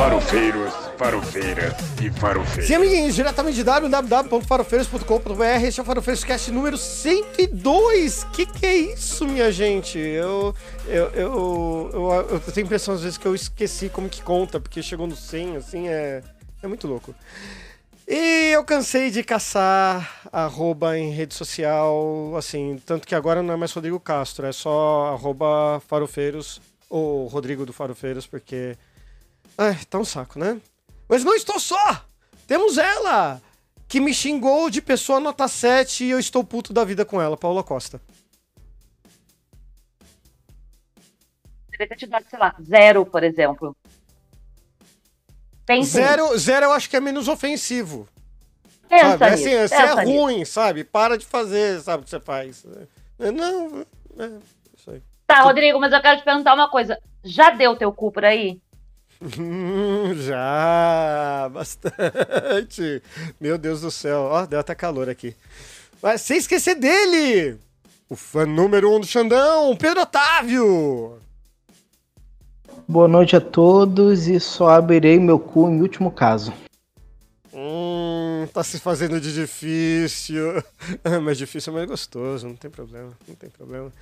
Farofeiros, farofeiras e farofeiros. Sim, amiguinhos, diretamente de www.farofeiros.com.br. Esse é o Farofeiros Cast número 102. Que que é isso, minha gente? Eu, eu, eu, eu, eu tenho a impressão às vezes que eu esqueci como que conta, porque chegou no 100, assim, é, é muito louco. E eu cansei de caçar arroba em rede social, assim, tanto que agora não é mais Rodrigo Castro, é só arroba farofeiros, ou Rodrigo do Farofeiros, porque... Ai, tá um saco, né? Mas não estou só! Temos ela! Que me xingou de pessoa nota 7 e eu estou puto da vida com ela, Paula Costa. Deveria ter te dado, sei lá, zero, por exemplo. Zero, zero eu acho que é menos ofensivo. Pensa sabe? É nisso, assim, você pensa é nisso. ruim, sabe? Para de fazer, sabe o que você faz. É, Não, é, isso aí. Tá, Rodrigo, mas eu quero te perguntar uma coisa. Já deu teu cu por aí? Hum, já, bastante. Meu Deus do céu. Ó, deu até calor aqui. Mas sem esquecer dele! O fã número um do Xandão, Pedro Otávio! Boa noite a todos e só abrirei meu cu em último caso. Hum, tá se fazendo de difícil. Ah, Mas difícil é mais gostoso, não tem problema, não tem problema.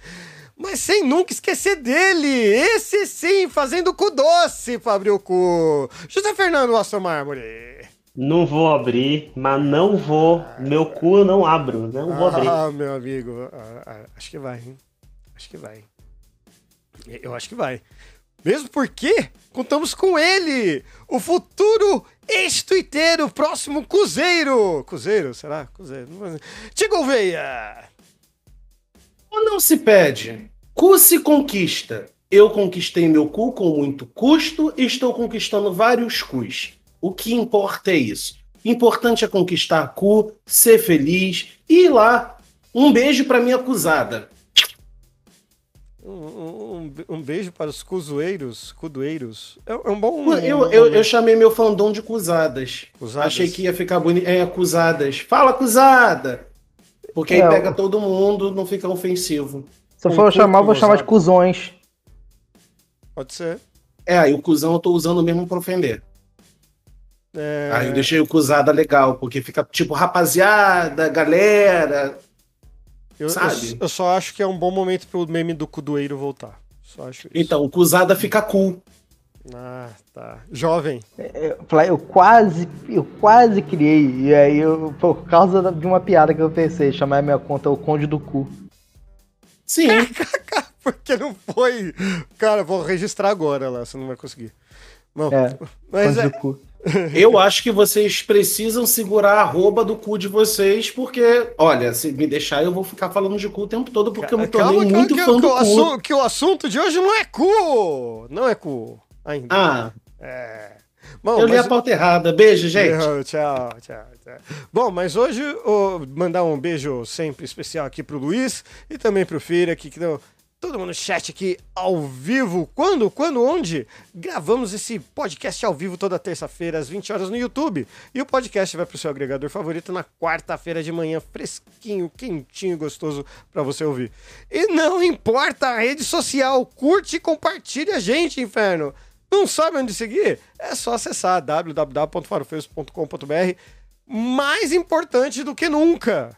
Mas sem nunca esquecer dele! Esse sim, fazendo cu doce pra abrir o cu! José Fernando Aston Mármore! Não vou abrir, mas não vou. Meu cu eu não abro, não vou abrir. Ah, meu amigo, ah, ah, acho que vai, hein? Acho que vai. Eu acho que vai. Mesmo porque contamos com ele, o futuro ex-tuiteiro, próximo Cuzeiro. Cuzeiro, será? Cuzeiro. Tigo! Ou não se pede. Cu se conquista. Eu conquistei meu cu com muito custo e estou conquistando vários cus. O que importa é isso. Importante é conquistar cu, ser feliz e ir lá. Um beijo pra minha acusada. Um, um- um beijo para os cuzoeiros, cudoeiros. É, é um bom. Eu, eu, eu chamei meu fandom de cusadas. Cusadas. Achei que ia ficar bonito. É, acusadas. Fala, acusada! Porque aí É, pega todo mundo, não fica ofensivo. Se eu for chamar, eu vou chamar de cuzões. Pode ser. É, aí o cuzão eu tô usando mesmo pra ofender. É, Aí eu deixei o cusada legal, porque fica tipo rapaziada, galera. Eu, eu- sabe? eu só acho que é um bom momento pro meme do cudoeiro voltar. Só acho isso. Então, o cusada fica cool. Ah, tá. Jovem. Eu, falei, eu quase, eu quase criei. E aí, eu, por causa de uma piada que eu pensei, chamar a minha conta o Conde do Cu. Sim. Porque não foi. Cara, vou registrar agora lá, você não vai conseguir. Não, É, mas Conde é, do Cu. Eu acho que vocês precisam segurar a arroba do cu de vocês, porque, olha, se me deixar, eu vou ficar falando de cu o tempo todo, porque eu me tornei calma, calma, muito que, fã que do o cu. assu- que o assunto de hoje não é cu! Não é cu. Ainda. Ah, É. Bom, eu li a pauta errada. Beijo, gente. Não, tchau, tchau, tchau. Bom, mas hoje mandar um beijo sempre especial aqui pro Luiz e também pro Feira aqui que deu todo mundo no chat aqui ao vivo. Quando, quando, onde? Gravamos esse podcast ao vivo toda terça-feira às 20 horas no YouTube. E o podcast vai pro seu agregador favorito na quarta-feira de manhã, fresquinho, quentinho, gostoso para você ouvir. E não importa a rede social, curte e compartilha a gente, inferno. Não sabe onde seguir? É só acessar www.farofeiros.com.br. Mais importante do que nunca,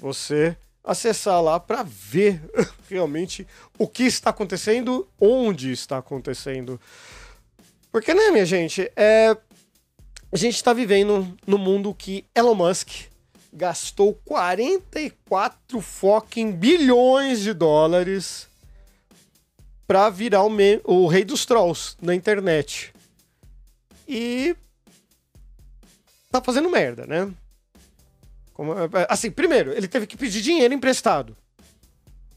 você acessar lá para ver realmente o que está acontecendo, onde está acontecendo. Porque, né, minha gente, é... a gente está vivendo no mundo que Elon Musk gastou 44 fucking bilhões de dólares para virar o, me- o rei dos trolls na internet. E tá fazendo merda, né? Como- assim, primeiro, ele teve que pedir dinheiro emprestado.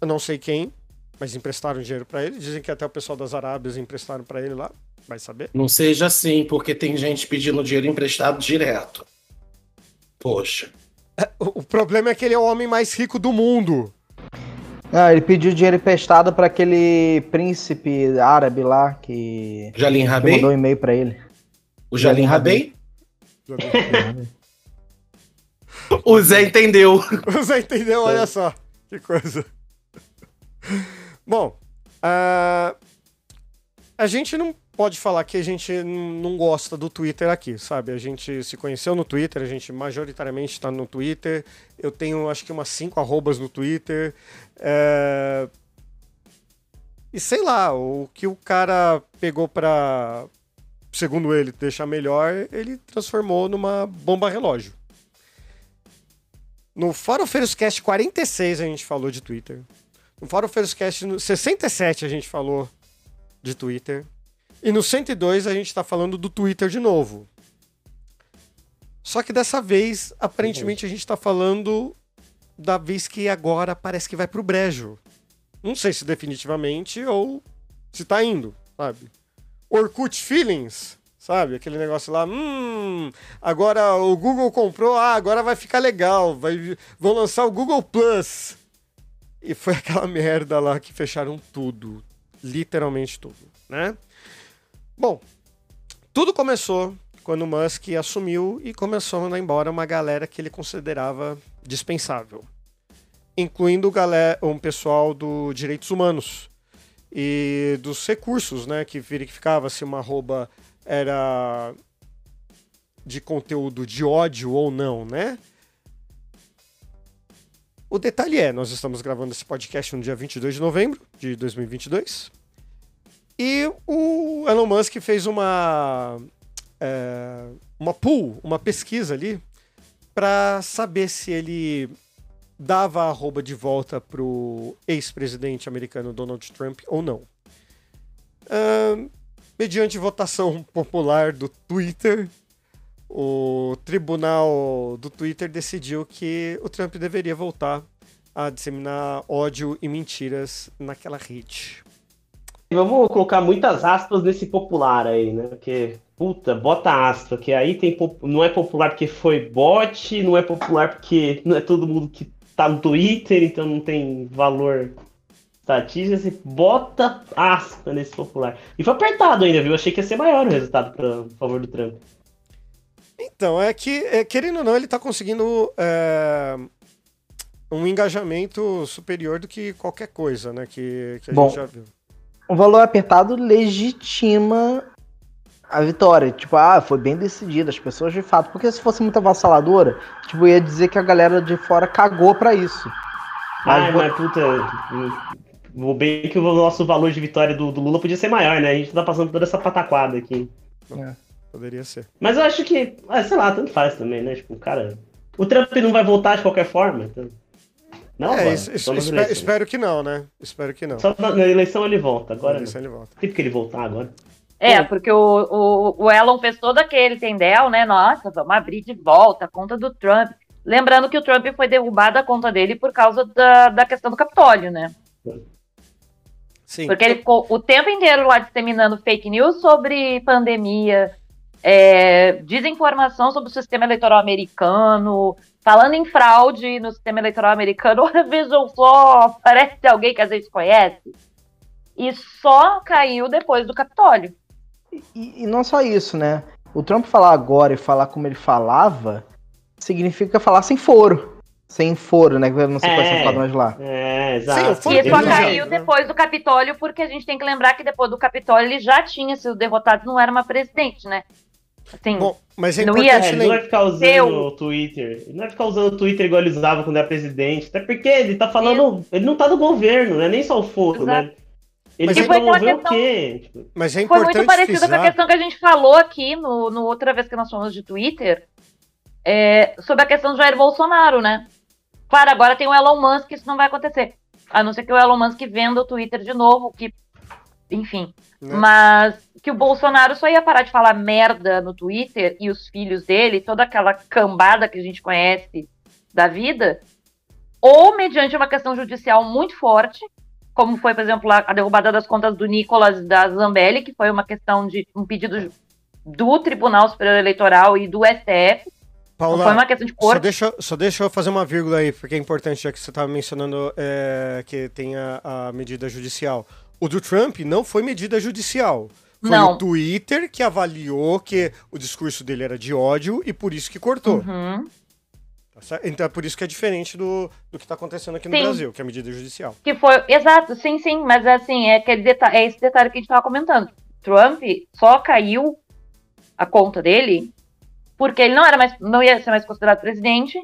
Eu não sei quem, mas emprestaram dinheiro para ele. Dizem que até o pessoal das Arábias emprestaram para ele lá. Vai saber. Não seja assim, porque tem gente pedindo dinheiro emprestado direto. Poxa. O, o problema é que ele é o homem mais rico do mundo. Ah, ele pediu dinheiro emprestado pra aquele príncipe árabe lá que, Jalim que Rabei? mandou um e-mail pra ele. O Jalim Jalim Rabei? O Zé entendeu. Você entendeu? Olha só. Que coisa. Bom, ah, a gente não pode falar que a gente não gosta do Twitter aqui, sabe? A gente se conheceu no Twitter, a gente majoritariamente está no Twitter. Eu tenho acho que umas cinco arrobas no Twitter. É, E sei lá, o que o cara pegou pra, segundo ele, deixar melhor, ele transformou numa bomba relógio. No Farofeiros Cast 46 a gente falou de Twitter. No Farofeiros Cast no 67 a gente falou de Twitter. E no 102 a gente tá falando do Twitter de novo. Só que dessa vez, aparentemente, a gente tá falando da vez que agora parece que vai pro brejo. Não sei se definitivamente ou se tá indo, sabe? Orkut Feelings, sabe? Aquele negócio lá, hum, agora o Google comprou, ah, agora vai ficar legal, vai, vão lançar o Google Plus. E foi aquela merda lá que fecharam tudo, literalmente tudo, né? Bom, tudo começou quando o Musk assumiu e começou a mandar embora uma galera que ele considerava dispensável, incluindo um pessoal do direitos humanos e dos recursos, né, que verificava se uma arroba era de conteúdo de ódio ou não, né? O detalhe é, nós estamos gravando esse podcast no dia 22 de novembro de 2022 e o Elon Musk fez uma é, uma pool, uma pesquisa ali para saber se ele dava a arroba de volta pro ex-presidente americano Donald Trump ou não. Ahn, mediante votação popular do Twitter, o tribunal do Twitter decidiu que o Trump deveria voltar a disseminar ódio e mentiras naquela rede. Vamos colocar muitas aspas nesse popular aí, né? Porque, puta, bota aspa, que aí tem não é popular porque foi bot, não é popular porque não é todo mundo que tá no Twitter, então não tem valor estatístico. Você bota aspa nesse popular. E foi apertado ainda, viu? Achei que ia ser maior o resultado pra a favor do Trump. Então, é que, é, querendo ou não, ele tá conseguindo é, um engajamento superior do que qualquer coisa, né? Que, que a Bom. gente já viu. Um valor apertado legitima a vitória. Tipo, ah, foi bem decidido, as pessoas de fato. Porque se fosse muito avassaladora, tipo, ia dizer que a galera de fora cagou pra isso. Ai, Mas- mas puta. Vou bem que o nosso valor de vitória do, do Lula podia ser maior, né? A gente tá passando toda essa pataquada aqui. Poderia ser. Mas eu acho que, ah, sei lá, tanto faz também, né? Tipo, cara. O Trump não vai voltar de qualquer forma. Então... Não, é, isso- isso- só nas espe- eleições. espero que não, né? Espero que não. Só na, na eleição ele volta. Agora não. Isso ele volta. Tem que ele voltar agora. É, porque o, o, o Elon fez todo aquele tendel, né? Nossa, vamos abrir de volta a conta do Trump. Lembrando que o Trump foi derrubado a conta dele por causa da, da questão do Capitólio, né? Sim. Porque ele ficou o tempo inteiro lá disseminando fake news sobre pandemia, é, desinformação sobre o sistema eleitoral americano, falando em fraude no sistema eleitoral americano. Olha, vejam só, parece alguém que às vezes conhece. E só caiu depois do Capitólio. E, e não só isso, né? O Trump falar agora e falar como ele falava significa falar sem foro. Sem foro, né? Que não sei quais são É. os padrões lá. É, exato. Foi E só caiu depois do Capitólio, porque a gente tem que lembrar que depois do Capitólio ele já tinha sido derrotado, não era uma presidente, né? Assim, Bom, mas é Não importante ia- É, ele não vai ficar usando o Twitter. Ele não vai ficar usando o Twitter igual ele usava quando era presidente. Até porque ele tá falando. Ele não tá no governo, né? Nem só o foro, né? Ele Mas quer é que foi aquela promover o questão- quê? Tipo, Mas é foi importante muito parecido com a frisar. questão que a gente falou aqui no, no outra vez que nós falamos de Twitter, é, sobre a questão do Jair Bolsonaro, né? Claro, agora tem o Elon Musk, isso não vai acontecer. A não ser que o Elon Musk venda o Twitter de novo, que, enfim. Né? Mas que o Bolsonaro só ia parar de falar merda no Twitter e os filhos dele, toda aquela cambada que a gente conhece da vida, ou mediante uma questão judicial muito forte, como foi, por exemplo, a derrubada das contas do Nicolas da Zambelli, que foi uma questão de um pedido do Tribunal Superior Eleitoral e do STF, Paula, foi uma questão de Só corte. deixa, só deixa eu fazer uma vírgula aí, porque é importante, já que você estava mencionando é, que tem a, a medida judicial. O do Trump não foi medida judicial. Foi Não. o Twitter que avaliou que o discurso dele era de ódio e por isso que cortou. Uhum. tá? Então é por isso que é diferente do, do que está acontecendo aqui no Sim. Brasil, que é a medida judicial. Que foi, exato, sim, sim, mas assim, é aquele detalhe, é esse detalhe que a gente estava comentando. Trump só caiu a conta dele porque ele não era mais, não ia ser mais considerado presidente.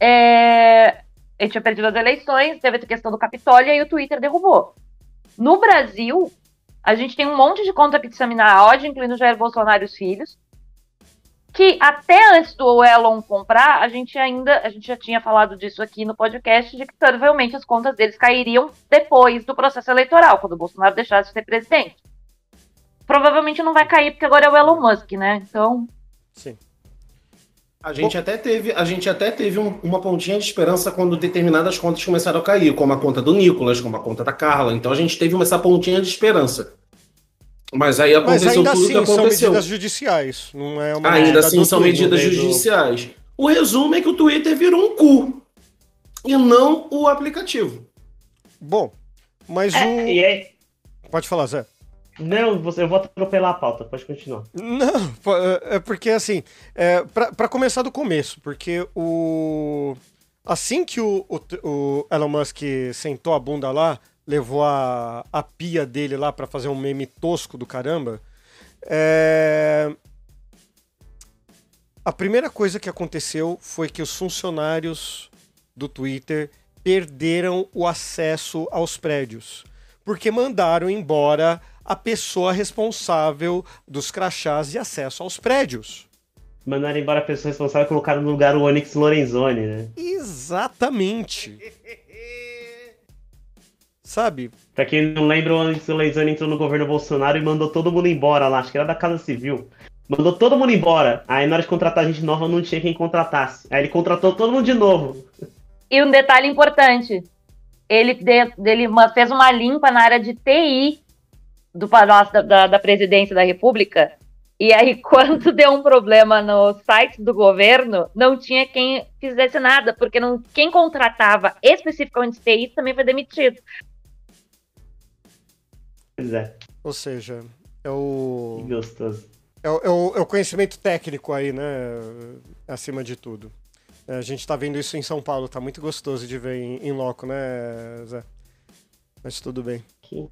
É, ele tinha perdido as eleições, teve a questão do Capitólio e o Twitter derrubou. No Brasil, a gente tem um monte de conta que dissemina a ódio, incluindo Jair Bolsonaro e os filhos. Que até antes do Elon comprar, a gente ainda, a gente já tinha falado disso aqui no podcast, de que provavelmente as contas deles cairiam depois do processo eleitoral, quando o Bolsonaro deixasse de ser presidente. Provavelmente não vai cair, porque agora é o Elon Musk, né? Então, Sim. A gente até teve, a gente até teve um- uma pontinha de esperança quando determinadas contas começaram a cair, como a conta do Nicolas, como a conta da Carla. Então a gente teve essa pontinha de esperança. Mas aí Mas aconteceu ainda tudo assim que são aconteceu. medidas judiciais, não é uma Ainda assim são medidas do- judiciais. O resumo é que o Twitter virou um cu. E não o aplicativo. Bom, mas É, o... e é- Pode falar, Zé. Não, você, eu vou atropelar a pauta, pode continuar. Não, é é porque assim, é, pra começar do começo, porque o. Assim que o, o, o Elon Musk sentou a bunda lá, levou a, a pia dele lá pra fazer um meme tosco do caramba, é, a primeira coisa que aconteceu foi que os funcionários do Twitter perderam o acesso aos prédios, porque mandaram embora a pessoa responsável dos crachás de acesso aos prédios. Mandaram embora a pessoa responsável e colocaram no lugar o Onyx Lorenzoni, né? Exatamente. Sabe? Pra quem não lembra, o Onyx Lorenzoni entrou no governo Bolsonaro e mandou todo mundo embora lá, acho que era da Casa Civil. Mandou todo mundo embora. Aí na hora de contratar gente nova não tinha quem contratasse. Aí ele contratou todo mundo de novo. E um detalhe importante: ele, de- ele fez uma limpa na área de TI do Palácio da, da, da Presidência da República. E aí, quando deu um problema no site do governo, não tinha quem fizesse nada, porque não, quem contratava especificamente TI também foi demitido. Pois é, Ou seja, é o, que gostoso. é o, é o- é o conhecimento técnico aí, né? Acima de tudo. É, A gente tá vendo isso em São Paulo, tá muito gostoso de ver em, em loco, né, Zé? Mas tudo bem. Que-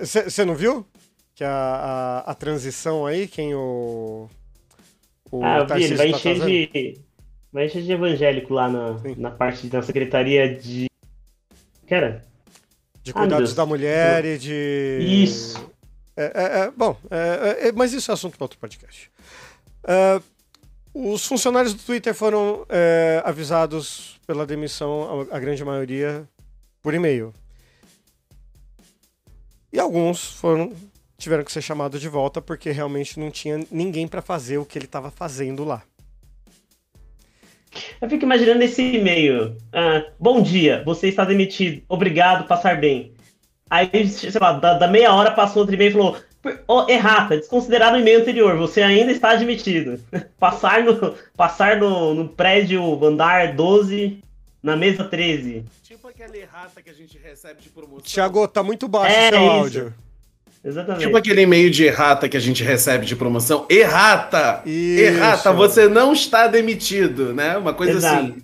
Você não viu? Que a, a, a transição aí, quem o. o Ah, vi, ele vai tá encher de. Vai encher de evangélico lá na, Sim. na parte da secretaria de. Cara, De Ah, cuidados Deus. da mulher e de. Isso. É, é, é, bom, é, é, mas isso é assunto para outro podcast. É, os funcionários do Twitter foram é, avisados pela demissão, a, a grande maioria, por e-mail. E alguns foram tiveram que ser chamados de volta porque realmente não tinha ninguém para fazer o que ele estava fazendo lá. eu fico imaginando esse e-mail. Ah, bom dia, você está demitido. Obrigado, passar bem. Aí, sei lá, da, da meia hora passou outro e-mail e falou: oh, errata, desconsiderado o e-mail anterior, você ainda está admitido. passar no, passar no, no prédio andar 12, na mesa 13. Tipo aquela errata que a gente recebe de promoção. Tiago, tá muito baixo É seu isso. áudio. Exatamente. Tipo aquele e-mail de errata que a gente recebe de promoção. Errata! Isso. Errata, você não está demitido, né? Uma coisa Exato. assim.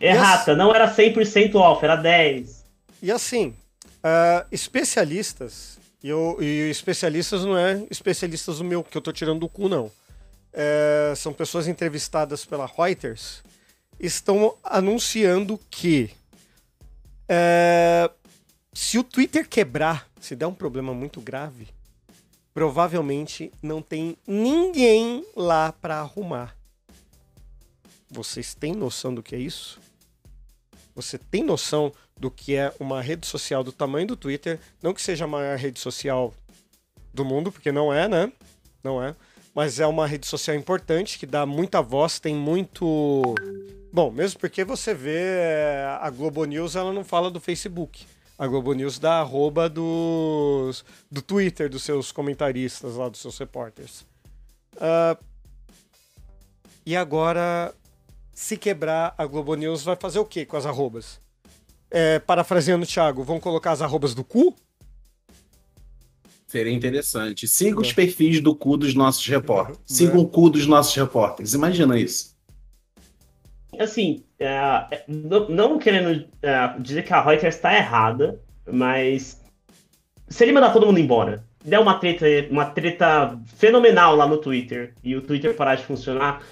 Errata, não era 100% off, era 10. E assim, ah, especialistas, e, eu, e especialistas não é especialistas do meu, que eu tô tirando do cu, não. É, são pessoas entrevistadas pela Reuters, estão anunciando que é, se o Twitter quebrar, se der um problema muito grave, provavelmente não tem ninguém lá para arrumar. Vocês têm noção do que é isso? Você tem noção do que é uma rede social do tamanho do Twitter? Não que seja a maior rede social do mundo, porque não é, né? Não é. Mas é uma rede social importante que dá muita voz, tem muito. Bom, mesmo porque você vê é, a Globo News, ela não fala do Facebook. A Globo News dá arroba dos, do Twitter, dos seus comentaristas lá, dos seus repórteres. Ah, e agora, se quebrar a Globo News, vai fazer o que com as arrobas? É, parafraseando o Thiago, vão colocar as arrobas do cu? Seria interessante. Siga os perfis do cu dos nossos repórteres. Siga o cu dos nossos repórteres. Imagina isso. Assim, é, é, não, não querendo é, dizer que a Reuters está errada, mas se ele mandar todo mundo embora, der uma treta, uma treta fenomenal lá no Twitter e o Twitter parar de funcionar,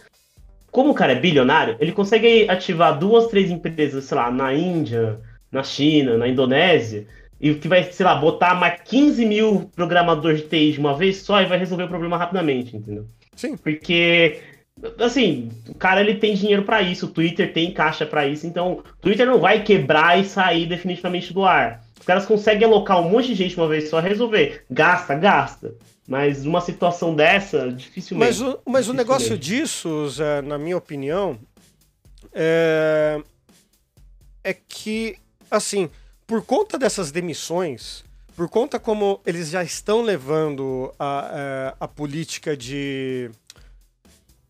como o cara é bilionário, ele consegue ativar duas, três empresas, sei lá, na Índia, na China, na Indonésia, e que vai, sei lá, botar mais 15 mil programadores de TI de uma vez só e vai resolver o problema rapidamente, entendeu? Sim. Porque, assim, o cara ele tem dinheiro para isso, o Twitter tem caixa para isso, então o Twitter não vai quebrar e sair definitivamente do ar. Os caras conseguem alocar um monte de gente uma vez só e resolver. Gasta, gasta. Mas numa situação dessa, dificilmente. Mas o, mas o negócio disso, Zé, na minha opinião, é, é que, assim, por conta dessas demissões, por conta como eles já estão levando a, a, a política de.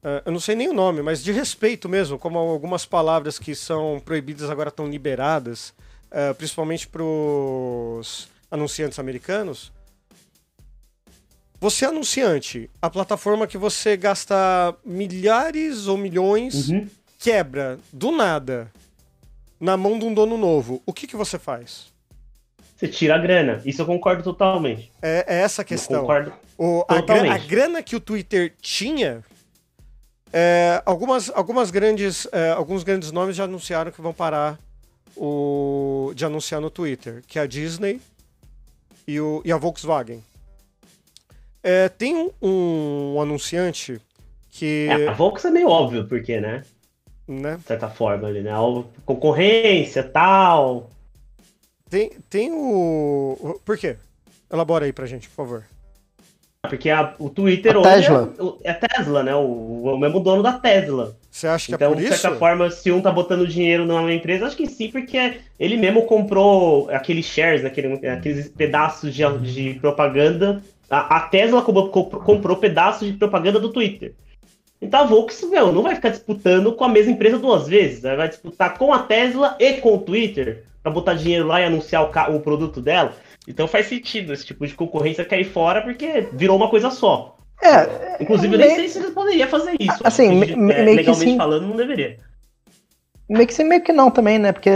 é, eu não sei nem o nome, mas de respeito mesmo, como algumas palavras que são proibidas agora estão liberadas, é, principalmente para os anunciantes americanos. Você é anunciante, a plataforma que você gasta milhares ou milhões Uhum. quebra do nada na mão de um dono novo. O que, que você faz? Você tira a grana. Isso eu concordo totalmente. É, é essa a Eu questão. concordo. O- a, gra- Totalmente. a grana que o Twitter tinha, é, algumas, algumas grandes, é, alguns grandes nomes já anunciaram que vão parar o, de anunciar no Twitter, que é a Disney e, o, e a Volkswagen. É, tem um, um anunciante que. É, a Volks é meio óbvio, porque, né? Né, De certa forma ali, né? Concorrência, tal. tem, tem o. Por quê? Elabora aí pra gente, por favor. Porque a- o Twitter A hoje Tesla. É, é Tesla, né? O, o mesmo dono da Tesla. Você acha que então, é por de isso? certa forma, se um tá botando dinheiro numa empresa, acho que sim, porque ele mesmo comprou aqueles shares, né, aquele- aqueles pedaços de, de propaganda. A, a Tesla comprou- comprou pedaços de propaganda do Twitter. Então a Volks, meu, não vai ficar disputando com a mesma empresa duas vezes. Ela vai disputar com a Tesla e com o Twitter pra botar dinheiro lá e anunciar o, o produto dela. Então faz sentido esse tipo de concorrência cair fora, porque virou uma coisa só. É, Inclusive, eu nem sei se eles poderiam fazer isso. Assim, Acho me- me- é, meio que legalmente sim. falando, não deveria. meio que sim, meio que não também, né? Porque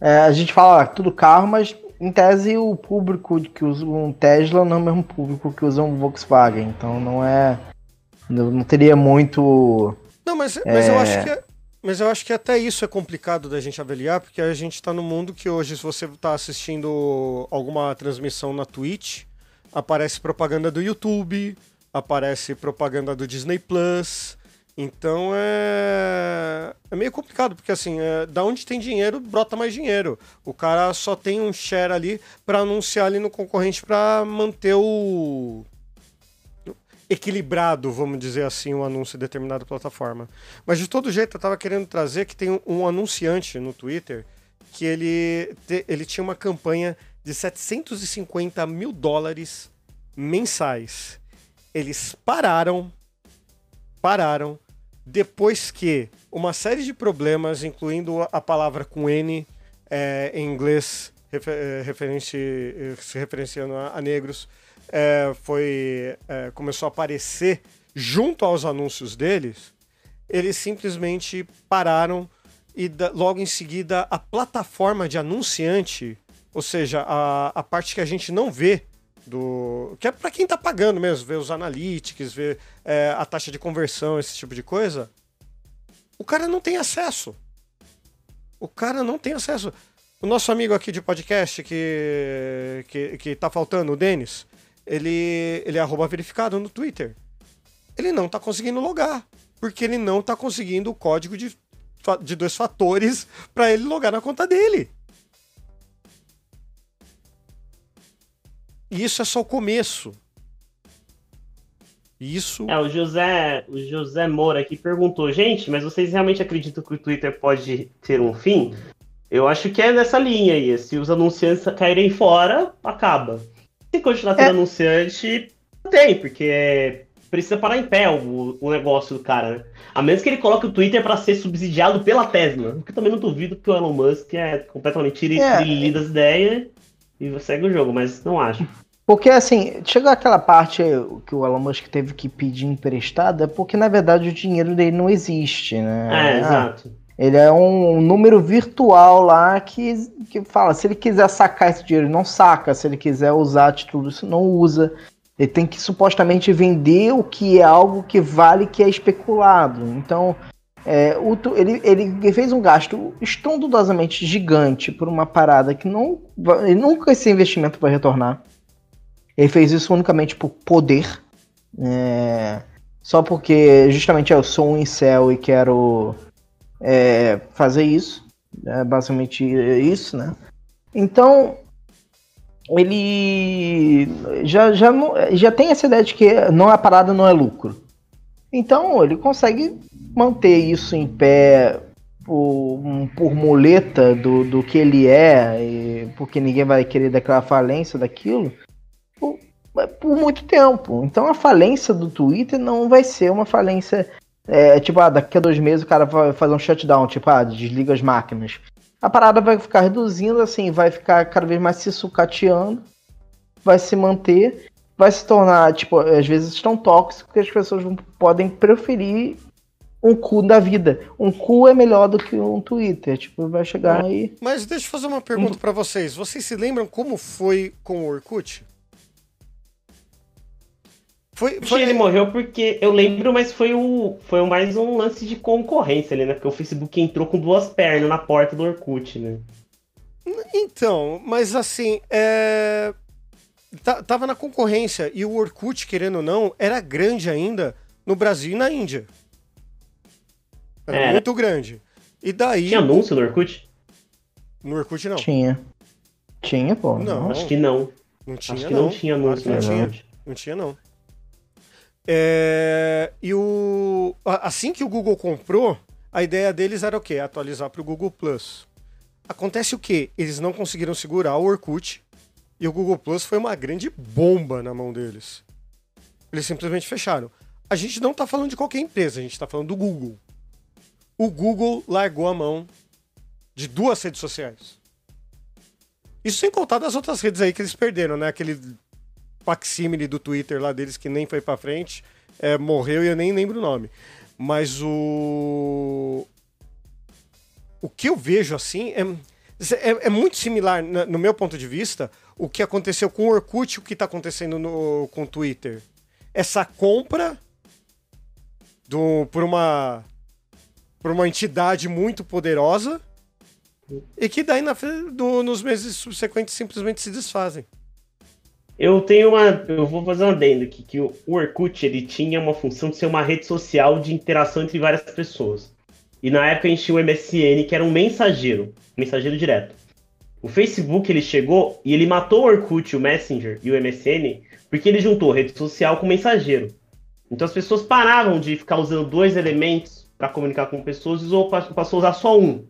é, a gente fala ah, tudo carro, mas em tese o público que usa um Tesla não é o mesmo público que usa um Volkswagen. Então não é. Não não teria muito. Não, mas, mas eu É. acho que. é- Mas eu acho que até isso é complicado da gente avaliar, porque a gente está no mundo que hoje, se você está assistindo alguma transmissão na Twitch, aparece propaganda do YouTube, aparece propaganda do Disney Plus. Então é, é meio complicado, porque assim, é, da onde tem dinheiro, brota mais dinheiro. O cara só tem um share ali para anunciar ali no concorrente para manter o equilibrado, vamos dizer assim, um anúncio em determinada plataforma. Mas de todo jeito, eu estava querendo trazer que tem um, anunciante no Twitter que ele, te- ele tinha uma campanha de 750 mil dólares mensais. Eles pararam, pararam, depois que uma série de problemas, incluindo a- palavra com N é, em inglês, refer, é, referente, é, se referenciando a, a negros, é, foi é, começou a aparecer junto aos anúncios deles, eles simplesmente pararam e da- logo em seguida a plataforma de anunciante, ou seja, a, a parte que a gente não vê do que é para quem tá pagando mesmo, ver os analytics, ver é, a taxa de conversão, esse tipo de coisa, o cara não tem acesso. O cara não tem acesso. O nosso amigo aqui de podcast que, que, que tá faltando, o Denis, ele, ele é arroba verificado no Twitter. Ele não tá conseguindo logar, porque ele não tá conseguindo o código de, de dois fatores para ele logar na conta dele. E isso é só o começo. Isso. É, o José, o José Moura aqui perguntou, gente, mas vocês realmente acreditam que o Twitter pode ter um fim? Eu acho que é nessa linha aí. Se os anunciantes caírem fora, acaba. Se continuar tendo É. anunciante, não tem, porque precisa parar em pé o, o negócio do cara, né? A menos que ele coloque o Twitter para ser subsidiado pela Tesla. O que eu também não duvido, porque o Elon Musk é completamente tiri- É. das ideias e segue o jogo, mas não acho. Porque assim, chegou aquela parte que o Elon Musk teve que pedir emprestado, é porque na verdade o dinheiro dele não existe, né? É, Ah, exato. Ele é um número virtual lá que, que fala, se ele quiser sacar esse dinheiro, não saca. Se ele quiser usar título, isso não usa. Ele tem que supostamente vender o que é algo que vale, que é especulado. Então, é, o, ele, ele fez um gasto estrondosamente gigante por uma parada que não. Nunca esse investimento vai retornar. Ele fez isso unicamente por poder. É, só porque justamente eu sou um incel e quero é, fazer isso. É basicamente isso, né? Então, ele já, já, já tem essa ideia de que não é parada, não é lucro. Então, ele consegue manter isso em pé por, por muleta do, do que ele é, porque ninguém vai querer declarar falência daquilo, por, por muito tempo. Então, a falência do Twitter não vai ser uma falência é, tipo, ah, daqui a dois meses o cara vai fazer um shutdown, tipo, ah, desliga as máquinas. A parada vai ficar reduzindo, assim, vai ficar cada vez mais se sucateando, vai se manter, vai se tornar, tipo, às vezes tão tóxico que as pessoas podem preferir um cu da vida. Um cu é melhor do que um Twitter, tipo, vai chegar aí. Mas deixa eu fazer uma pergunta para vocês. Vocês se lembram como foi com o Orkut? Foi, foi... Ele morreu porque eu lembro, mas foi o foi mais um lance de concorrência ali, né? Porque o Facebook entrou com duas pernas na porta do Orkut, né? Então, mas assim, é... tava na concorrência e o Orkut, querendo ou não, era grande ainda no Brasil e na Índia. Era é. muito grande. E daí. Tinha anúncio no Orkut? No Orkut não. Tinha. Tinha, pô. Não. Acho que não. Não tinha, Acho que não. não tinha anúncio claro não, tinha. não tinha, não. É, e o, assim que o Google comprou, a ideia deles era o quê? Atualizar para o Google Plus. Acontece o quê? Eles não conseguiram segurar o Orkut e o Google Plus foi uma grande bomba na mão deles. Eles simplesmente fecharam. A gente não está falando de qualquer empresa, a gente está falando do Google. O Google largou a mão de duas redes sociais. Isso sem contar das outras redes aí que eles perderam, né? Aquele facsímile do Twitter lá deles que nem foi para frente, é, morreu e eu nem lembro o nome. Mas o. O que eu vejo assim é, é, é muito similar, no meu ponto de vista, o que aconteceu com o Orkut e o que está acontecendo no, com o Twitter. Essa compra do, por uma por uma entidade muito poderosa e que daí na, do, nos meses subsequentes simplesmente se desfazem. Eu tenho uma. Eu vou fazer um adendo aqui, que o Orkut ele tinha uma função de ser uma rede social de interação entre várias pessoas. E na época a gente tinha o MSN, que era um mensageiro, mensageiro direto. O Facebook ele chegou e ele matou o Orkut, o Messenger e o MSN, porque ele juntou rede social com mensageiro. Então as pessoas paravam de ficar usando dois elementos para comunicar com pessoas e passou a usar só um.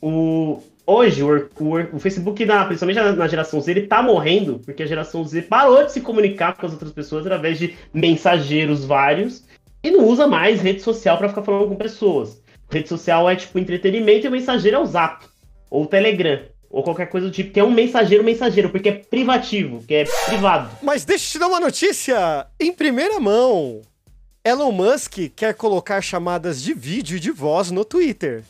O, hoje o, o, Facebook, na, principalmente na, na, geração Z, ele tá morrendo, porque a geração Z parou de se comunicar com as outras pessoas através de mensageiros vários e não usa mais rede social para ficar falando com pessoas. Rede social é tipo entretenimento e o mensageiro é o Zap, ou o Telegram, ou qualquer coisa do tipo, que é um mensageiro mensageiro, porque é privativo, que é privado. Mas deixa eu te dar uma notícia em primeira mão. Elon Musk quer colocar chamadas de vídeo e de voz no Twitter.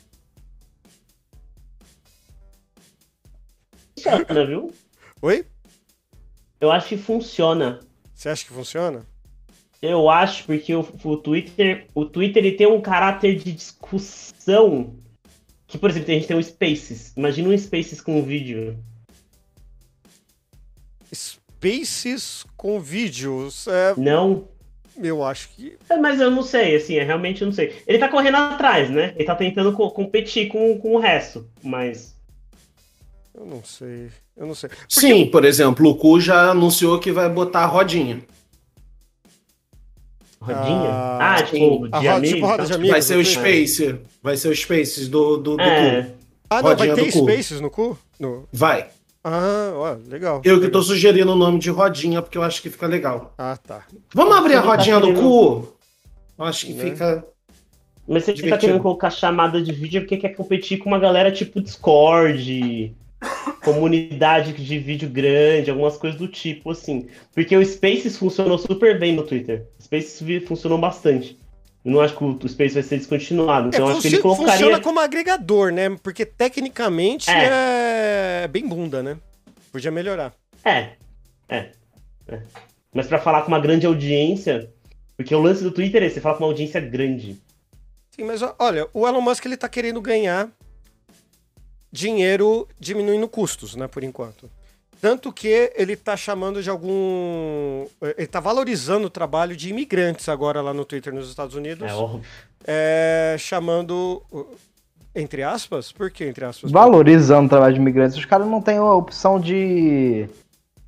Funciona, viu? Oi? Eu acho que funciona. Você acha que funciona? Eu acho, porque o, o Twitter. O Twitter ele tem um caráter de discussão. Que, por exemplo, a gente tem o Spaces. Imagina um Spaces com vídeo. Spaces com vídeos. É... Não. Eu acho que. É, mas eu não sei, assim, é, realmente eu não sei. Ele tá correndo atrás, né? Ele tá tentando co competir com, com o resto, mas. Eu não sei. Eu não sei. Porque Sim, por exemplo, o Cu já anunciou que vai botar a rodinha. Rodinha? Ah, ah tipo, de roda, tipo roda de amigos. Vai ser o Space. Vai ser o Spaces do, do, do é. Cu. Ah, não, Rodinha vai ter Spaces no Cu? No... Vai. Ah, ó, legal. Eu que tô sugerindo o nome de rodinha porque eu acho que fica legal. Ah, tá. Vamos abrir a tá rodinha do cu? Eu acho que né? fica. Mas você tá querendo colocar chamada de vídeo porque quer competir com uma galera tipo Discord, comunidade de vídeo grande, algumas coisas do tipo, assim. Porque o Spaces funcionou super bem no Twitter. O Spaces funcionou bastante. Não acho que o Space vai ser descontinuado. Então É, acho que ele colocaria. Funciona como agregador, né? Porque tecnicamente é... bem bunda, né? Podia melhorar. É, é, é. Mas pra falar com uma grande audiência, porque o lance do Twitter é você falar com uma audiência grande. Sim, mas olha, o Elon Musk ele tá querendo ganhar dinheiro diminuindo custos, né, por enquanto. Tanto que ele tá chamando de algum. Ele tá valorizando o trabalho de imigrantes agora lá no Twitter nos Estados Unidos. É óbvio. É, chamando. Entre aspas? Por que entre aspas? Valorizando o trabalho de imigrantes. Os caras não têm a opção de.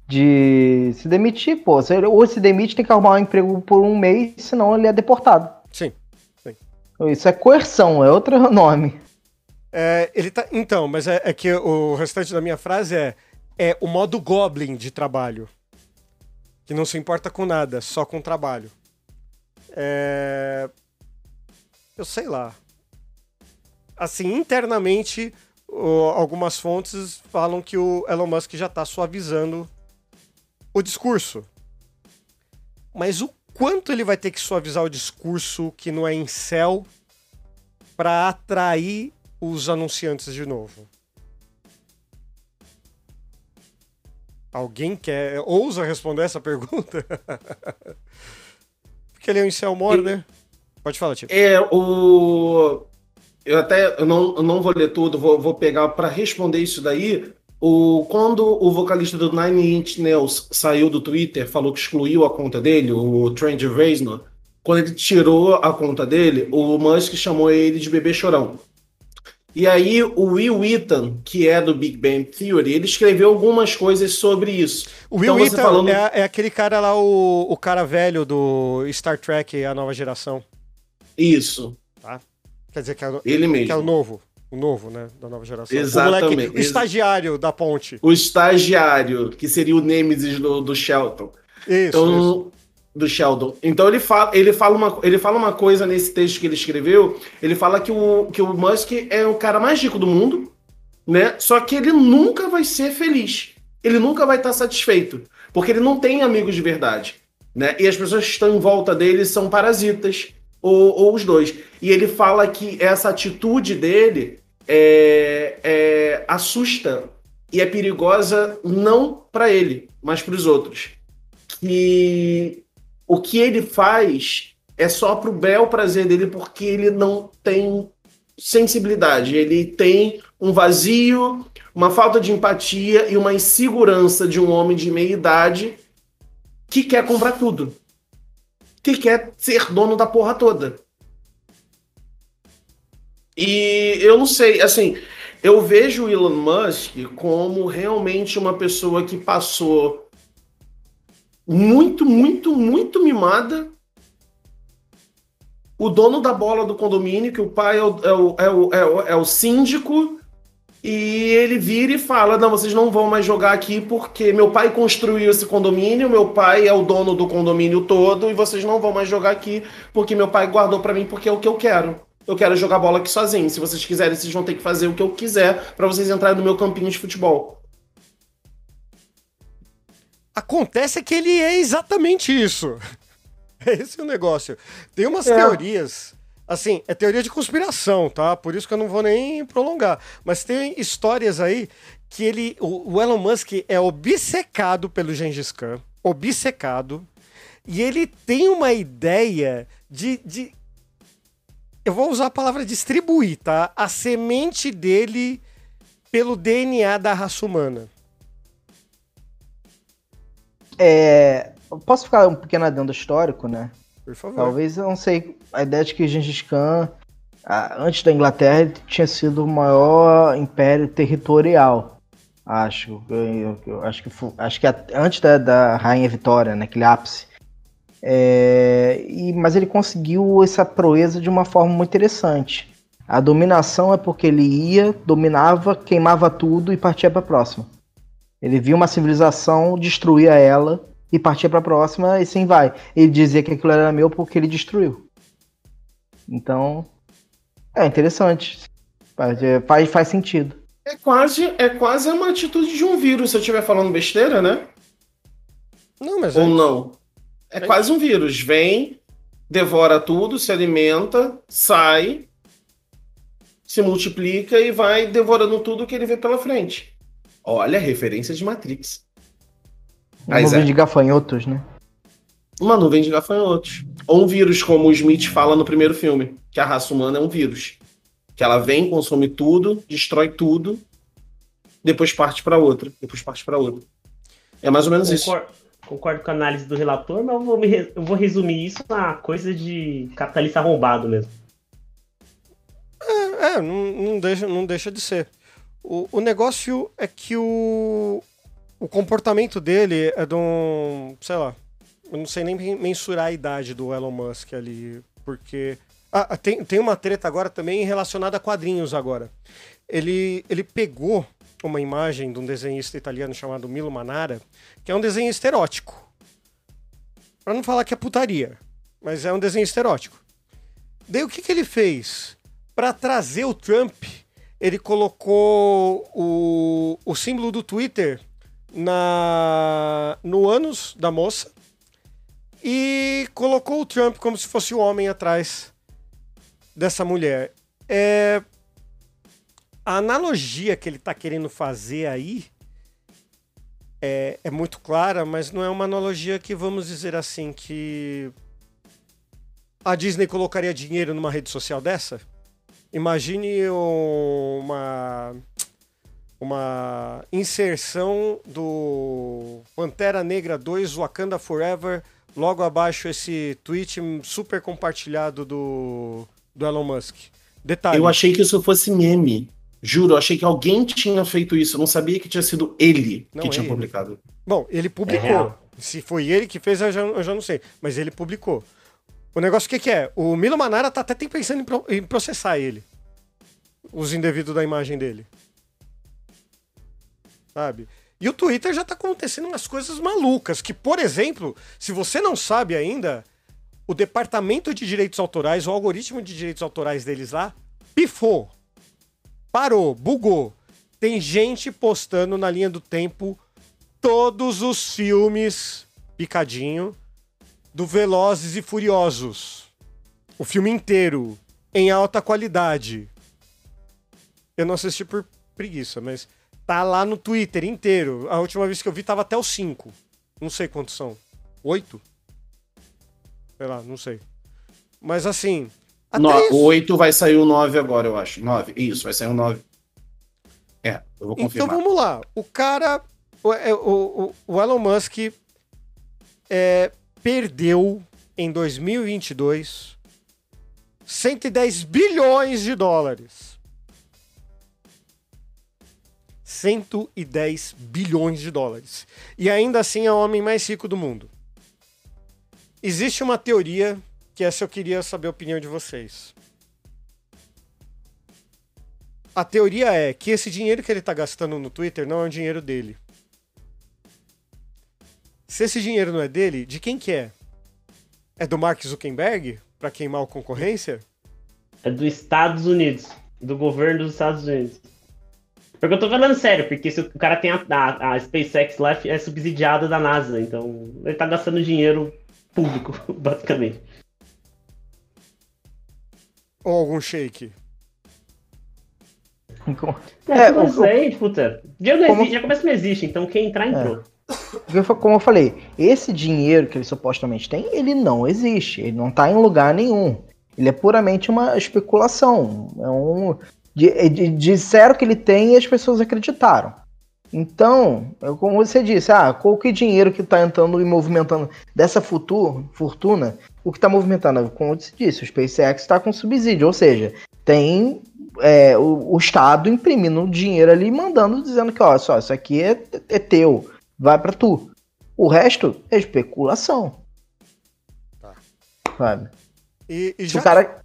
de se demitir, pô. Ou se demite, tem que arrumar um emprego por um mês, senão ele é deportado. Sim. Isso é coerção, é outro nome. É, ele tá. Então, mas é, é que o restante da minha frase é. É o modo Goblin de trabalho. Que não se importa com nada, só com trabalho. É. Eu sei lá. Assim, internamente, algumas fontes falam que o Elon Musk já tá suavizando o discurso. Mas o quanto ele vai ter que suavizar o discurso que não é em céu para atrair os anunciantes de novo? Alguém quer ousa responder essa pergunta? Porque ele é um incel mor, né? Pode falar, tipo. É, o. Eu até eu não, eu não vou ler tudo, vou, vou pegar para responder isso daí. O, quando o vocalista do Nine Inch Nails saiu do Twitter, falou que excluiu a conta dele, o Trent Reznor, quando ele tirou a conta dele, o Musk chamou ele de bebê chorão. E aí o Will Wheaton, que é do Big Bang Theory, ele escreveu algumas coisas sobre isso. O Will Então, Wheaton falando- é, é aquele cara lá, o, o cara velho do Star Trek, a nova geração. Isso, Quer dizer, que é, o- ele mesmo. que é o novo. O novo, né? Da nova geração. O, Exatamente. moleque, o estagiário da ponte. O estagiário, que seria o Nemesis do, do Shelton. Isso, isso. Do Sheldon. Então ele fala, ele, fala uma, ele fala uma coisa nesse texto que ele escreveu. Ele fala que o, que o Musk é o cara mais rico do mundo, né? Só que ele nunca vai ser feliz. Ele nunca vai estar satisfeito. Porque ele não tem amigos de verdade. Né? E as pessoas que estão em volta dele são parasitas, ou, ou os dois. E ele fala que essa atitude dele é, é, assusta e é perigosa não para ele, mas para os outros. Que o que ele faz é só pro bel prazer dele, porque ele não tem sensibilidade. Ele tem um vazio, uma falta de empatia e uma insegurança de um homem de meia idade que quer comprar tudo. Que quer ser dono da porra toda. E eu não sei, assim, eu vejo o Elon Musk como realmente uma pessoa que passou muito, muito, muito mimada. O dono da bola do condomínio, que o pai é o, é o, é o, é o, é o síndico, e ele vira e fala: Não, vocês não vão mais jogar aqui porque meu pai construiu esse condomínio, meu pai é o dono do condomínio todo, e vocês não vão mais jogar aqui porque meu pai guardou pra mim porque é o que eu quero. Eu quero jogar bola aqui sozinho. Se vocês quiserem, vocês vão ter que fazer o que eu quiser pra vocês entrarem no meu campinho de futebol. Acontece que ele é exatamente isso. Esse é o negócio. Tem umas É. teorias. Assim, é teoria de conspiração, tá? Por isso que eu não vou nem prolongar. Mas tem histórias aí que ele. O, o Elon Musk é obcecado pelo Gengis Khan. Obcecado. E ele tem uma ideia de. de eu vou usar a palavra distribuir, tá? A semente dele pelo DNA da raça humana. É, posso ficar um pequeno adendo histórico, né? Por favor. Talvez, eu não sei, a ideia de que Gengis Khan, antes da Inglaterra, tinha sido o maior império territorial. Acho. Eu, eu- acho que, fu- acho que antes da, da Rainha Vitória, naquele ápice. É, e- mas ele conseguiu essa proeza de uma forma muito interessante. A dominação é porque ele ia, dominava, queimava tudo e partia para a próxima. Ele via uma civilização, destruía ela e partia para a próxima e assim vai. Ele dizia que aquilo era meu porque ele destruiu. Então, é interessante. Faz, faz, faz sentido. É quase, é quase uma atitude de um vírus, se eu estiver falando besteira, né? Não, mas Ou é- não? É É. quase um vírus. Vem, devora tudo, se alimenta, sai, se multiplica e vai devorando tudo que ele vê pela frente. Olha, referência de Matrix. Uma Mas nuvem é. de gafanhotos, né? Uma nuvem de gafanhotos. Ou um vírus, como o Smith fala no primeiro filme, que a raça humana é um vírus. Que ela vem, consome tudo, destrói tudo, depois parte para outra, depois parte para outra. É mais ou menos isso. Concordo, concordo com a análise do relator, mas eu vou, me eu vou resumir isso a coisa de capitalista arrombado mesmo. É, não, não deixa, não deixa de ser. O, negócio é que o, o comportamento dele é de um. sei lá. Eu não sei nem mensurar a idade do Elon Musk ali. Porque. Ah, tem, tem uma treta agora também relacionada a quadrinhos agora. Ele, ele pegou uma imagem de um desenhista italiano chamado Milo Manara, que é um desenhista erótico. Pra não falar que é putaria, mas é um desenhista erótico. Daí o que, que ele fez? Para trazer o Trump, ele colocou o, o símbolo do Twitter na no ânus da moça e colocou o Trump como se fosse o homem atrás dessa mulher. É, a analogia que ele está querendo fazer aí é, é muito clara, mas não é uma analogia que vamos dizer assim que a Disney colocaria dinheiro numa rede social dessa? Imagine uma uma inserção do Pantera Negra 2 Wakanda Forever, logo abaixo esse tweet super compartilhado do, do Elon Musk. Detalhe. Eu achei que isso fosse meme. Juro, eu achei que alguém tinha feito isso. Eu não sabia que tinha sido ele Não que é tinha ele. publicado. Bom, ele publicou. real. Se foi ele que fez, eu já, eu já não sei. Mas ele publicou. O negócio o que, que é? O Milo Manara tá até tem pensando em, pro- em processar ele. Os indevidos da imagem dele. Sabe? E o Twitter já tá acontecendo umas coisas malucas. Que, por exemplo, se você não sabe ainda, o departamento de direitos autorais, o algoritmo de direitos autorais deles lá, pifou. Parou, bugou. Tem gente postando na linha do tempo todos os filmes picadinho do Velozes e Furiosos. O filme inteiro, em alta qualidade. Eu não assisti por preguiça, mas tá lá no Twitter inteiro. A última vez que eu vi tava até os 5. Não sei quantos são. Oito? Sei lá, não sei. Mas assim. No, isso- o 8 vai sair o 9 agora, eu acho. 9. Isso, vai sair o 9. É, eu vou Então confirmar. vamos lá. O cara. O, é, o, o, o Elon Musk é, perdeu em 2022 110 bilhões de dólares. 110 bilhões de dólares. E ainda assim é o homem mais rico do mundo. Existe uma teoria que essa eu queria saber a opinião de vocês. A teoria é que esse dinheiro que ele tá gastando no Twitter não é o dinheiro dele. Se esse dinheiro não é dele, de quem que é? É do Mark Zuckerberg? Pra queimar a concorrência? É dos Estados Unidos. Do governo dos Estados Unidos. Porque eu tô falando sério, porque se o cara tem a, a, a SpaceX lá, é subsidiada da NASA, então ele tá gastando dinheiro público, basicamente. Ou algum shake? É, É, mas o- aí, puta, dinheiro não Como- existe, já começa não existe, então quem entrar, entrou. Fa- como eu falei, esse dinheiro que ele supostamente tem, ele não existe. Ele não tá em lugar nenhum. Ele é puramente uma especulação. É um. disseram que ele tem e as pessoas acreditaram. Então, é como você disse, ah, qual que dinheiro que tá entrando e movimentando dessa futuro, fortuna, o que tá movimentando, como você disse, o SpaceX está com subsídio, ou seja, tem é, o, o Estado imprimindo dinheiro ali, mandando, dizendo que, ó, só, isso aqui é, é teu, vai pra tu. O resto é especulação. Tá. Sabe? E, e Se já. o cara.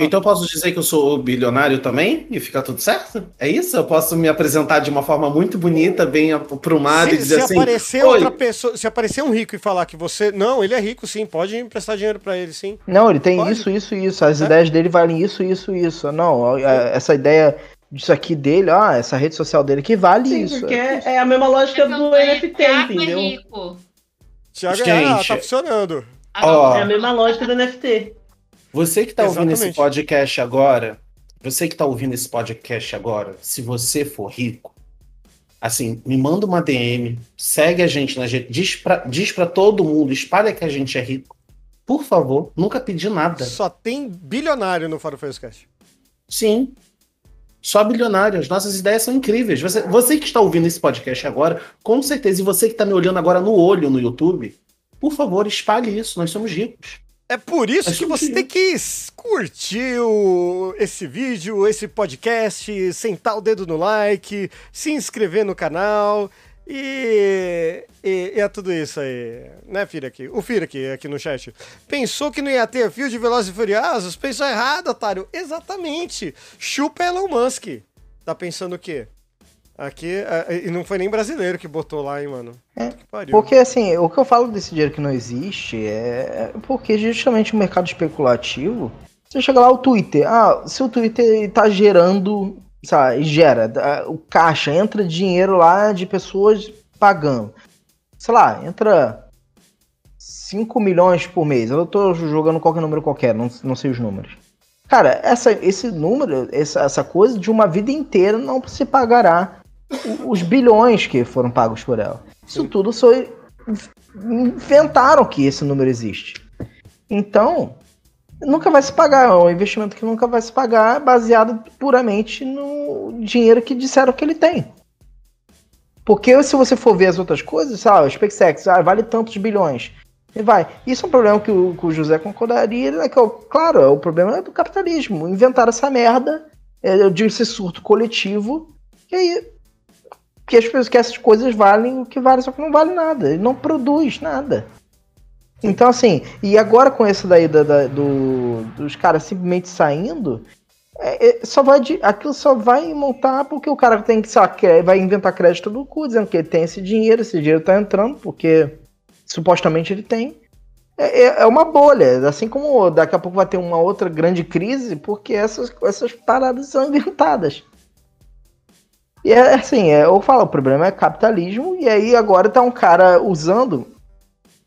Então eu posso dizer que eu sou bilionário também e ficar tudo certo? É isso? Eu posso me apresentar de uma forma muito bonita, bem aprumada e se, dizer se assim. aparecer "Oi, outra pessoa, se aparecer um rico e falar que você. Não, ele é rico, sim, pode emprestar dinheiro pra ele, sim. Não, ele tem Pode. isso, isso, isso. As É. ideias dele valem isso, isso, isso. Não, a- essa ideia disso aqui dele, ah, essa rede social dele que vale Sim, isso. porque é, é a mesma lógica do NFT, entendeu? rico. Thiago, Gente. ah, tá funcionando. Ó. É a mesma lógica do NFT. Você que tá ouvindo esse Exatamente. podcast agora, você que tá ouvindo esse podcast agora, se você for rico, assim, me manda uma DM, segue a gente na gente, diz pra, diz pra todo mundo, espalha que a gente é rico. Por favor, nunca pedi nada. Só tem bilionário no Farofeiros Cast. Sim. Só bilionário. As nossas ideias são incríveis. Você, você que está ouvindo esse podcast agora, com certeza, e você que está me olhando agora no olho no YouTube, por favor, espalhe isso. Nós somos ricos. É por isso Acho que você que- tem que curtir o- esse vídeo, esse podcast, sentar o dedo no like, se inscrever no canal e, e, e é tudo isso aí, né, Fira aqui? O Fira aqui, no chat. Pensou que não ia ter fio de Velozes e Furiosos? Pensou errado, otário. Exatamente. Chupa Elon Musk. Tá pensando o quê? Aqui, é, e não foi nem brasileiro que botou lá, hein, mano? É, Que pariu. Porque assim, o que eu falo desse dinheiro que não existe é porque justamente o mercado especulativo. Você chega lá o Twitter, ah, se o Twitter tá gerando, sabe, gera, o caixa, entra dinheiro lá de pessoas pagando. Sei lá, entra 5 milhões por mês. Eu tô jogando qualquer número qualquer, não, não sei os números. Cara, essa, esse número, essa, essa coisa de uma vida inteira não se pagará os bilhões que foram pagos por ela. Isso tudo foi. Inventaram que esse número existe. Então, nunca vai se pagar. É um investimento que nunca vai se pagar baseado puramente no dinheiro que disseram que ele tem. Porque se você for ver as outras coisas, sei lá, o SpaceX ah, vale tantos bilhões. E vai. Isso é um problema que o, que o José concordaria, né? Que, é o- claro, é o problema é do capitalismo. Inventaram essa merda é, de esse surto coletivo. E aí que as que essas coisas valem o que vale, só que não vale nada. Ele não produz nada. Então, assim, e agora com essa daí da, da- do, dos caras simplesmente saindo, é, é, só vai de, aquilo só vai montar porque o cara tem que, sei lá, quer- vai inventar crédito do cu, dizendo que ele tem esse dinheiro, esse dinheiro tá entrando, porque supostamente ele tem. É, é- é uma bolha, assim como daqui a pouco vai ter uma outra grande crise, porque essas, essas paradas são inventadas. E é assim, é, eu falo, o problema é capitalismo, e aí agora tá um cara usando,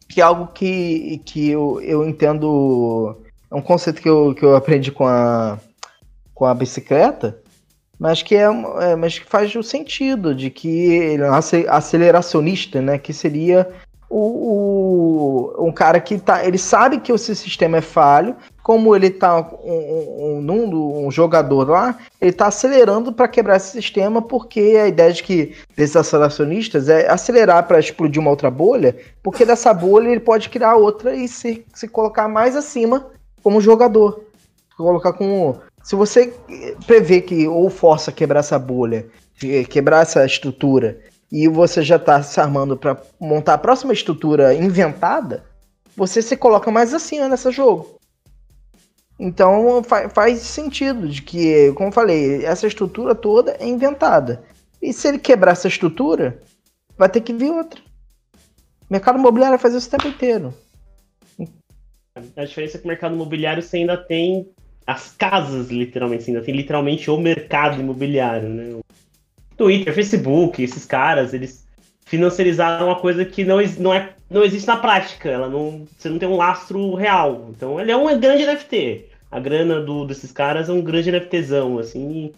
que é algo que, que eu, eu entendo, é um conceito que eu, que eu aprendi com a, com a bicicleta, mas que, é, é, mas que faz o sentido de que ele é ace- aceleracionista, né, que seria o, o- um cara que tá, ele sabe que esse sistema é falho, como ele tá um, um, um, um jogador lá, ele tá acelerando para quebrar esse sistema, porque a ideia de que desses aceleracionistas é acelerar para explodir uma outra bolha, porque dessa bolha ele pode criar outra e se, se colocar mais acima como jogador. Colocar como. Se você prevê que ou força quebrar essa bolha, que- quebrar essa estrutura, e você já tá se armando para montar a próxima estrutura inventada, você se coloca mais acima nesse jogo. Então fa- faz sentido de que, como eu falei, essa estrutura toda é inventada. E se ele quebrar essa estrutura, vai ter que vir outra. O mercado imobiliário faz isso o tempo inteiro. A diferença é que o mercado imobiliário você ainda tem as casas, literalmente, você ainda tem literalmente o mercado imobiliário, né? Twitter, Facebook, esses caras, eles financiarizaram uma coisa que não, não, é, não existe na prática. Ela não, você não tem um lastro real. Então ele é um grande NFT. A grana do, desses caras é um grande NFTzão, assim.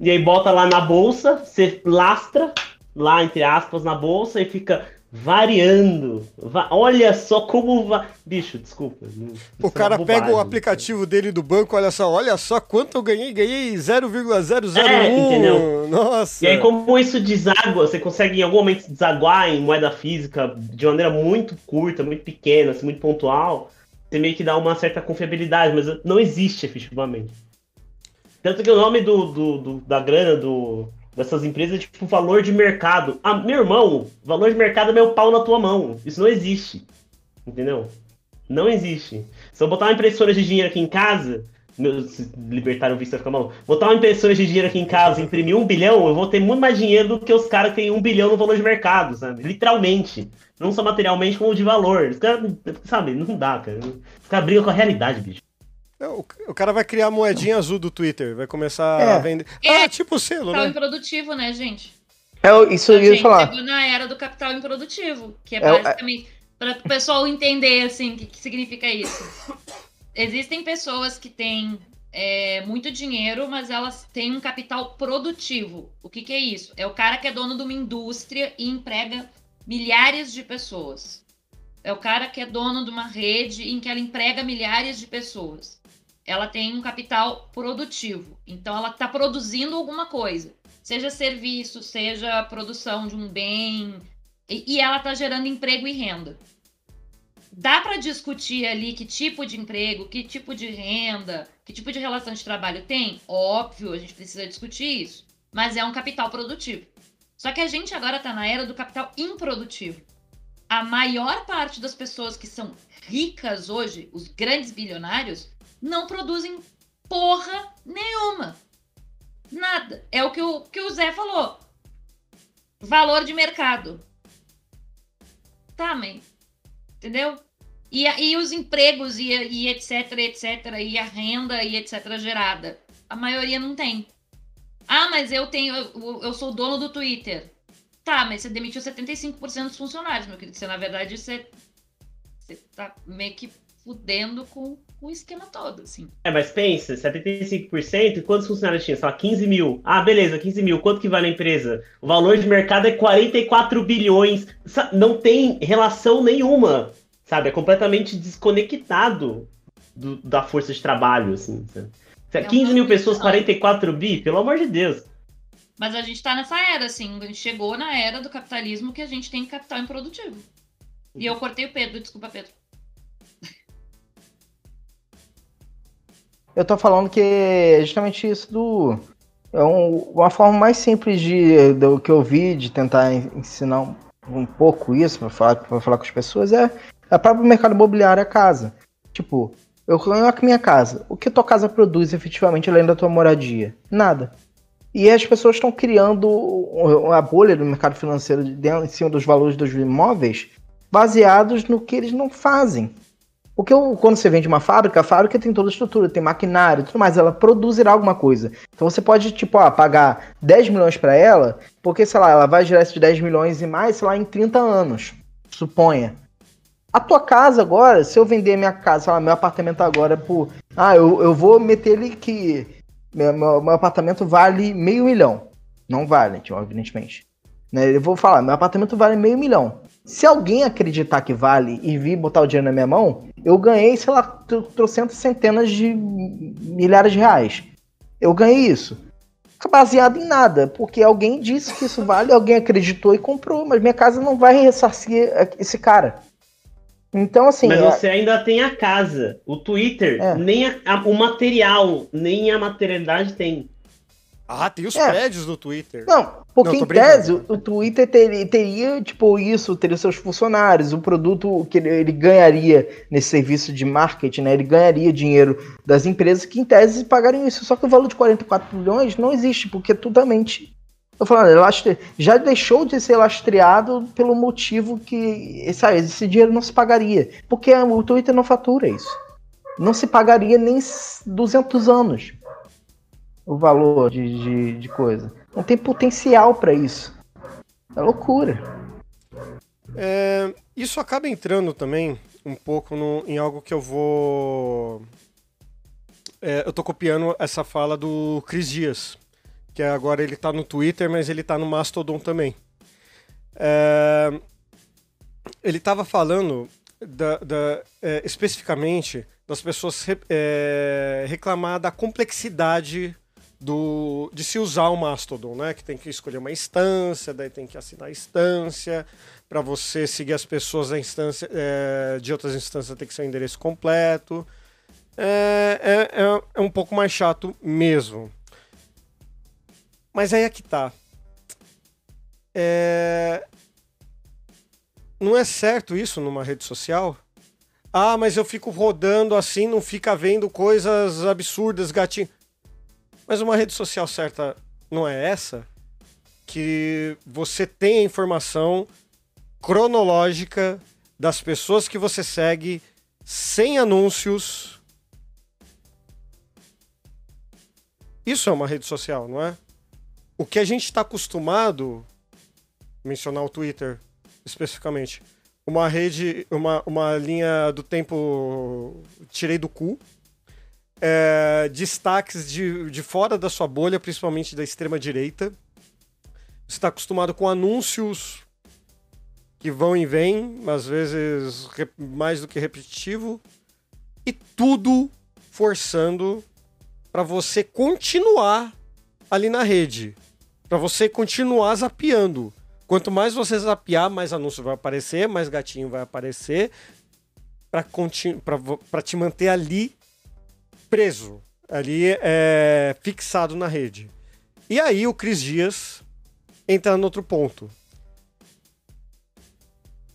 E, e aí bota lá na bolsa, você lastra lá, entre aspas, na bolsa e fica variando. Va- Olha só como vai. Bicho, desculpa. é O cara pega o aplicativo dele do banco, olha só, olha só quanto eu ganhei, ganhei 0,001. É, entendeu? Nossa. E aí, como isso deságua, você consegue em algum momento desaguar em moeda física de maneira muito curta, muito pequena, assim, muito pontual, você meio que dá uma certa confiabilidade, mas não existe efetivamente. Tanto que o nome do, do- do- da grana do, dessas empresas é tipo valor de mercado. Ah, meu irmão, valor de mercado é meu pau na tua mão. Isso não existe. Entendeu? Não existe. Se eu botar uma impressora de dinheiro aqui em casa, meu, se libertário visto vai ficar maluco. Botar uma impressora de dinheiro aqui em casa e imprimir um bilhão, eu vou ter muito mais dinheiro do que os caras que têm um bilhão no valor de mercado, sabe? Literalmente. Não só materialmente, como de valor. Os caras, sabe, não dá, cara. Os caras brigam com a realidade, bicho. É, O, cara vai criar a moedinha azul do Twitter, vai começar É. a vender. É, Ah, tipo o selo, Capital né? improdutivo, né, gente? É, isso eu ia gente falar. chegou na era do capital improdutivo, que é É o- basicamente Para o pessoal entender assim o que, que significa isso. Existem pessoas que têm é, muito dinheiro, mas elas têm um capital produtivo. O que, que é isso? É o cara que é dono de uma indústria e emprega milhares de pessoas. É o cara que é dono de uma rede em que ela emprega milhares de pessoas. Ela tem um capital produtivo. Então ela está produzindo alguma coisa. Seja serviço, seja produção de um bem. E, e ela está gerando emprego e renda. Dá para discutir ali que tipo de emprego, que tipo de renda, que tipo de relação de trabalho tem? Óbvio, a gente precisa discutir isso. Mas é um capital produtivo. Só que a gente agora está na era do capital improdutivo. A maior parte das pessoas que são ricas hoje, os grandes bilionários, não produzem porra nenhuma. Nada. É o que o, que o Zé falou. Valor de mercado. Tá, mas. Entendeu? E, e os empregos e, e etc, etc, e a renda e etc gerada. A maioria não tem. Ah, mas eu tenho. Eu, eu sou dono do Twitter. Tá, mas você demitiu 75% dos funcionários, meu querido. Você, na verdade, você, você tá meio que fudendo com o esquema todo, assim. É, mas pensa, 75%, e quantos funcionários tinha? Só 15 mil. Ah, beleza, 15 mil. Quanto que vale a empresa? O valor de mercado é 44 bilhões. Não tem relação nenhuma, sabe? É completamente desconectado do, da força de trabalho, assim. Sabe? 15 mil pessoas, 44 bi, pelo amor de Deus. Mas a gente tá nessa era, assim. A gente chegou na era do capitalismo que a gente tem capital improdutivo. E eu cortei o Pedro, desculpa, Pedro. Eu tô falando que é justamente isso do. É um, uma forma mais simples de, do que eu vi de tentar ensinar um, um pouco isso para falar, pra falar com as pessoas é a própria mercado imobiliário a casa. Tipo, eu coloco minha casa. O que tua casa produz efetivamente além da tua moradia? Nada. E as pessoas estão criando uma bolha do mercado financeiro em cima dos valores dos imóveis baseados no que eles não fazem. Porque quando você vende uma fábrica, a fábrica tem toda a estrutura, tem maquinário tudo mais, ela produzirá alguma coisa. Então você pode, tipo, ó, pagar 10 milhões para ela, porque, sei lá, ela vai gerar esses 10 milhões e mais, sei lá, em 30 anos. Suponha. A tua casa agora, se eu vender minha casa, sei lá, meu apartamento agora por. Ah, eu, eu vou meter ele que. Meu, meu, meu apartamento vale meio milhão. Não vale, evidentemente. Né? Eu vou falar, meu apartamento vale meio milhão. Se alguém acreditar que vale e vir botar o dinheiro na minha mão, eu ganhei, sei lá, trocentas centenas de milhares de reais. Eu ganhei isso. Baseado em nada, porque alguém disse que isso vale, alguém acreditou e comprou, mas minha casa não vai ressarcir esse cara. Então, assim. Mas você é... ainda tem a casa. O Twitter, é. nem a, a, o material, nem a materialidade tem. Ah, tem os é. prédios do Twitter. Não, porque não, em tese o Twitter teria, teria, tipo, isso, teria seus funcionários, o produto que ele, ele, ganharia nesse serviço de marketing, né? Ele ganharia dinheiro das empresas que em tese pagariam isso. Só que o valor de 44 bilhões não existe, porque é totalmente. Eu falando, lastre, já deixou de ser lastreado pelo motivo que sabe, esse dinheiro não se pagaria. Porque o Twitter não fatura isso. Não se pagaria nem 200 anos o valor de, de, de coisa. Não tem potencial para isso. É loucura. É, isso acaba entrando também um pouco no, em algo que eu vou. É, eu tô copiando essa fala do Cris Dias, que agora ele tá no Twitter, mas ele tá no Mastodon também. É, ele estava falando da, da é, especificamente das pessoas re, é, reclamar da complexidade do, de se usar o Mastodon, né? Que tem que escolher uma instância, daí tem que assinar a instância. Para você seguir as pessoas da instância, é, de outras instâncias tem que ser o endereço completo. É, é, é, é um pouco mais chato mesmo. Mas aí é que tá. É... Não é certo isso numa rede social? Ah, mas eu fico rodando assim, não fica vendo coisas absurdas, gatinho. Mas uma rede social certa não é essa? Que você tem a informação cronológica das pessoas que você segue sem anúncios. Isso é uma rede social, não é? O que a gente está acostumado, mencionar o Twitter especificamente, uma rede, uma, uma linha do tempo tirei do cu. É, destaques de, de fora da sua bolha, principalmente da extrema direita. Você está acostumado com anúncios que vão e vêm, às vezes mais do que repetitivo, e tudo forçando para você continuar ali na rede, para você continuar zapeando. Quanto mais você zapear, mais anúncio vai aparecer, mais gatinho vai aparecer, para te manter ali preso, ali é, fixado na rede. E aí o Cris Dias entra no outro ponto.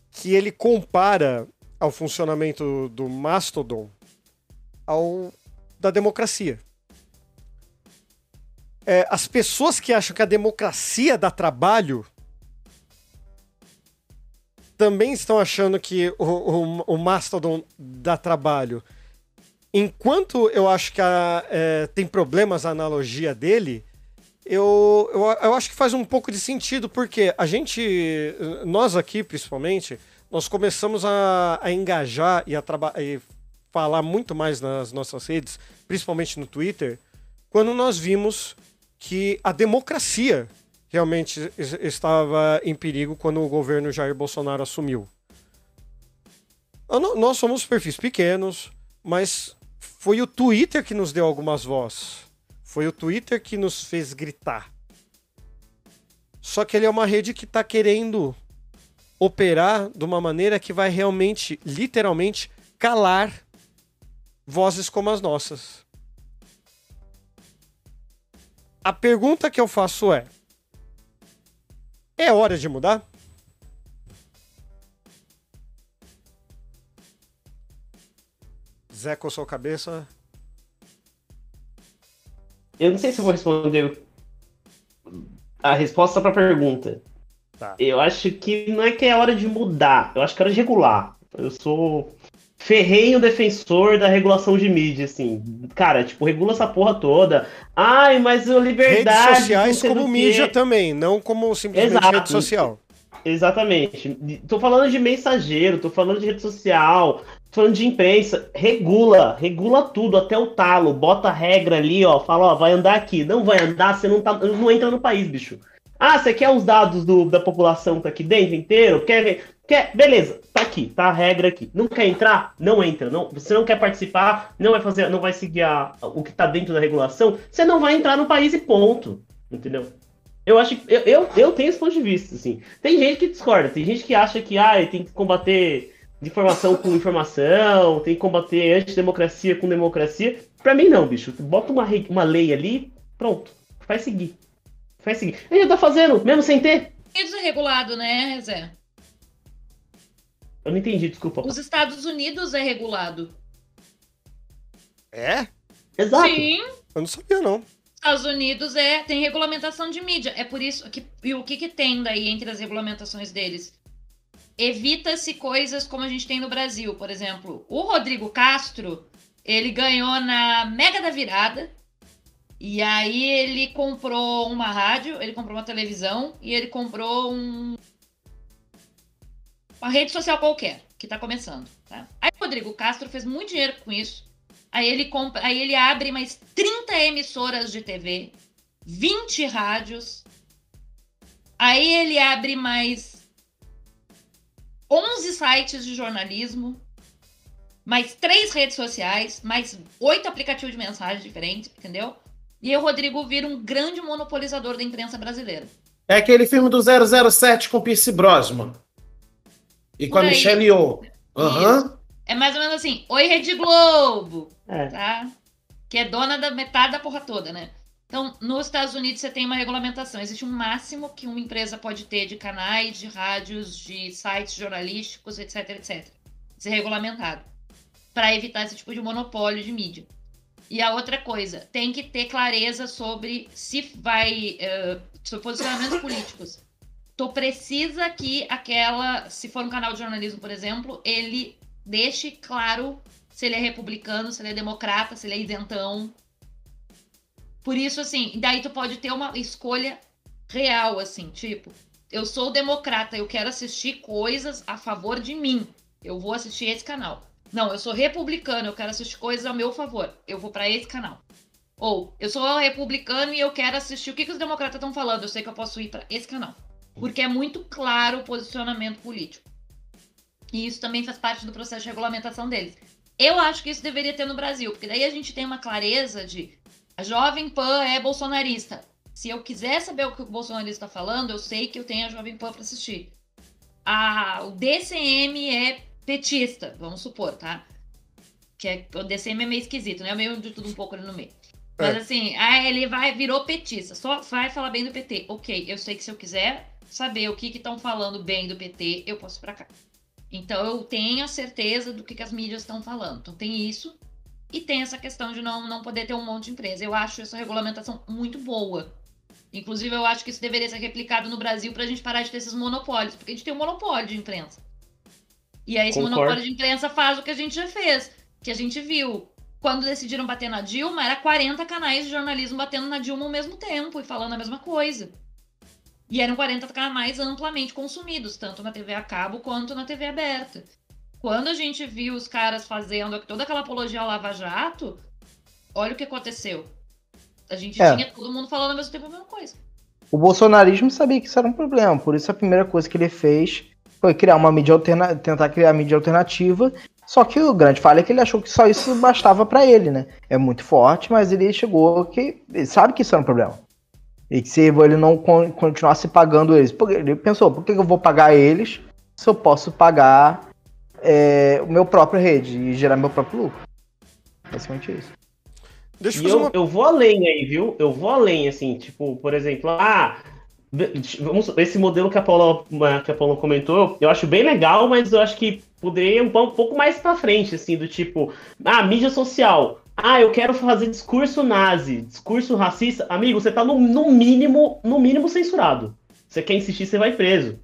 Que ele compara ao funcionamento do Mastodon ao da democracia. É, as pessoas que acham que a democracia dá trabalho também estão achando que o, o, o Mastodon dá trabalho. Enquanto eu acho que a, é, tem problemas a analogia dele, eu, eu, eu acho que faz um pouco de sentido, porque a gente, nós aqui principalmente, nós começamos a, a engajar e a e falar muito mais nas nossas redes, principalmente no Twitter, quando nós vimos que a democracia realmente estava em perigo quando o governo Jair Bolsonaro assumiu. Nós somos perfis pequenos, mas foi o Twitter que nos deu algumas vozes. Foi o Twitter que nos fez gritar. Só que ele é uma rede que está querendo operar de uma maneira que vai realmente, literalmente, calar vozes como as nossas. A pergunta que eu faço é: é hora de mudar? Zé coçou a cabeça. Eu não sei se eu vou responder a resposta para a pergunta. Tá. Eu acho que não é que é hora de mudar, eu acho que é hora de regular. Eu sou ferrenho defensor da regulação de mídia, assim. Cara, tipo, regula essa porra toda. Ai, mas a liberdade. Redes sociais como mídia também, não como simplesmente Exato. rede social. Exatamente. Tô falando de mensageiro, tô falando de rede social, tô falando de imprensa. Regula, regula tudo, até o talo. Bota a regra ali, ó. Fala, ó, vai andar aqui. Não vai andar, você não, tá, não entra no país, bicho. Ah, você quer os dados do, da população que tá aqui dentro inteiro? Quer, quer? Beleza, tá aqui, tá a regra aqui. Não quer entrar? Não entra. Não, você não quer participar, não vai fazer, não vai seguir a, o que tá dentro da regulação, você não vai entrar no país e ponto. Entendeu? Eu acho que eu, eu, eu tenho esse ponto de vista, assim. Tem gente que discorda, tem gente que acha que ah, tem que combater informação com informação, tem que combater antidemocracia com democracia. Pra mim não, bicho. Bota uma, uma lei ali, pronto. Vai seguir. Vai seguir. Ele já tá fazendo, mesmo sem ter. É regulado, né, Zé? Eu não entendi, desculpa. Os Estados Unidos é regulado. É? Exato. Sim, Eu não sabia, não. Estados Unidos é, tem regulamentação de mídia. É por isso que. E o que, que tem daí entre as regulamentações deles? Evita-se coisas como a gente tem no Brasil, por exemplo. O Rodrigo Castro, ele ganhou na Mega da Virada. E aí ele comprou uma rádio, ele comprou uma televisão e ele comprou um. Uma rede social qualquer, que tá começando. Tá? Aí o Rodrigo Castro fez muito dinheiro com isso. Aí ele compra, aí ele abre mais 30 emissoras de TV, 20 rádios. Aí ele abre mais 11 sites de jornalismo, mais três redes sociais, mais oito aplicativos de mensagem diferentes, entendeu? E o Rodrigo vira um grande monopolizador da imprensa brasileira. É aquele filme do 007 com Pierce Brosnan. E com a. Michelle Yeoh. Aham. É mais ou menos assim, oi Rede Globo, É. tá? Que é dona da metade da porra toda, né? Então, nos Estados Unidos você tem uma regulamentação. Existe um máximo que uma empresa pode ter de canais, de rádios, de sites jornalísticos, etc, etc. Ser regulamentado. Para evitar esse tipo de monopólio de mídia. E a outra coisa, tem que ter clareza sobre se vai. eh, sobre posicionamentos políticos. Tu precisa que aquela. Se for um canal de jornalismo, por exemplo, ele deixe claro se ele é republicano, se ele é democrata, se ele é isentão. Por isso, assim, daí tu pode ter uma escolha real, assim, tipo, eu sou democrata, eu quero assistir coisas a favor de mim. Eu vou assistir esse canal. Não, eu sou republicano, eu quero assistir coisas a meu favor. Eu vou para esse canal. Ou, eu sou republicano e eu quero assistir o que, que os democratas estão falando. Eu sei que eu posso ir para esse canal. Porque é muito claro o posicionamento político. E isso também faz parte do processo de regulamentação deles. Eu acho que isso deveria ter no Brasil, porque daí a gente tem uma clareza de a Jovem Pan é bolsonarista. Se eu quiser saber o que o bolsonarista está falando, eu sei que eu tenho a Jovem Pan para assistir. A, o DCM é petista, vamos supor, tá? Que é, o DCM é meio esquisito, né? É meio de tudo um pouco ali no meio. Mas É. assim, ah, ele vai, virou petista, só vai falar bem do PT. Ok, eu sei que se eu quiser saber o que estão falando bem do PT, eu posso ir pra cá. Então eu tenho a certeza do que, que as mídias estão falando. Então tem isso. E tem essa questão de não, não poder ter um monte de empresa. Eu acho essa regulamentação muito boa. Inclusive, eu acho que isso deveria ser replicado no Brasil pra gente parar de ter esses monopólios. Porque a gente tem um monopólio de imprensa. E aí esse Concordo. monopólio de imprensa faz o que a gente já fez. Que a gente viu. Quando decidiram bater na Dilma, era 40 canais de jornalismo batendo na Dilma ao mesmo tempo e falando a mesma coisa. E eram 40 canais amplamente consumidos, tanto na TV a cabo quanto na TV aberta. Quando a gente viu os caras fazendo toda aquela apologia ao Lava Jato, olha o que aconteceu. A gente É. tinha todo mundo falando ao mesmo tempo a mesma coisa. O bolsonarismo sabia que isso era um problema, por isso a primeira coisa que ele fez foi criar uma mídia alternativa, tentar criar mídia alternativa. Só que o grande falha é que ele achou que só isso bastava pra ele, né? É muito forte, mas ele chegou que ele sabe que isso era um problema. E que se ele não con- continuasse pagando eles, porque ele pensou, por que eu vou pagar eles se eu posso pagar é, o meu próprio rede e gerar meu próprio lucro? Basicamente isso. Deixa eu E eu, uma. eu vou além aí, viu? Eu vou além, assim, tipo, por exemplo, ah, vamos, esse modelo que a Paula, que a Paula comentou, eu acho bem legal, mas eu acho que poderia ir um, um pouco mais pra frente, assim, do tipo, ah, mídia social. Ah, eu quero fazer discurso nazi, discurso racista. Amigo, você tá no, no mínimo, no mínimo censurado. Você quer insistir, você vai preso.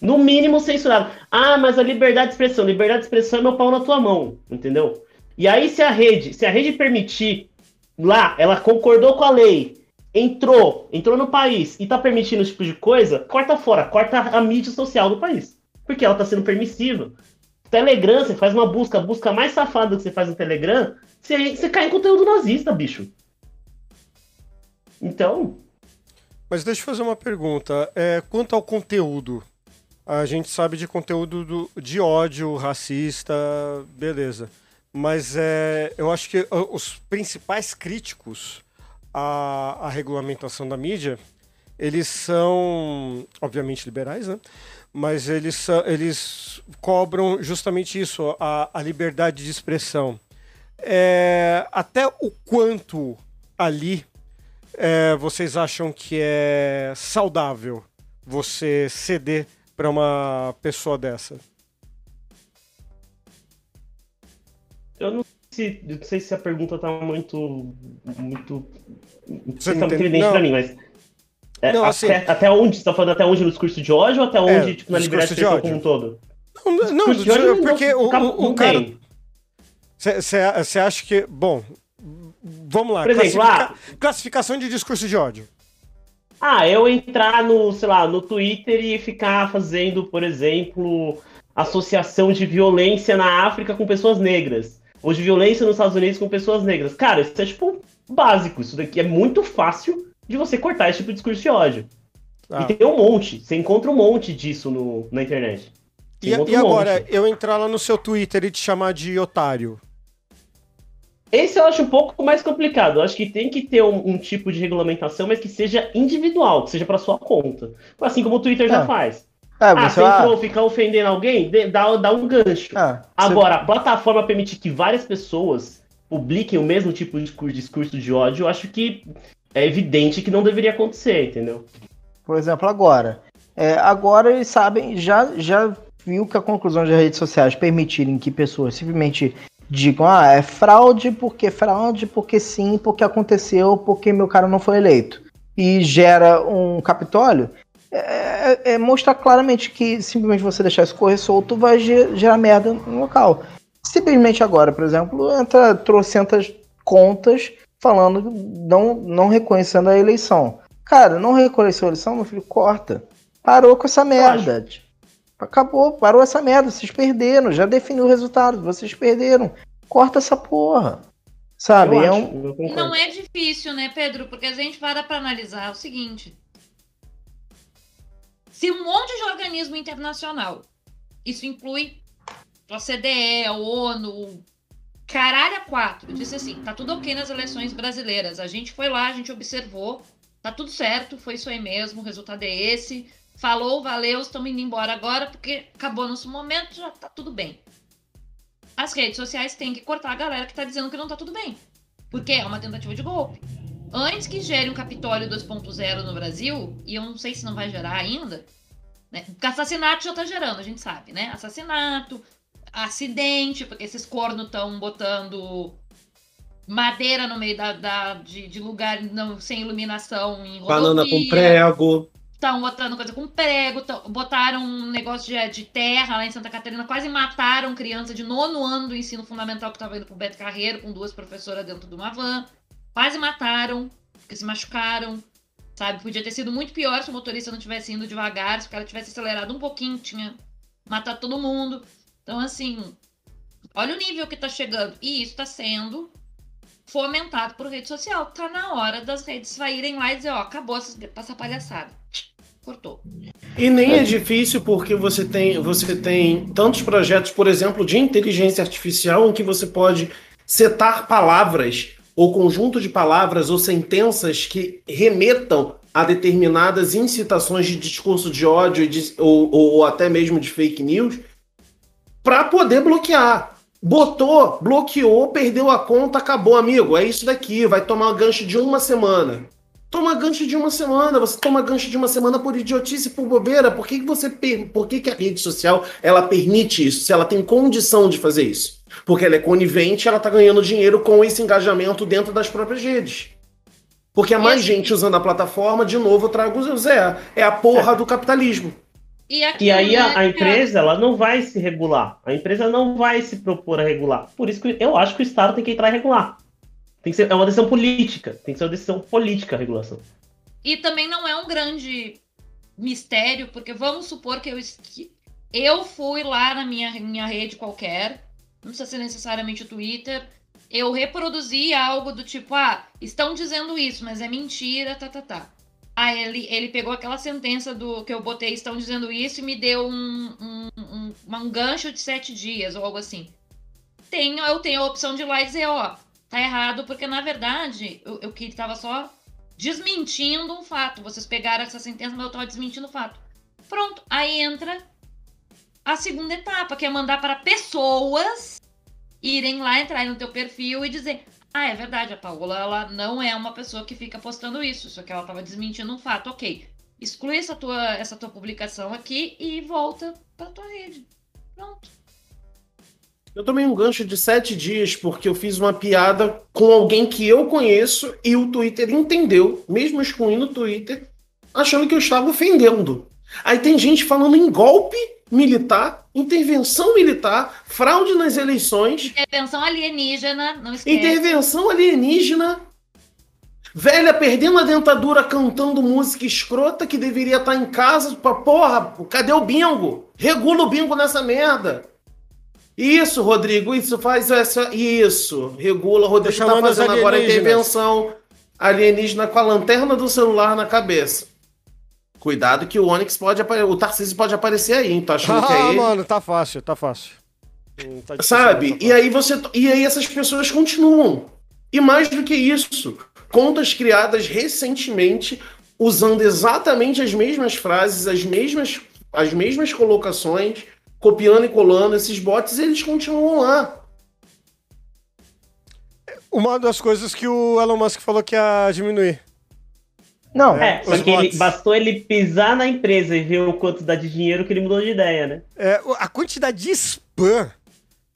No mínimo censurado. Ah, mas a liberdade de expressão, liberdade de expressão é meu pau na tua mão, entendeu? E aí, se a rede, se a rede permitir lá, ela concordou com a lei, entrou, entrou no país e tá permitindo esse tipo de coisa, corta fora, corta a mídia social do país. Porque ela tá sendo permissiva. Telegram, você faz uma busca, busca mais safada que você faz no Telegram, você, você cai em conteúdo nazista, bicho. Então, Mas deixa eu fazer uma pergunta. É, quanto ao conteúdo, a gente sabe de conteúdo do- de ódio, racista, beleza. Mas é, eu acho que ah, os principais críticos à, à regulamentação da mídia, eles são, obviamente, liberais, né? Mas eles, eles cobram justamente isso, a, a liberdade de expressão. É, até o quanto ali é, vocês acham que é saudável você ceder para uma pessoa dessa? eu não não sei se a pergunta tá muito. muito. Não Você sei se não tá muito entende? evidente Não. pra mim, mas. É, Não, até, assim- até onde? Você tá falando até onde no discurso de ódio ou até onde, É, tipo, na liberdade de expressão como um todo? Não, não, Discurso de ódio porque não- o, o, cara. Você acha que. Bom, vamos lá. Por exemplo, classifica- classificação de discurso de ódio. Ah, eu entrar no, sei lá, no Twitter e ficar fazendo, por exemplo, associação de violência na África com pessoas negras. Ou de violência nos Estados Unidos com pessoas negras. Cara, isso é tipo básico. Isso daqui é muito fácil de você cortar esse tipo de discurso de ódio. Ah. E tem um monte. Você encontra um monte disso no, na internet. Você E, e um agora, monte. eu entrar lá no seu Twitter e te chamar de otário. Esse eu acho um pouco mais complicado. Eu acho que tem que ter um, um tipo de regulamentação, mas que seja individual, que seja para sua conta. Assim como o Twitter já É. faz. É, Ah, você você ah, entrou, ficar ofendendo alguém, dá, dá um gancho. você- Agora, a plataforma permitir que várias pessoas publiquem o mesmo tipo de discurso, discurso de ódio, eu acho que é evidente que não deveria acontecer, entendeu? Por exemplo, agora. É, agora eles sabem, já, já viu que a conclusão das redes sociais permitirem que pessoas simplesmente digam, ah, é fraude porque fraude, porque sim, porque aconteceu, porque meu cara não foi eleito. E gera um Capitólio, é, é- é mostrar claramente que simplesmente você deixar isso correr solto vai ge- gerar merda no local. Simplesmente agora, por exemplo, entra trocentas contas falando, não, não reconhecendo a eleição. Cara, não reconheceu a eleição, meu filho, corta. Parou com essa merda. Acabou, parou essa merda. Vocês perderam. Já definiu o resultado. Vocês perderam. Corta essa porra. Sabe? Eu É um. Não é difícil, né, Pedro? Porque a gente para pra analisar o seguinte. Se um monte de organismo internacional, isso inclui a CDE, a ONU, caralho a quatro, disse assim, tá tudo ok nas eleições brasileiras. A gente foi lá, a gente observou, tá tudo certo, foi isso aí mesmo, o resultado é esse. Falou, valeu, estamos indo embora agora, porque acabou nosso momento, já tá tudo bem. As redes sociais têm que cortar a galera que tá dizendo que não tá tudo bem. Porque é uma tentativa de golpe. Antes que gere um Capitólio 2.0 no Brasil, e eu não sei se não vai gerar ainda, né? Porque assassinato já tá gerando, a gente sabe, né? Assassinato, acidente, porque esses cornos estão botando madeira no meio da, da- de, de lugar não, sem iluminação em Banana com rodovia prego. estão botando coisa com prego, tão- botaram um negócio de, de terra lá em Santa Catarina, quase mataram criança de nono ano do ensino fundamental que estava indo pro Beto Carreiro com duas professoras dentro de uma van. Quase mataram, porque se machucaram. Sabe, podia ter sido muito pior se o motorista não tivesse indo devagar, se o cara tivesse acelerado um pouquinho, tinha matado todo mundo. Então, assim, olha o nível que tá chegando. E isso tá sendo fomentado por rede social. Tá na hora das redes saírem lá e dizer, ó, acabou essa, palhaçada. Cortou. E nem é difícil porque você tem, você tem tantos projetos, por exemplo, de inteligência artificial em que você pode setar palavras ou conjunto de palavras ou sentenças que remetam a determinadas incitações de discurso de ódio de- ou, ou- ou até mesmo de fake news para poder bloquear. Botou, bloqueou, perdeu a conta, acabou, amigo. É isso daqui, vai tomar gancho de uma semana. Toma gancho de uma semana, você toma gancho de uma semana por idiotice, por bobeira. Por que, que você per- por que, que a rede social ela permite isso? Se ela tem condição de fazer isso? Porque ela é conivente, ela tá ganhando dinheiro com esse engajamento dentro das próprias redes. Porque é mais assim- gente usando a plataforma, de novo, eu trago o Zé. É a porra do capitalismo. E, aquilo, E aí a, né, a empresa ela não vai se regular. A empresa não vai se propor a regular. Por isso que eu acho que o Estado tem que entrar e regular. Tem que ser, é uma decisão política. Tem que ser uma decisão política a regulação. E também não é um grande mistério, porque vamos supor que eu, que eu fui lá na minha, minha rede qualquer, não precisa ser necessariamente o Twitter, eu reproduzi algo do tipo, ah, estão dizendo isso, mas é mentira, tá, tá, tá. Aí ele, ele pegou aquela sentença do que eu botei, estão dizendo isso, e me deu um, um, um, um gancho de sete dias, ou algo assim. Tenho, eu tenho a opção de ir lá e dizer, ó, tá errado, porque na verdade, eu, eu que tava só desmentindo um fato. Vocês pegaram essa sentença, mas eu tava desmentindo o fato. Pronto, aí entra a segunda etapa, que é mandar para pessoas irem lá, entrarem no teu perfil e dizer: Ah, é verdade, a Paola ela não é uma pessoa que fica postando isso, só que ela tava desmentindo um fato. Ok, exclui essa tua, essa tua publicação aqui e volta pra tua rede. Pronto. Eu tomei um gancho de sete dias porque eu fiz uma piada com alguém que eu conheço e o Twitter entendeu, mesmo excluindo o Twitter, achando que eu estava ofendendo. Aí tem gente falando em golpe militar, intervenção militar, fraude nas eleições, Intervenção alienígena, não esquece. intervenção alienígena. Velha perdendo a dentadura cantando música escrota que deveria estar em casa. Pra porra, cadê o bingo? Regula o bingo nessa merda. Isso, Rodrigo, isso faz essa. Isso, regula. O Rodrigo tá os fazendo agora a intervenção alienígena com a lanterna do celular na cabeça. Cuidado que o Onix pode aparecer. O Tarcísio pode aparecer aí, hein? Tô achando que é Ah, ele. mano, tá fácil, tá fácil. Hum, tá difícil, Sabe? tá E aí você e aí essas pessoas continuam. E mais do que isso, contas criadas recentemente usando exatamente as mesmas frases, as mesmas as mesmas colocações, copiando e colando esses bots, eles continuam lá. Uma das coisas que o Elon Musk falou que ia diminuir. Não, É, só que ele, bastou ele pisar na empresa e ver o quanto dá de dinheiro que ele mudou de ideia, né? É, a quantidade de spam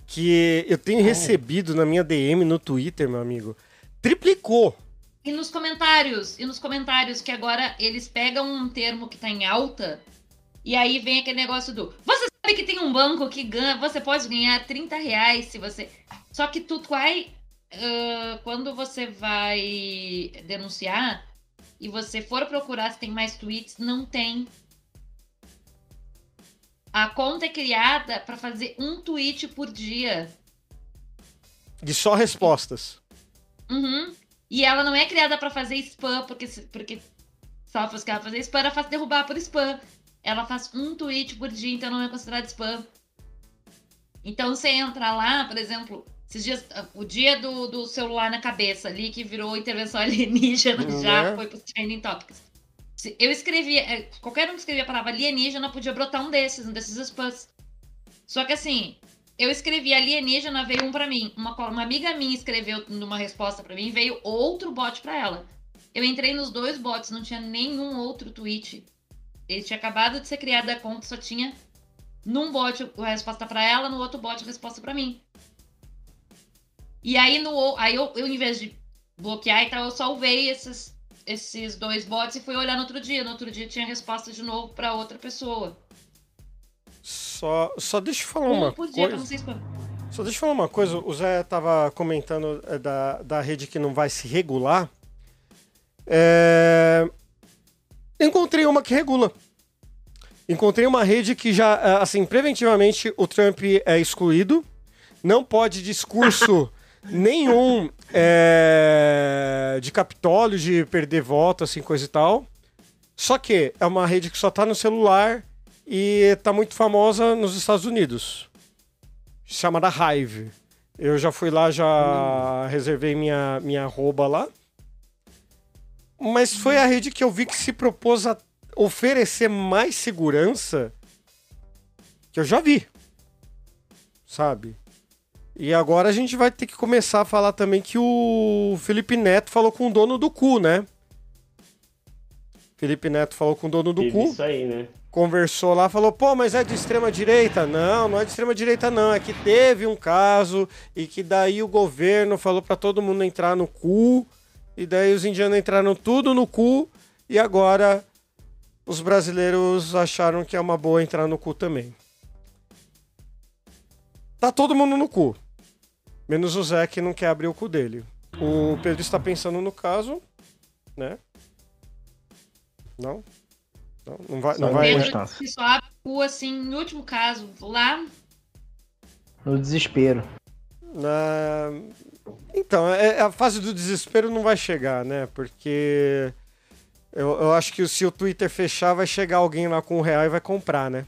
que eu tenho recebido na minha DM no Twitter, meu amigo, triplicou. E nos comentários, e nos comentários que agora eles pegam um termo que tá em alta e aí vem aquele negócio do você sabe que tem um banco que ganha, você pode ganhar 30 reais se você. Só que tu vai. ah, quando você vai denunciar e você for procurar se tem mais tweets, não tem. A conta é criada para fazer um tweet por dia. De só respostas. Uhum. E ela não é criada para fazer spam, porque, porque se ela fosse criada pra fazer spam, era fácil derrubar por spam. Ela faz um tweet por dia, então não é considerado spam. Então você entra lá, por exemplo, esses dias, o dia do, do celular na cabeça ali, que virou intervenção alienígena, Uhum. já foi pros trending topics. Se eu escrevia, é, qualquer um que escrevia a palavra alienígena podia brotar um desses, um desses spams. Só que assim, eu escrevi alienígena, veio um pra mim. Uma, uma amiga minha escreveu numa resposta pra mim, veio outro bot pra ela. Eu entrei nos dois bots, não tinha nenhum outro tweet. Ele tinha acabado de ser criado a conta, só tinha num bot a resposta pra ela, no outro bot a resposta pra mim. E aí, no, aí eu, eu, em vez de bloquear e tal, eu salvei esses, esses dois bots e fui olhar no outro dia. No outro dia tinha resposta de novo pra outra pessoa. Só, só deixa eu falar Um uma coisa. spam. Só deixa eu falar uma coisa. O Zé tava comentando é, da, da rede que não vai se regular. É, Encontrei uma que regula. Encontrei uma rede que já, é, assim, preventivamente o Trump é excluído. Não pode discurso nenhum é, de Capitólio, de perder voto, assim, coisa e tal. Só que é uma rede que só tá no celular e tá muito famosa nos Estados Unidos. Chamada Hive. Eu já fui lá, já reservei minha, minha arroba lá. Mas foi a rede que eu vi que se propôs a oferecer mais segurança que eu já vi. Sabe? E agora a gente vai ter que começar a falar também que o Felipe Neto falou com o dono do cu, né? Felipe Neto falou com o dono do Teve cu Isso aí, né? conversou lá, falou: pô, mas é de extrema direita? Não, não é de extrema direita, não. É que teve um caso e que daí o governo falou pra todo mundo entrar no cu, e daí os indianos entraram tudo no cu, e agora os brasileiros acharam que é uma boa entrar no cu também. Tá todo mundo no cu. Menos o Zé que não quer abrir o cu dele. O Pedro está pensando no caso, né? Não? Não, não vai. Não vai Pedro só abre o cu, assim, em último caso, lá No desespero. Na... Então, é- a fase do desespero não vai chegar, né? Porque eu, eu acho que se o Twitter fechar, vai chegar alguém lá com um real e vai comprar, né?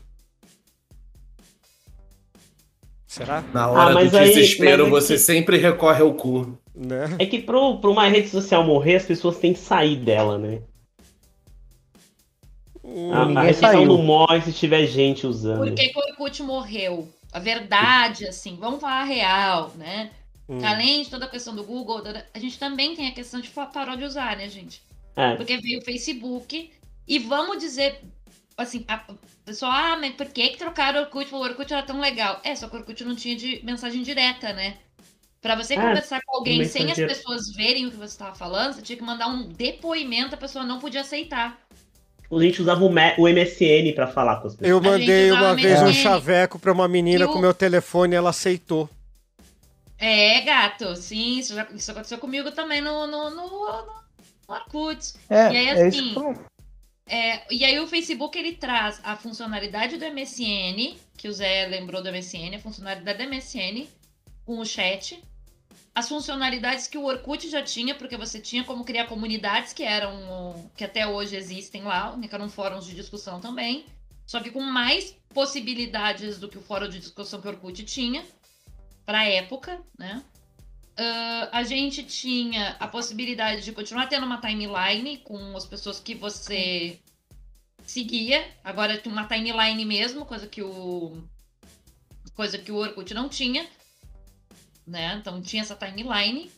Será? Na hora Ah, mas do aí- desespero, é você que- sempre recorre ao cu. Né? É que pro, pra uma rede social morrer, as pessoas têm que sair dela, né? Hum, A, a rede social não morre se tiver gente usando. Por que, que o Orkut morreu? A verdade, assim, vamos falar a real, né? hum. Além de toda a questão do Google, a gente também tem a questão de parou de usar, né, gente? É, Porque veio o Facebook e vamos dizer, assim, a o pessoal, ah, mas por que, que trocaram o Orkut? O Orkut era tão legal. É, só que o Orkut não tinha de mensagem direta, né? Pra você Ah, conversar com alguém sem as pessoas verem o que você estava falando, você tinha que mandar um depoimento, a pessoa não podia aceitar. a gente usava o, o MSN pra falar com as pessoas. Eu mandei uma vez um chaveco pra uma menina o- com meu telefone e ela aceitou. É, gato, sim, isso, já, isso aconteceu comigo também no, no, no, no, no Orkut. É, E aí, é assim, isso que eu falo. É, e aí o Facebook ele traz a funcionalidade do MSN, que o Zé lembrou do MSN, a funcionalidade do MSN com o chat. As funcionalidades que o Orkut já tinha, porque você tinha como criar comunidades que eram que até hoje existem lá, que eram fóruns de discussão também. Só que com mais possibilidades do que o fórum de discussão que o Orkut tinha para época, né? Ah, a gente tinha a possibilidade de continuar tendo uma timeline com as pessoas que você seguia. Agora tem uma timeline mesmo, coisa que o coisa que o Orkut não tinha, né? Então tinha essa timeline.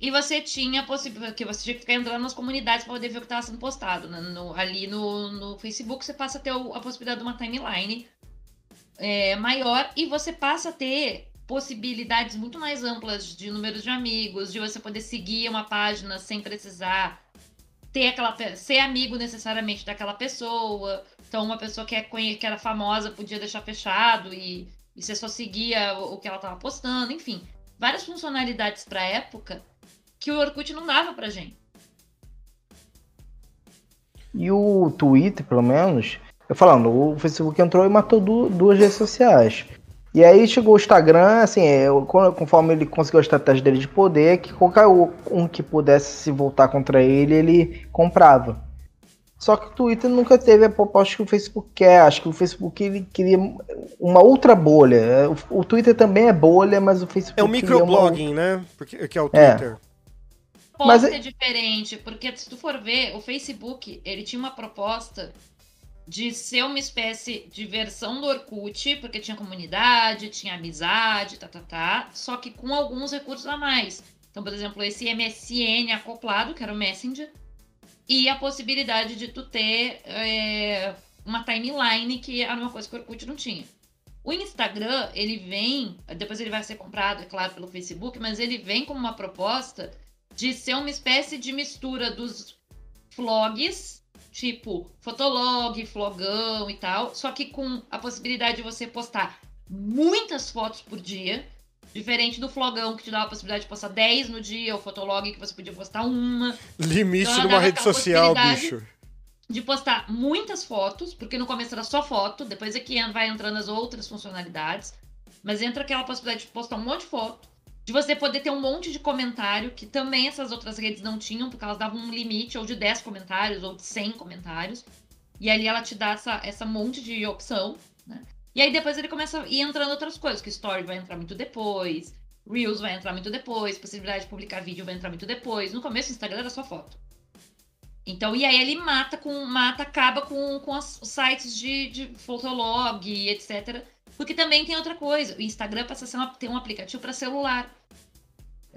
E você tinha a possibilidade que você tinha que ficar entrando nas comunidades para poder ver o que estava sendo postado. né? No- ali no, no Facebook você passa a ter a possibilidade de uma timeline é, maior e você passa a ter possibilidades muito mais amplas de números de amigos, de você poder seguir uma página sem precisar ter aquela ser amigo necessariamente daquela pessoa. Então, uma pessoa que, é, que era famosa podia deixar fechado e, e você só seguia o, que ela estava postando, enfim. Várias funcionalidades para época que o Orkut não dava pra gente. E o Twitter, pelo menos, Eu falando, o Facebook entrou e matou du- duas redes sociais. E aí chegou o Instagram, assim, é, con- conforme ele conseguiu a estratégia dele de poder, que qualquer um que pudesse se voltar contra ele, ele comprava. Só que o Twitter nunca teve a proposta que o Facebook quer. Acho que o Facebook ele queria uma outra bolha. É, O, o Twitter também é bolha, mas o Facebook É o microblogging, né? Porque, que é o É. Twitter. Pode Mas- ser diferente, porque se tu for ver, o Facebook, ele tinha uma proposta de ser uma espécie de versão do Orkut, porque tinha comunidade, tinha amizade, tá, tá, tá, só que com alguns recursos a mais. Então, por exemplo, esse MSN acoplado, que era o Messenger, e a possibilidade de tu ter é, uma timeline, que era uma coisa que o Orkut não tinha. O Instagram, ele vem, depois ele vai ser comprado, é claro, pelo Facebook, mas ele vem como uma proposta de ser uma espécie de mistura dos vlogs, tipo fotolog, flogão e tal, só que com a possibilidade de você postar muitas fotos por dia, diferente do flogão que te dava a possibilidade de postar 10 no dia, ou fotolog que você podia postar uma, Limite Então, numa rede social, bicho. de postar muitas fotos, porque no começo era só foto, depois é que vai entrando as outras funcionalidades, mas entra aquela possibilidade de postar um monte de foto, de você poder ter um monte de comentário, que também essas outras redes não tinham, porque elas davam um limite ou de 10 comentários ou de 100 comentários, e ali ela te dá essa, essa monte de opção, né? E aí depois ele começa a ir entrando outras coisas, que Story vai entrar muito depois, Reels vai entrar muito depois, possibilidade de publicar vídeo vai entrar muito depois. No começo o Instagram era só foto. Então, e aí ele mata com. mata, acaba com, com os sites de, de Fotolog, etc. Porque também tem outra coisa. O Instagram passa a ser uma, tem um aplicativo para celular.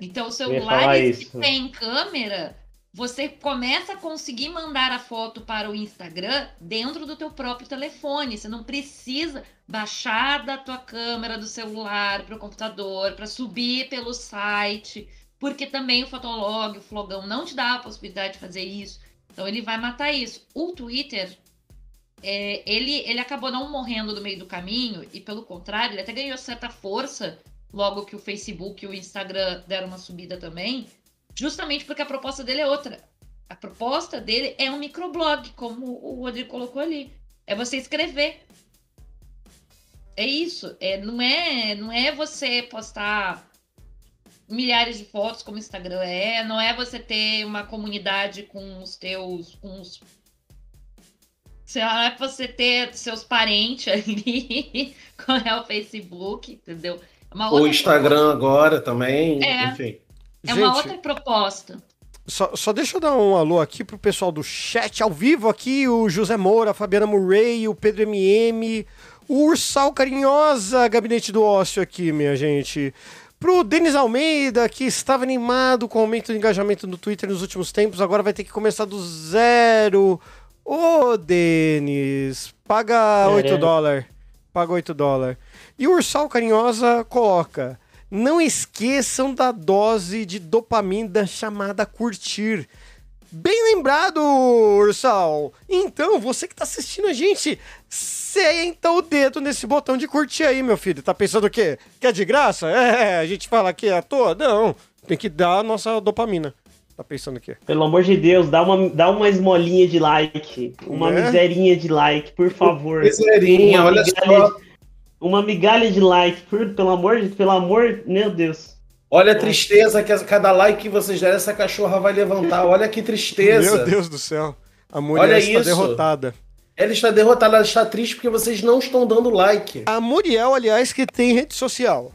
Então, o celular que tem câmera, você começa a conseguir mandar a foto para o Instagram dentro do teu próprio telefone. Você não precisa baixar da tua câmera do celular para o computador, para subir pelo site, porque também o Fotolog, o Flogão não te dá a possibilidade de fazer isso. Então ele vai matar isso. O Twitter, é, ele, ele acabou não morrendo no meio do caminho, e pelo contrário, ele até ganhou certa força logo que o Facebook e o Instagram deram uma subida também, justamente porque a proposta dele é outra. A proposta dele é um microblog, como o Rodrigo colocou ali. É você escrever. É isso. É, não, é, não é você postar milhares de fotos como o Instagram é, não é você ter uma comunidade com os teus. Com os... Sei lá, é você ter seus parentes ali, como é o Facebook, entendeu? O Instagram agora também, É. enfim. É uma Gente, outra proposta. Só, só deixa eu dar um alô aqui pro pessoal do chat ao vivo aqui, o José Moura, a Fabiana Murray, o Pedro MM, o Ursal Carinhosa, Gabinete do Ócio aqui, minha gente. Pro Denis Almeida, que estava animado com o aumento do engajamento no Twitter nos últimos tempos, agora vai ter que começar do zero. Ô, Denis, paga 8 Caramba. dólares. Paga 8 dólares. E o Ursal Carinhosa coloca: Não esqueçam da dose de dopamina chamada curtir. Bem lembrado, Ursal! Então, você que tá assistindo a gente, senta o dedo nesse botão de curtir aí, meu filho. Tá pensando o quê? Que é de graça? É, a gente fala que é à toa? Não, tem que dar a nossa dopamina. Tá pensando o quê? Pelo amor de Deus, dá uma, dá uma esmolinha de like. Uma Né? miserinha de like, por favor. Miserinha, olha só. de- Uma migalha de like, por, pelo amor de pelo amor, meu Deus. Olha a tristeza que cada like que vocês derem, essa cachorra vai levantar. Olha que tristeza. Meu Deus do céu. A mulher Olha está isso. derrotada. Ela está derrotada, ela está triste porque vocês não estão dando like. A Muriel, aliás, que tem rede social.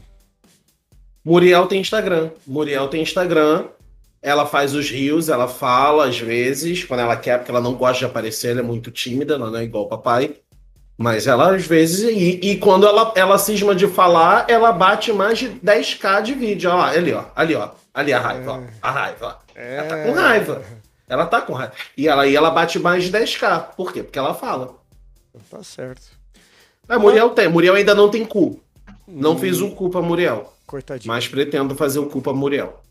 Muriel tem Instagram. Muriel tem Instagram. Ela faz os rios, ela fala às vezes, quando ela quer, porque ela não gosta de aparecer, ela é muito tímida, ela não é igual o papai. Mas ela às vezes. E, e quando ela, ela cisma de falar, ela bate mais de 10k de vídeo. Ó, ali, ó. Ali, ó. Ali a raiva, ó. A raiva, ó. Ela tá com raiva. Ela tá com raiva. E ela, e ela bate mais de 10k. Por quê? Porque ela fala. Tá certo. A Muriel tem. Muriel ainda não tem cu. Não Hum. fiz um cu pra Muriel. Coitadinho. Mas pretendo fazer um cu pra Muriel.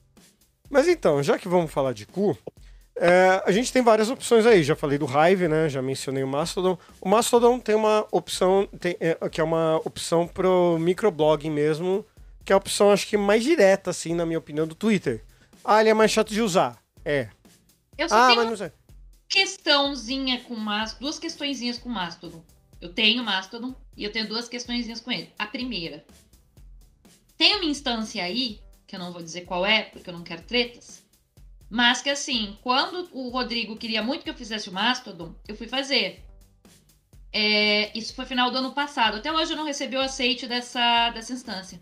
Mas então, já que vamos falar de cu, é, a gente tem várias opções aí. Já falei do Hive, né? Já mencionei o Mastodon. O Mastodon tem uma opção, tem, é, que é uma opção pro microblogging mesmo, que é a opção, acho que mais direta, assim, na minha opinião, do Twitter. Ah, ele é mais chato de usar. É. Eu só Ah, tenho mas não sei. questãozinha com Mastodon, duas questõezinhas com Mastodon. Eu tenho Mastodon e eu tenho duas questõezinhas com ele. A primeira, tem uma instância aí, que eu não vou dizer qual é, porque eu não quero tretas, mas que assim, quando o Rodrigo queria muito que eu fizesse o Mastodon, eu fui fazer. É, isso foi final do ano passado. Até hoje eu não recebi o aceite dessa, dessa instância.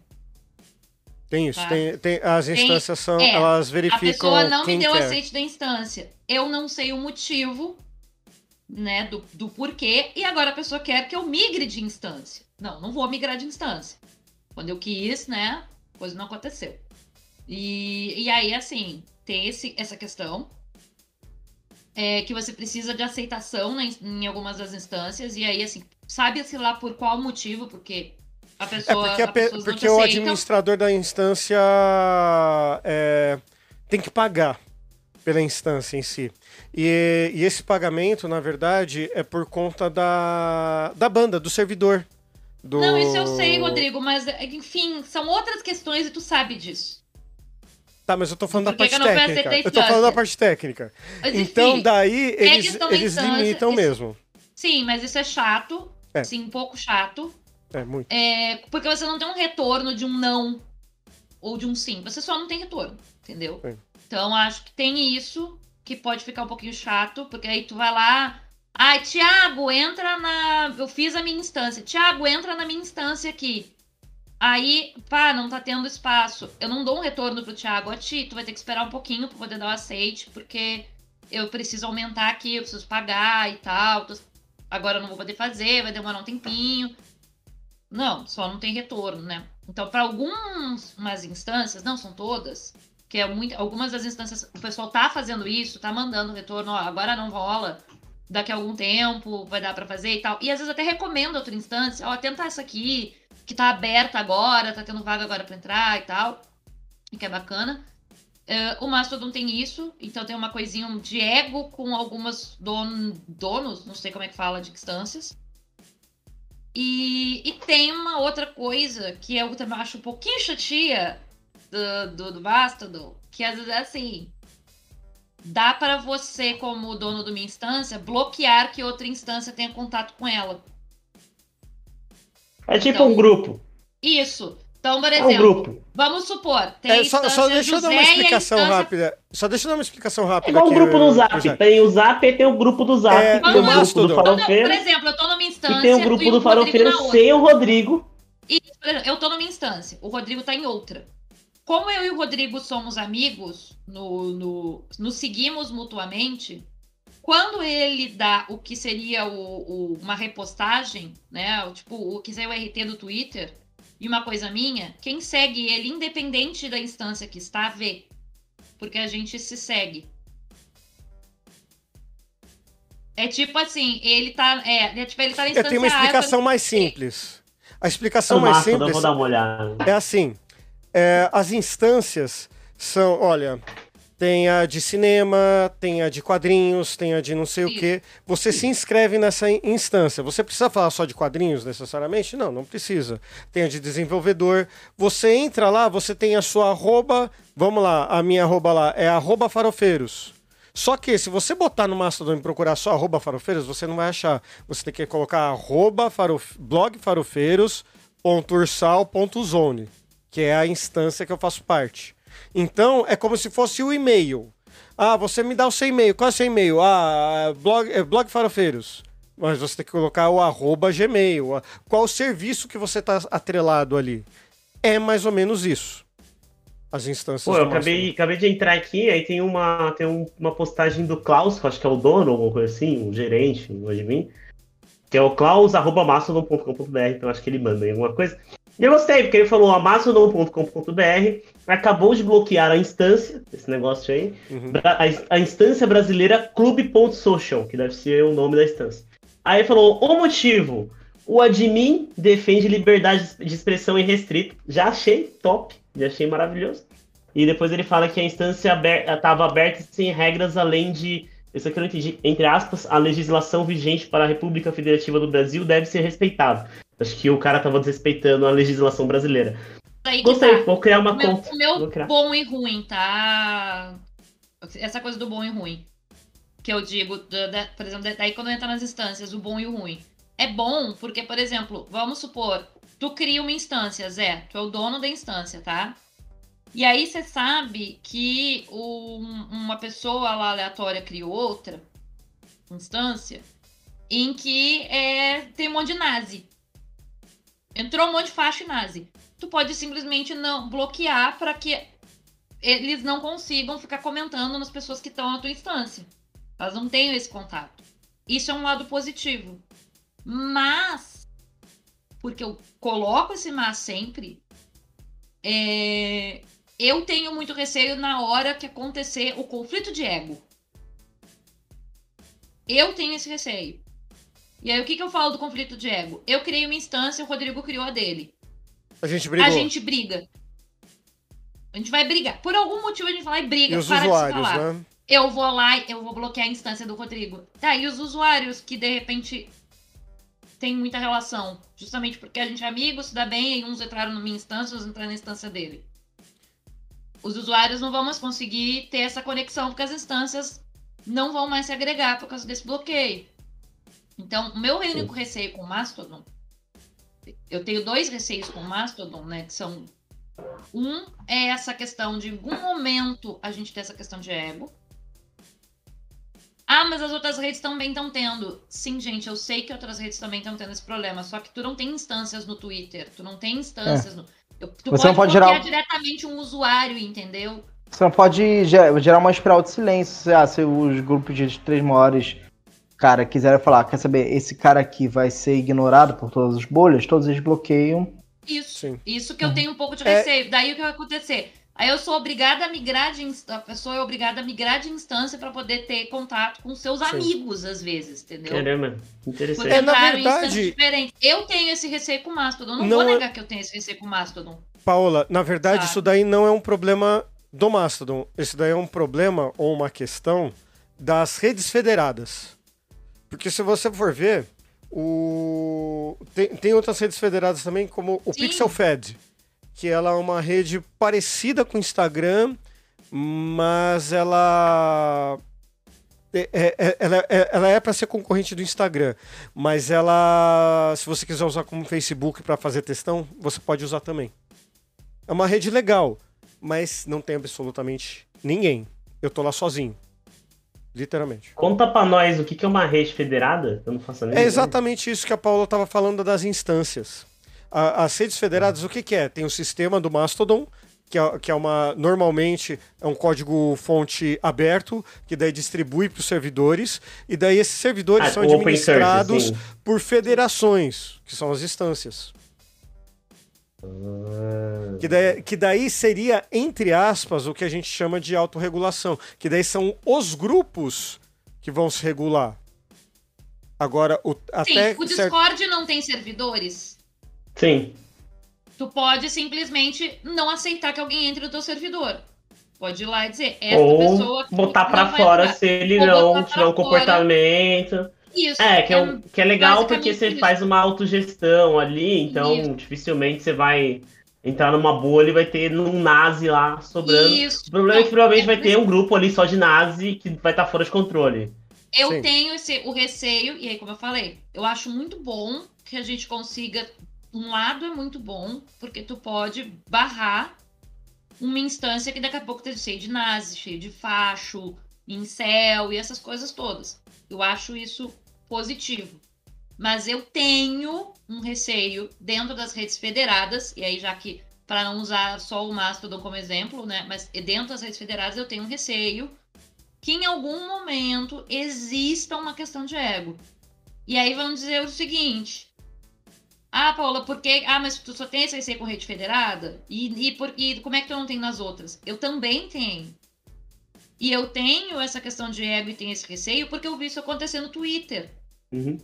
Tem isso, Tá. tem, tem- as Tem- instâncias são, é, elas A verificam pessoa não me deu quer. aceite da instância. Eu não sei o motivo, né, do, do porquê, e agora a pessoa quer que eu migre de instância. Não, não vou migrar de instância. Quando eu quis, né, a coisa não aconteceu. E, e aí, assim, tem esse, essa questão. É que você precisa de aceitação né, em algumas das instâncias, e aí, assim, sabe-se lá por qual motivo, porque a É pessoa. porque, a pe- porque o administrador da instância é, tem que pagar pela instância em si. E, e esse pagamento, na verdade, é por conta da, da banda, do servidor. Do... Não, isso eu sei, Rodrigo, mas enfim, são outras questões e tu sabe disso. Tá, mas eu tô falando da que parte técnica. Eu tô falando da parte técnica. Mas, Então, enfim, daí, eles, da eles instância, limitam isso- mesmo. Sim, mas isso é chato. É. Sim, um pouco chato. É, muito. É, porque você não tem um retorno de um não ou de um sim. Você só não tem retorno, entendeu? Sim. Então acho que tem isso que pode ficar um pouquinho chato, porque aí tu vai lá. Ai, Thiago, entra na. Eu fiz a minha instância. Thiago, entra na minha instância aqui. Aí, pá, não tá tendo espaço. Eu não dou um retorno pro Thiago. A ti, tu vai ter que esperar um pouquinho pra poder dar o aceite, porque eu preciso aumentar aqui, eu preciso pagar e tal. tô- Agora eu não vou poder fazer, vai demorar um tempinho. Não, só não tem retorno, né? Então, para algumas instâncias, não são todas, que é muito, algumas das instâncias, o pessoal tá fazendo isso, tá mandando retorno, ó, agora não rola, daqui a algum tempo vai dar para fazer e tal. E às vezes até recomendo outra instância, ó, tenta essa aqui, que tá aberta agora, tá tendo vaga agora para entrar e tal, que é bacana. É, o Mastodon tem isso, então tem uma coisinha de ego com algumas don- donos, não sei como é que fala, de instâncias. E, e tem uma outra coisa que eu também acho um pouquinho chatia do, do, do Mastodon, que às vezes é assim. Dá para você, como dono de uma instância, bloquear que outra instância tenha contato com ela. É tipo Então, um grupo. Isso. Então, por É um exemplo, grupo. vamos supor, tem É, só, só deixa eu dar uma e explicação instância- rápida. Só deixa eu dar uma explicação É rápida. igual um grupo no. Zap. Tem o Zap e tem o grupo do Zap. É, tem o grupo do. Então, não, Farofeiro. por exemplo, eu tô numa instância E tem o e grupo o do Rodrigo Farofeiro sem o Rodrigo. Isso, por exemplo, eu tô numa instância, o Rodrigo tá em outra. Como eu e o Rodrigo somos amigos, no, no- nos seguimos mutuamente, quando ele dá o que seria o, o- uma repostagem, né? o- Tipo, o que seria o RT do Twitter, e uma coisa minha, quem segue ele, independente da instância que está, vê. Porque a gente se segue. É tipo assim, ele tá. É, é tipo, ele tá na Eu instância tenho uma eu explicação mais simples. A explicação mais massa, eu simples vou dar uma olhada. é assim: é, as instâncias são, olha, tem a de cinema, tem a de quadrinhos, tem a de não sei o Isso. quê. Você se inscreve nessa in- instância. Você precisa falar só de quadrinhos necessariamente? Não, não precisa. Tem a de desenvolvedor. Você entra lá, você tem a sua arroba. Vamos lá, a minha arroba lá é arroba farofeiros. Só que se você botar no Mastodon e procurar só arroba farofeiros, você não vai achar. Você tem que colocar arroba farof... blog farofeiros.ursal.zone, que é a instância que eu faço parte. Então, é como se fosse o e-mail. Ah, você me dá o seu e-mail. Qual é o seu e-mail? Ah, blog, é blog farofeiros. Mas você tem que colocar o arroba gmail. Qual o serviço que você está atrelado ali? É mais ou menos isso. As instâncias Pô, eu acabei, acabei de entrar aqui, aí tem uma, tem um- uma postagem do Klaus, que eu acho que é o dono, alguma coisa assim, um gerente, um admin, que é o klaus.mastodon.com.br, então acho que ele manda aí alguma coisa. E eu gostei, porque ele falou, a mastodon.com.br acabou de bloquear a instância, esse negócio aí, Uhum. a, a instância brasileira clube.social, que deve ser o nome da instância. Aí falou, o motivo, o admin defende liberdade de expressão irrestrita. Já achei top, já achei maravilhoso. E depois ele fala que a instância estava aberta sem regras além de. Isso aqui eu não entendi. Entre aspas, a legislação vigente para a República Federativa do Brasil deve ser respeitada. Acho que o cara estava desrespeitando a legislação brasileira. Aí Gostei, tá. vou criar uma O meu, conta. o meu criar. bom e ruim, tá? Essa coisa do bom e ruim. Que eu digo, da- da- por exemplo, daí quando entra nas instâncias, o bom e o ruim. é bom porque, por exemplo, vamos supor, tu cria uma instância, Zé, tu é o dono da instância, tá? E aí você sabe que um- uma pessoa lá aleatória criou outra instância em que é, tem um monte de nazi. Entrou um monte de facho e nazi. Tu pode simplesmente não bloquear para que eles não consigam ficar comentando nas pessoas que estão na tua instância. Elas não tenham esse contato. Isso é um lado positivo. Mas, porque eu coloco esse mas sempre, é, eu tenho muito receio na hora que acontecer o conflito de ego. Eu tenho esse receio. E aí, o que, que eu falo do conflito de ego? Eu criei uma instância, o Rodrigo criou a dele. A gente brigou. A gente briga. A gente vai brigar. Por algum motivo a gente vai lá e briga. E os para de usuários, falar. né? Eu vou lá eu vou bloquear a instância do Rodrigo. Tá, e os usuários que de repente tem muita relação. Justamente porque a gente é amigo, se dá bem, e uns entraram na minha instância, outros entraram na instância dele. Os usuários não vão mais conseguir ter essa conexão, porque as instâncias não vão mais se agregar por causa desse bloqueio. Então, o meu único receio com o Mastodon, eu tenho dois receios com o Mastodon, né? Que são. Um é essa questão de em algum momento a gente ter essa questão de ego. Ah, mas as outras redes também estão tendo. Sim, gente, eu sei que outras redes também estão tendo esse problema. Só que tu não tem instâncias no Twitter. Tu não tem instâncias no. eu- tu Você não pode gerar- diretamente um usuário, entendeu? Você não pode ge- gerar uma espiral de silêncio. Ah, se os grupos de três maiores, cara, quiserem falar, quer saber, esse cara aqui vai ser ignorado por todas as bolhas, todos eles bloqueiam. Isso. Sim. Isso que eu tenho um pouco de É- receio. Daí o que vai acontecer? Aí eu sou obrigada a migrar de instância. A pessoa é obrigada a migrar de instância para poder ter contato com seus Sim. amigos, às vezes, entendeu? Caramba, interessante. Porque É, na em verdade- diferentes. Eu tenho esse receio com o Mastodon. Não, Não vou é- negar que eu tenho esse receio com o Mastodon. Paola, na verdade, Sabe? isso daí não é um problema do Mastodon. Esse daí é um problema ou uma questão das redes federadas. Porque se você for ver, o... tem, tem outras redes federadas também, como o Sim. Pixel Fed, que ela é uma rede parecida com o Instagram, mas ela. é- é- é- ela, é- ela é para ser concorrente do Instagram, mas ela, se você quiser usar como Facebook para fazer textão, você pode usar também. É uma rede legal, mas não tem absolutamente ninguém. Eu tô lá sozinho. Literalmente. Conta pra nós o que que é uma rede federada? Eu não faço nem É exatamente isso que a Paula estava falando das instâncias. A- as redes federadas, o que, que é? Tem o sistema do Mastodon, que é, que é uma. Normalmente é um código fonte aberto, que daí distribui para os servidores, e daí esses servidores Ah, são administrados source, por federações, que são as instâncias. Que daí, que daí seria, entre aspas, o que a gente chama de autorregulação. Que daí são os grupos que vão se regular. Agora, o, Sim, até o certo- Discord não tem servidores. Sim. Tu pode simplesmente não aceitar que alguém entre no teu servidor. Pode ir lá e dizer, esta Ou pessoa. botar vai fora entrar. se ele Ou não tiver um fora. Isso. É, que é, um- que é legal porque você isso. faz uma autogestão ali, então Isso. dificilmente você vai entrar numa bolha e vai ter um nazi lá sobrando. Isso. O problema é que provavelmente É vai ter um grupo ali só de nazi que vai estar fora de controle. Eu Sim. tenho esse, o receio, e aí, como eu falei, eu acho muito bom que a gente consiga. Um lado é muito bom, porque tu pode barrar uma instância que daqui a pouco esteja cheio de nazi, cheio de facho, incel e essas coisas todas. Eu acho isso positivo. Mas eu tenho um receio dentro das redes federadas, e aí já que, para não usar só o Mastodon como exemplo, né? Mas dentro das redes federadas eu tenho um receio que em algum momento exista uma questão de ego. E aí vão dizer o seguinte: Ah, Paula, por que. Ah, mas tu só tem esse receio com rede federada? E, e, por, e como é que tu não tem nas outras? Eu também tenho. E eu tenho essa questão de ego e tenho esse receio porque eu vi isso acontecer no Twitter. Uhum.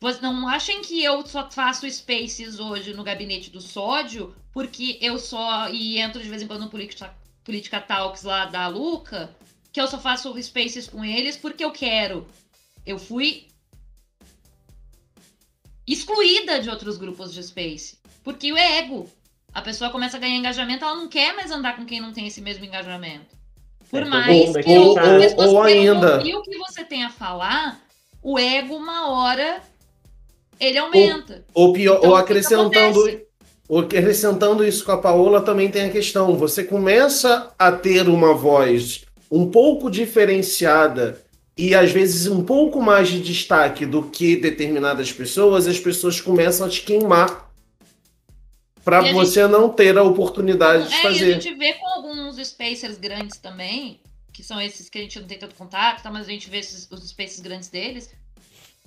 Vocês não achem que eu só faço spaces hoje no gabinete do sódio porque eu só. E entro de vez em quando no Política, Política Talks lá da Luca, que eu só faço spaces com eles porque eu quero. Eu fui excluída de outros grupos de space. Porque o ego. A pessoa começa a ganhar engajamento, ela não quer mais andar com quem não tem esse mesmo engajamento. Por É, mais ou- que ou- outras ou- pessoas ou ainda- o que você tem a falar, o ego, uma hora, ele aumenta. Ou, pior, Então, ou acrescentando, ou acrescentando isso com a Paola, também tem a questão. Você começa a ter uma voz um pouco diferenciada e às vezes um pouco mais de destaque do que determinadas pessoas, as pessoas começam a te queimar para você não ter a oportunidade de É, e a fazer. gente vê com alguns spacers grandes também, que são esses que a gente não tem tanto contato, tá? mas a gente vê esses, os spacers grandes deles,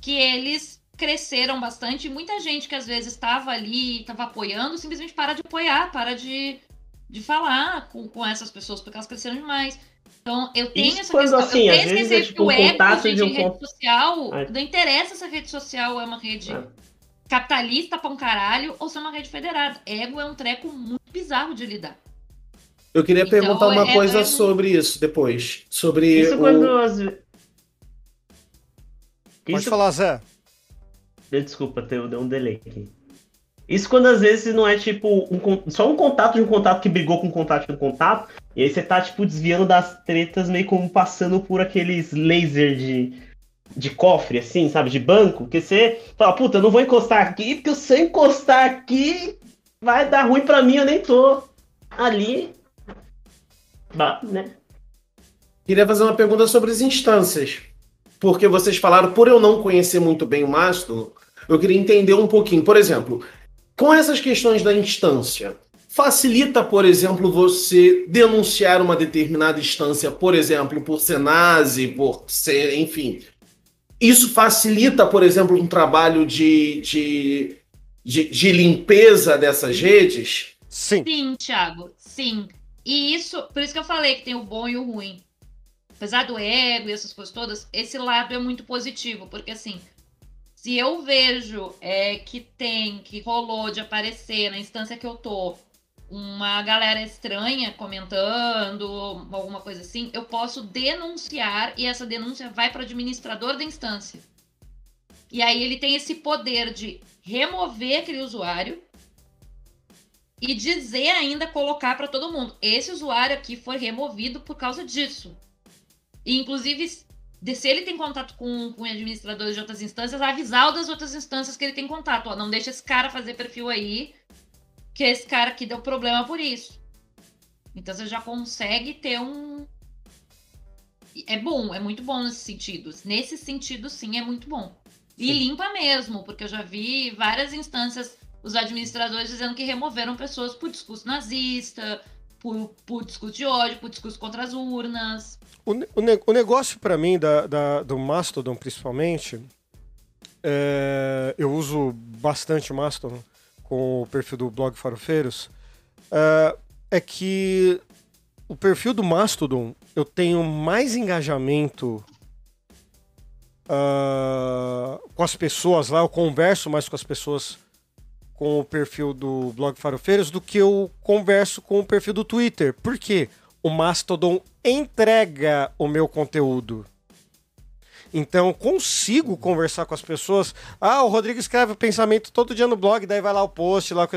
que eles cresceram bastante e muita gente que às vezes estava ali, estava apoiando, simplesmente para de apoiar, para de, de falar com, com essas pessoas, porque elas cresceram demais. Então, eu tenho Isso essa quando, questão. assim, eu às tenho vezes é tipo que o um ego contato de, um rede con- social, Ah. não interessa se a rede social é uma rede É. capitalista pra um caralho ou se é uma rede federada. Ego é um treco muito bizarro de lidar. Eu queria Então, perguntar uma é- coisa é- sobre isso depois. Sobre Isso o... quando as... Pode Isso falar, Zé. Desculpa, deu, deu um delay aqui. Isso quando às vezes não é tipo um só um contato de um contato que brigou com um contato de um contato, e aí você tá tipo desviando das tretas, meio como passando por aqueles laser de, de cofre, assim, sabe, de banco, que você fala, puta, eu não vou encostar aqui, porque se eu encostar aqui vai dar ruim pra mim, eu nem tô ali. Bah, né? Queria fazer uma pergunta sobre as instâncias. Porque vocês falaram, por eu não conhecer muito bem o Mastodon, eu queria entender um pouquinho. Por exemplo, com essas questões da instância, facilita, por exemplo, você denunciar uma determinada instância, por exemplo, por ser nazi, por ser, enfim. Isso facilita, por exemplo, um trabalho de, de, de, de limpeza dessas redes? Sim. Sim, Thiago, sim. E isso, por isso que eu falei que tem o bom e o ruim. Apesar do ego e essas coisas todas, esse lado é muito positivo, porque assim, se eu vejo é, que tem, que rolou de aparecer na instância que eu tô, uma galera estranha comentando, alguma coisa assim, eu posso denunciar e essa denúncia vai para o administrador da instância. E aí ele tem esse poder de remover aquele usuário e dizer ainda colocar para todo mundo. Esse usuário aqui foi removido por causa disso. E, inclusive, se ele tem contato com, com administradores de outras instâncias, avisar o das outras instâncias que ele tem contato. Ó, não deixa esse cara fazer perfil aí, que esse cara aqui deu problema por isso. Então você já consegue ter um. É bom, é muito bom nesse sentido. Nesse sentido, sim, é muito bom. E limpa mesmo, porque eu já vi várias instâncias, os administradores dizendo que removeram pessoas por discurso nazista, por, por discurso de ódio, por discurso contra as urnas. O, o ne- o negócio para mim da, da- do Mastodon, principalmente, é, eu uso bastante o Mastodon com o perfil do blog Farofeiros, é, é que o perfil do Mastodon eu tenho mais engajamento ah, com as pessoas lá, eu converso mais com as pessoas com o perfil do blog Farofeiros do que eu converso com o perfil do Twitter. Por quê? O Mastodon entrega o meu conteúdo. Então, consigo conversar com as pessoas. Ah, o Rodrigo escreve o pensamento todo dia no blog, daí vai lá o post, lá.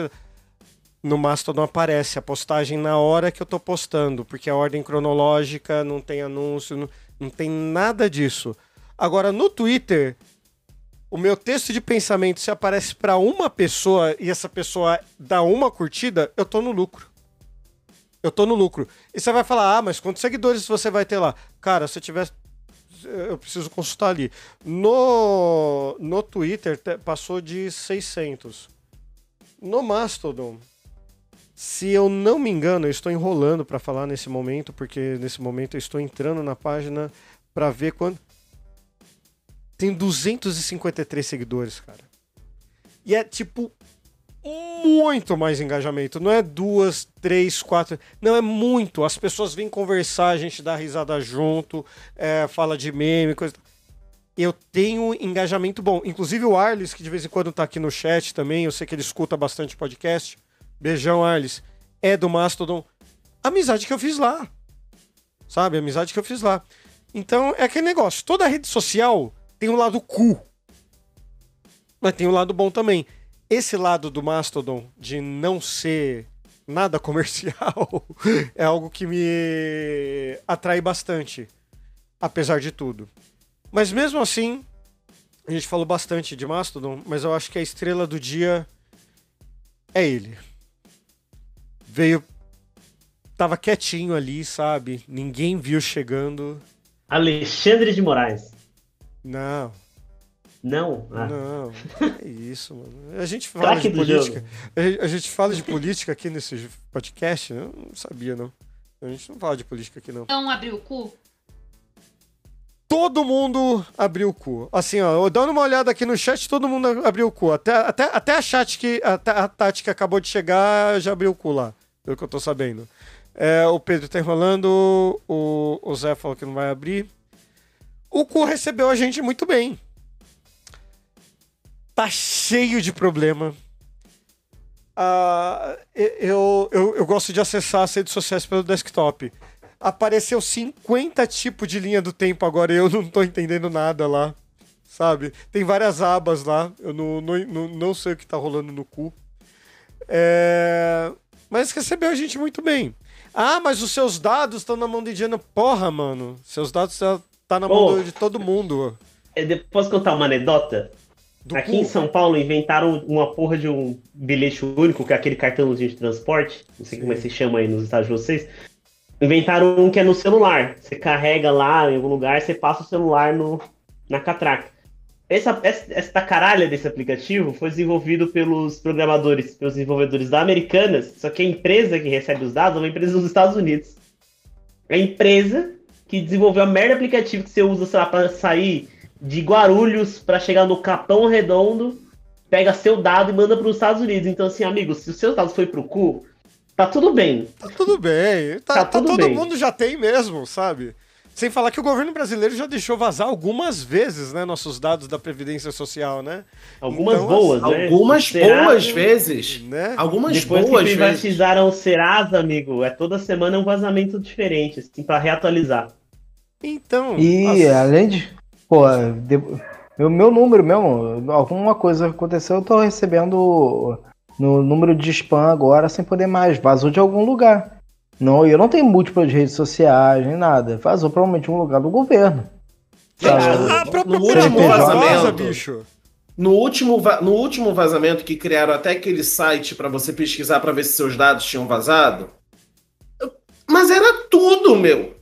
No Mastodon aparece a postagem na hora que eu tô postando, porque a ordem cronológica não tem anúncio, não, não tem nada disso. Agora, no Twitter, o meu texto de pensamento, se aparece para uma pessoa e essa pessoa dá uma curtida, eu tô no lucro. Eu tô no lucro. E você vai falar, ah, mas quantos seguidores você vai ter lá? Cara, se eu tiver. Eu preciso consultar ali. No, no Twitter te- passou de 600. No Mastodon, se eu não me engano, eu estou enrolando para falar nesse momento, porque nesse momento eu estou entrando na página para ver quanto. Tem 253 seguidores, cara. E é tipo muito mais engajamento. Não é duas, três, quatro. Não, é muito. As pessoas vêm conversar, a gente dá risada junto, é, fala de meme, coisa. Eu tenho engajamento bom. Inclusive o Arles, que de vez em quando tá aqui no chat também, eu sei que ele escuta bastante podcast. Beijão, Arles. É do Mastodon. Amizade que eu fiz lá. Sabe? Amizade que eu fiz lá. Então é aquele negócio. Toda rede social tem um lado cu. Mas tem um lado bom também esse lado do Mastodon de não ser nada comercial é algo que me atrai bastante, apesar de tudo. Mas mesmo assim, A gente falou bastante de Mastodon, mas eu acho que a estrela do dia é ele. Veio. Tava quietinho ali, sabe? Ninguém viu chegando. Alexandre de Moraes. Não, Não? Ah. não. É isso, mano. A gente fala Craque de política. jogo. A gente- a fala de política aqui nesse podcast? Eu não sabia, não. A gente não fala de política aqui, não. Então abriu o cu? Todo mundo abriu o cu. Assim, ó, dando uma olhada aqui no chat, todo mundo abriu o cu. Até, até, até a chat que. Até a Tati que acabou de chegar já abriu o cu lá. Pelo que eu tô sabendo. É, o Pedro tá enrolando. O, o Zé falou que não vai abrir. O cu recebeu a gente muito bem. Tá cheio de problema. Ah, eu, eu, eu gosto de acessar as redes sociais pelo desktop. Apareceu 50 tipos de linha do tempo agora e eu não tô entendendo nada lá. Sabe? Tem várias abas lá. Eu não, não, não, não sei o que tá rolando no cu. É, Mas recebeu a gente muito bem. Ah, mas os seus dados estão na mão de Indiana. Porra, mano. Seus dados tá- tá na mão do- de todo mundo. É, Posso contar uma anedota? Do Aqui cu. em São Paulo inventaram uma porra de um bilhete único, que é aquele cartãozinho de transporte. Não sei como é que se chama aí nos estados de vocês. Inventaram um que é no celular. Você carrega lá em algum lugar, você passa o celular no, na catraca. Essa, essa, essa caralha desse aplicativo foi desenvolvido pelos programadores, pelos desenvolvedores da Americanas, só que a empresa que recebe os dados é uma empresa dos Estados Unidos. É a empresa que desenvolveu a merda aplicativo que você usa, sei lá, pra sair de Guarulhos pra chegar no Capão Redondo, pega seu dado e manda para os Estados Unidos. Então, assim, amigo, se os seus dados foi pro cu, tá tudo bem. Tá tudo bem. Tá, Tá tá tudo todo bem. mundo já tem mesmo, sabe? Sem falar que o governo brasileiro já deixou vazar algumas vezes, né, nossos dados da Previdência Social, né? Algumas Então, boas, né? Algumas Serasa, boas vezes. né? Algumas Depois boas que vezes. privatizaram o Serasa, amigo, é toda semana um vazamento diferente, assim, pra reatualizar. Então, E as- além de. Pô, de- meu, meu número mesmo, alguma coisa aconteceu, eu tô recebendo no número de spam agora sem poder mais. Vazou de algum lugar. Não, eu não tenho múltiplas redes sociais nem nada. Vazou provavelmente de um lugar do governo. A no própria último Procura vaza, vazamento- bicho. No último, no último vazamento que criaram até aquele site pra você pesquisar pra ver se seus dados tinham vazado. Mas era tudo, meu.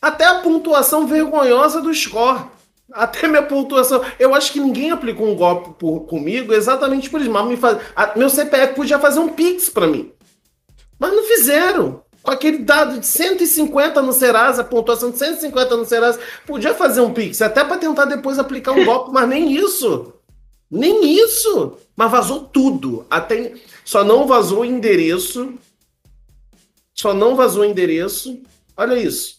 Até a pontuação vergonhosa do score. Até minha pontuação. Eu acho que ninguém aplicou um golpe por- comigo exatamente por isso. Mas me faz... a- meu CPF podia fazer um Pix pra mim. Mas não fizeram. Com aquele dado de 150 no Serasa, pontuação de 150 no Serasa, podia fazer um Pix, até pra tentar depois aplicar um golpe, mas nem isso. Nem isso! Mas vazou tudo. Até... Só não vazou o endereço. Só não vazou o endereço. Olha isso.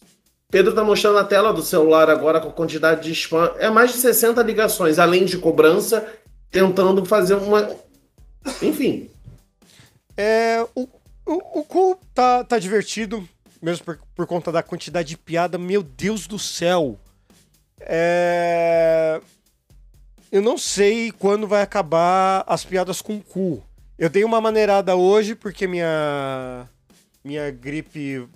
Pedro tá mostrando a tela do celular agora com a quantidade de spam. É mais de 60 ligações, além de cobrança, tentando fazer uma. Enfim. É, o, o, o cu tá, tá divertido, mesmo por, por conta da quantidade de piada. Meu Deus do céu! É, eu não sei quando vai acabar as piadas com cu. Eu dei uma maneirada hoje porque minha minha gripe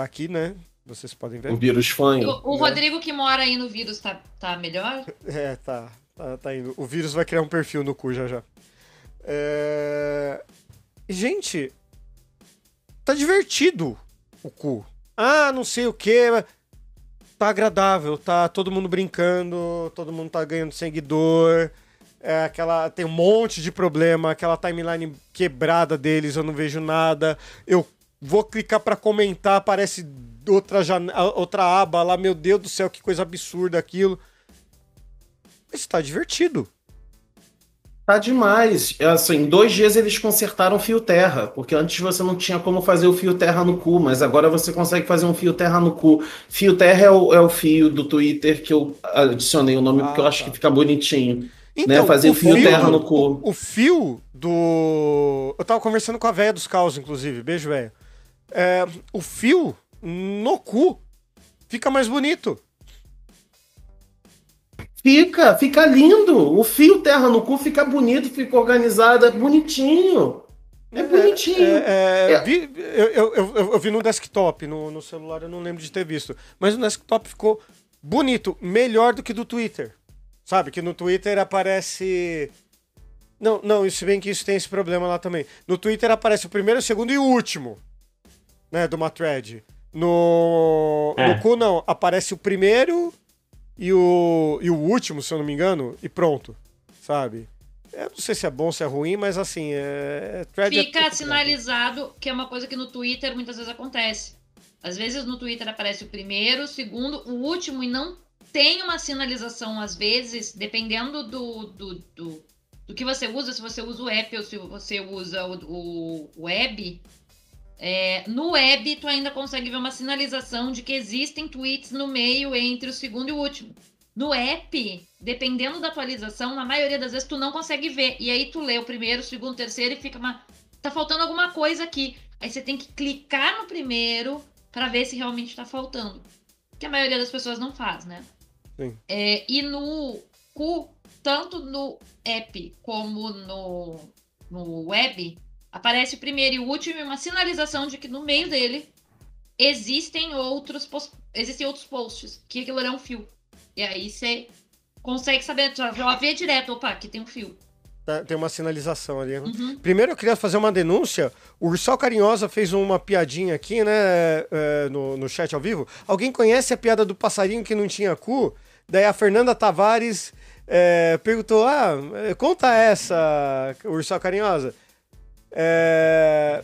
tá aqui, né? Vocês podem ver. O vírus fanho. O, o Rodrigo que mora aí no vírus tá, tá melhor? É, tá, tá. Tá indo. O vírus vai criar um perfil no cu já já. É... Gente, tá divertido o cu. Ah, não sei o que. Tá agradável, tá todo mundo brincando, todo mundo tá ganhando seguidor. É aquela tem um monte de problema, aquela timeline quebrada deles, eu não vejo nada. Eu vou clicar pra comentar, aparece outra jane... outra aba lá, meu Deus do céu, que coisa absurda aquilo. Mas tá divertido. Tá demais. É Assim, em dois dias eles consertaram o fio terra, porque antes você não tinha como fazer o fio terra no cu, mas agora você consegue fazer um fio terra no cu. Fio terra é o, é o fio do Twitter que eu adicionei o nome Ah, porque eu acho tá. que fica bonitinho. Então, né? Fazer o fio fio- terra no cu. O fio do. Eu tava conversando com a véia dos caos, inclusive. Beijo, véia. É, o fio no cu fica mais bonito. Fica, fica lindo. O fio terra no cu fica bonito, fica organizado, é bonitinho. É bonitinho. É, é, É. vi- eu, eu, eu, eu vi no desktop, no, no celular eu não lembro de ter visto. Mas no desktop ficou bonito, melhor do que do Twitter. Sabe? Que no Twitter aparece. Não, não, isso bem que isso tem esse problema lá também. No Twitter aparece o primeiro, o segundo e o último. Né, de uma thread. No. É. No cu, não. Aparece o primeiro e o, e o último, se eu não me engano, e pronto. Sabe? Eu não sei se é bom, se é ruim, mas assim, é. Thread é- Fica sinalizado, que é uma coisa que no Twitter muitas vezes acontece. Às vezes no Twitter aparece o primeiro, o segundo, o último, e não tem uma sinalização, às vezes, dependendo do, do, do, do que você usa, se você usa o app ou se você usa o, o web. É, no web, tu ainda consegue ver uma sinalização de que existem tweets no meio entre o segundo e o último. No app, dependendo da atualização, na maioria das vezes tu não consegue ver. E aí tu lê o primeiro, o segundo, o terceiro e fica uma. Tá faltando alguma coisa aqui. Aí você tem que clicar no primeiro pra ver se realmente tá faltando. Que a maioria das pessoas não faz, né? Sim. É, e no cu, tanto no app como no, no web, aparece o primeiro e o último e uma sinalização de que no meio dele existem outros, existem outros posts, que aquilo é um fio. E aí você consegue saber, já já vê direto, opa, aqui tem um fio. Tá, Tem uma sinalização ali. né? Uhum. Primeiro eu queria fazer uma denúncia. O Ursal Carinhosa fez uma piadinha aqui, né? é, no, no chat ao vivo. Alguém conhece a piada do passarinho que não tinha cu? Daí a Fernanda Tavares é, perguntou: Ah, conta essa, Ursal Carinhosa. É,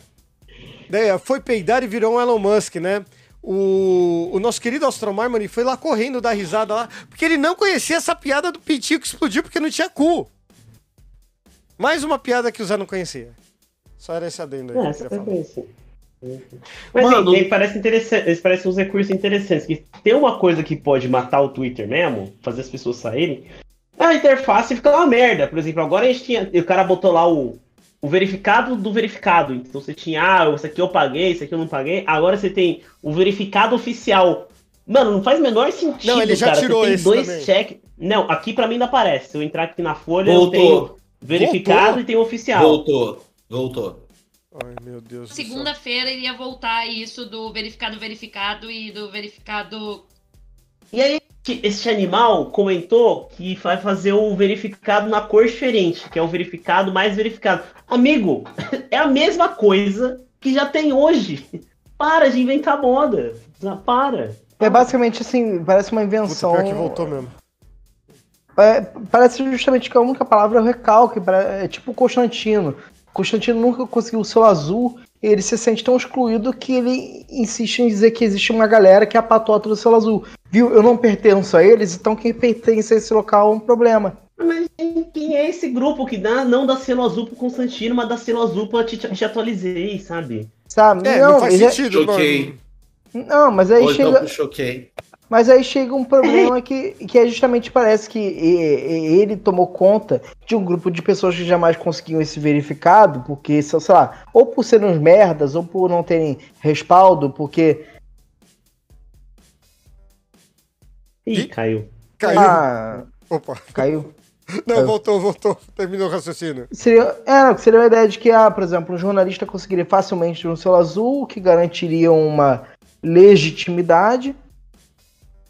daí, foi peidar e virou um Elon Musk, né? O, o nosso querido Astro Marmony foi lá correndo dar risada lá, porque ele não conhecia essa piada do pintinho que explodiu porque não tinha cu. Mais uma piada que o Zé não conhecia. Só era esse adendo aí que É, eu queria. Mas Mano- assim, parece interessante, eles parecem uns recursos interessantes. Que tem uma coisa que pode matar o Twitter mesmo, fazer as pessoas saírem. A interface fica uma merda. Por exemplo, agora a gente tinha. O cara botou lá o, o verificado do verificado. Então você tinha, ah, isso aqui eu paguei, isso aqui eu não paguei. Agora você tem o verificado oficial. Mano, não faz o menor sentido. Não, ele já cara. tirou você tem esse dois check. Não, aqui pra mim ainda aparece. Se eu entrar aqui na folha, eu tenho Voltou. verificado Voltou? e tenho oficial. Voltou. Voltou. Ai, meu Deus do céu. Segunda-feira iria voltar isso do verificado verificado e do verificado. E aí, esse animal comentou que vai fazer o verificado na cor diferente, que é o verificado mais verificado. Amigo, é a mesma coisa que já tem hoje. Para de inventar moda. Já Para. É basicamente assim, parece uma Puta, invenção. pior que voltou mesmo. É, parece justamente que a única palavra é o recalque, é tipo o Constantino. Constantino nunca conseguiu o seu azul, e ele se sente tão excluído que ele insiste em dizer que existe uma galera que é a patota do selo azul. Viu? Eu não pertenço a eles, então quem pertence a esse local é um problema. Mas quem é esse grupo que dá, não dá selo azul pro Constantino, mas dá selo azul pra te, te atualizei, sabe? Sabe? É, não, faz ele é- sentido, Choquei. mano. não, mas aí Ou então chega. eu choquei. Mas aí chega um problema que, que é justamente parece que ele tomou conta de um grupo de pessoas que jamais conseguiam esse verificado, porque, sei sei lá, ou por serem uns merdas, ou por não terem respaldo, porque. Ih, Ih. caiu. Caiu. Ah, Opa. caiu. Não, voltou, voltou. Terminou o raciocínio. Seria, é, não, seria uma ideia de que, ah, por exemplo, um jornalista conseguiria facilmente um selo azul, que garantiria uma legitimidade.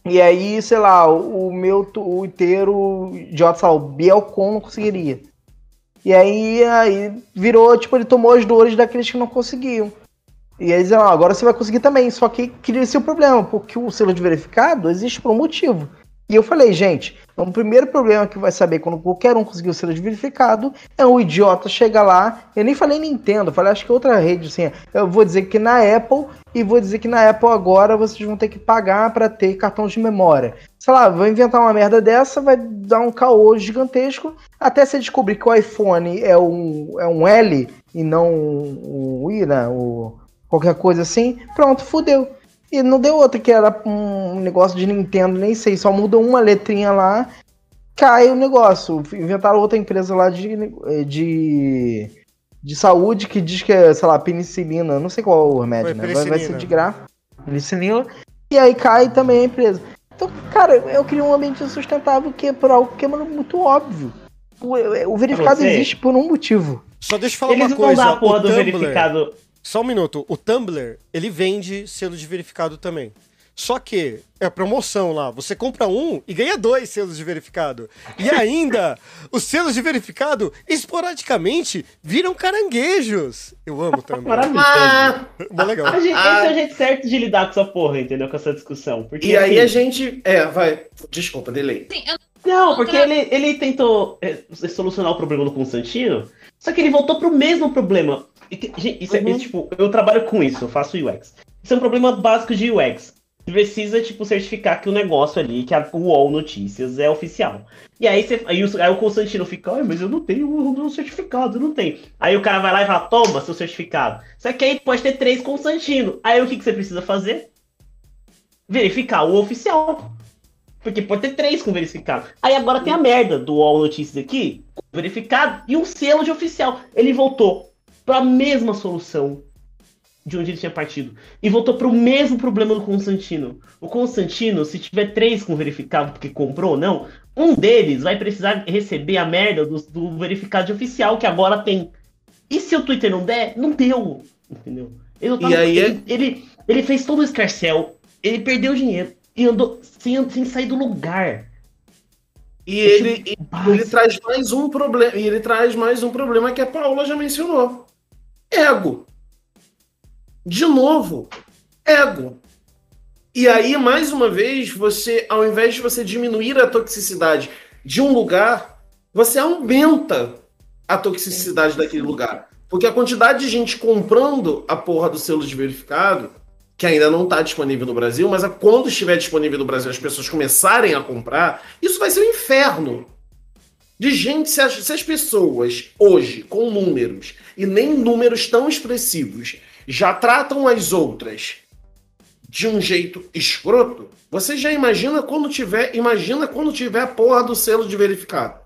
E aí, sei lá, o, o meu Twitter idiota, sei lá, o Bielcon não conseguiria. E aí, aí virou, tipo, ele tomou as dores daqueles que não conseguiam. E aí dizendo, ah, agora você vai conseguir também. Só que cria-se o problema, porque o selo de verificado existe por um motivo. E eu falei, gente, o primeiro problema que vai saber quando qualquer um selo de verificado é um idiota chega lá. Eu nem falei Nintendo, falei acho que outra rede, assim. Eu vou dizer que na Apple e vou dizer que na Apple agora vocês vão ter que pagar para ter cartão de memória. Sei lá, vou inventar uma merda dessa, vai dar um caô gigantesco até você descobrir que o iPhone é um, é um L e não o I, né? O, qualquer coisa assim. Pronto, fudeu. E não deu outra, que era um negócio de Nintendo, nem sei, só mudou uma letrinha lá, cai o negócio. Inventaram outra empresa lá de, de, de saúde que diz que é, sei lá, penicilina, não sei qual é o remédio, Foi né? Vai, vai ser de graça, penicilina, e aí cai também a empresa. Então, cara, eu queria um ambiente sustentável que é por algo que é muito óbvio. O, o verificado existe por um motivo. Só deixa eu falar Eles uma não coisa. dão a porra o do Tumblr, verificado. Só um minuto. O Tumblr, ele vende selo de verificado também. Só que é promoção lá. Você compra um e ganha dois selos de verificado. E ainda, os selos de verificado, esporadicamente, viram caranguejos. Eu amo também. Maravilhoso. Ah, Mó legal. A gente- Ah. Esse é o jeito certo de lidar com essa porra, entendeu? Com essa discussão. Porque, e aí assim, a gente. É, vai. Desculpa, delay. Sim, eu Não, porque ele, ele tentou é, solucionar o problema do Constantino, só que ele voltou pro mesmo problema. Gente, Isso é, Uhum. isso, tipo, eu trabalho com isso, eu faço UX. Isso é um problema básico de UX. Você precisa, tipo, certificar que o negócio ali, que a, o UOL Notícias é oficial. E aí, você, aí, o, aí o Constantino fica, ai, mas eu não tenho o meu certificado, eu não tenho. Aí o cara vai lá e fala, toma seu certificado. Só que aí pode ter três Constantino. Aí o que, que você precisa fazer? Verificar o oficial. Porque pode ter três com verificado. Aí agora tem a merda do UOL Notícias aqui, com verificado, e um selo de oficial. Ele voltou para a mesma solução de onde ele tinha partido. E voltou para o mesmo problema do Constantino. O Constantino, se tiver três com verificado porque comprou ou não, um deles vai precisar receber a merda do, do verificado de oficial que agora tem. E se o Twitter não der, não deu. Entendeu? Ele, E aí é- ele, ele, ele fez todo o escarcel, ele perdeu dinheiro e andou sem, sem sair do lugar. E ele, e Básico. ele traz mais um problema. E ele traz mais um problema que a Paula já mencionou. Ego. De novo, ego. E aí, mais uma vez, você, ao invés de você diminuir a toxicidade de um lugar, você aumenta a toxicidade daquele lugar. Porque a quantidade de gente comprando a porra do selo de verificado, que ainda não está disponível no Brasil, mas quando estiver disponível no Brasil, as pessoas começarem a comprar, isso vai ser um inferno. De gente, se as, se as pessoas hoje, com números, e nem números tão expressivos, já tratam as outras de um jeito escroto, você já imagina quando tiver, imagina quando tiver a porra do selo de verificado.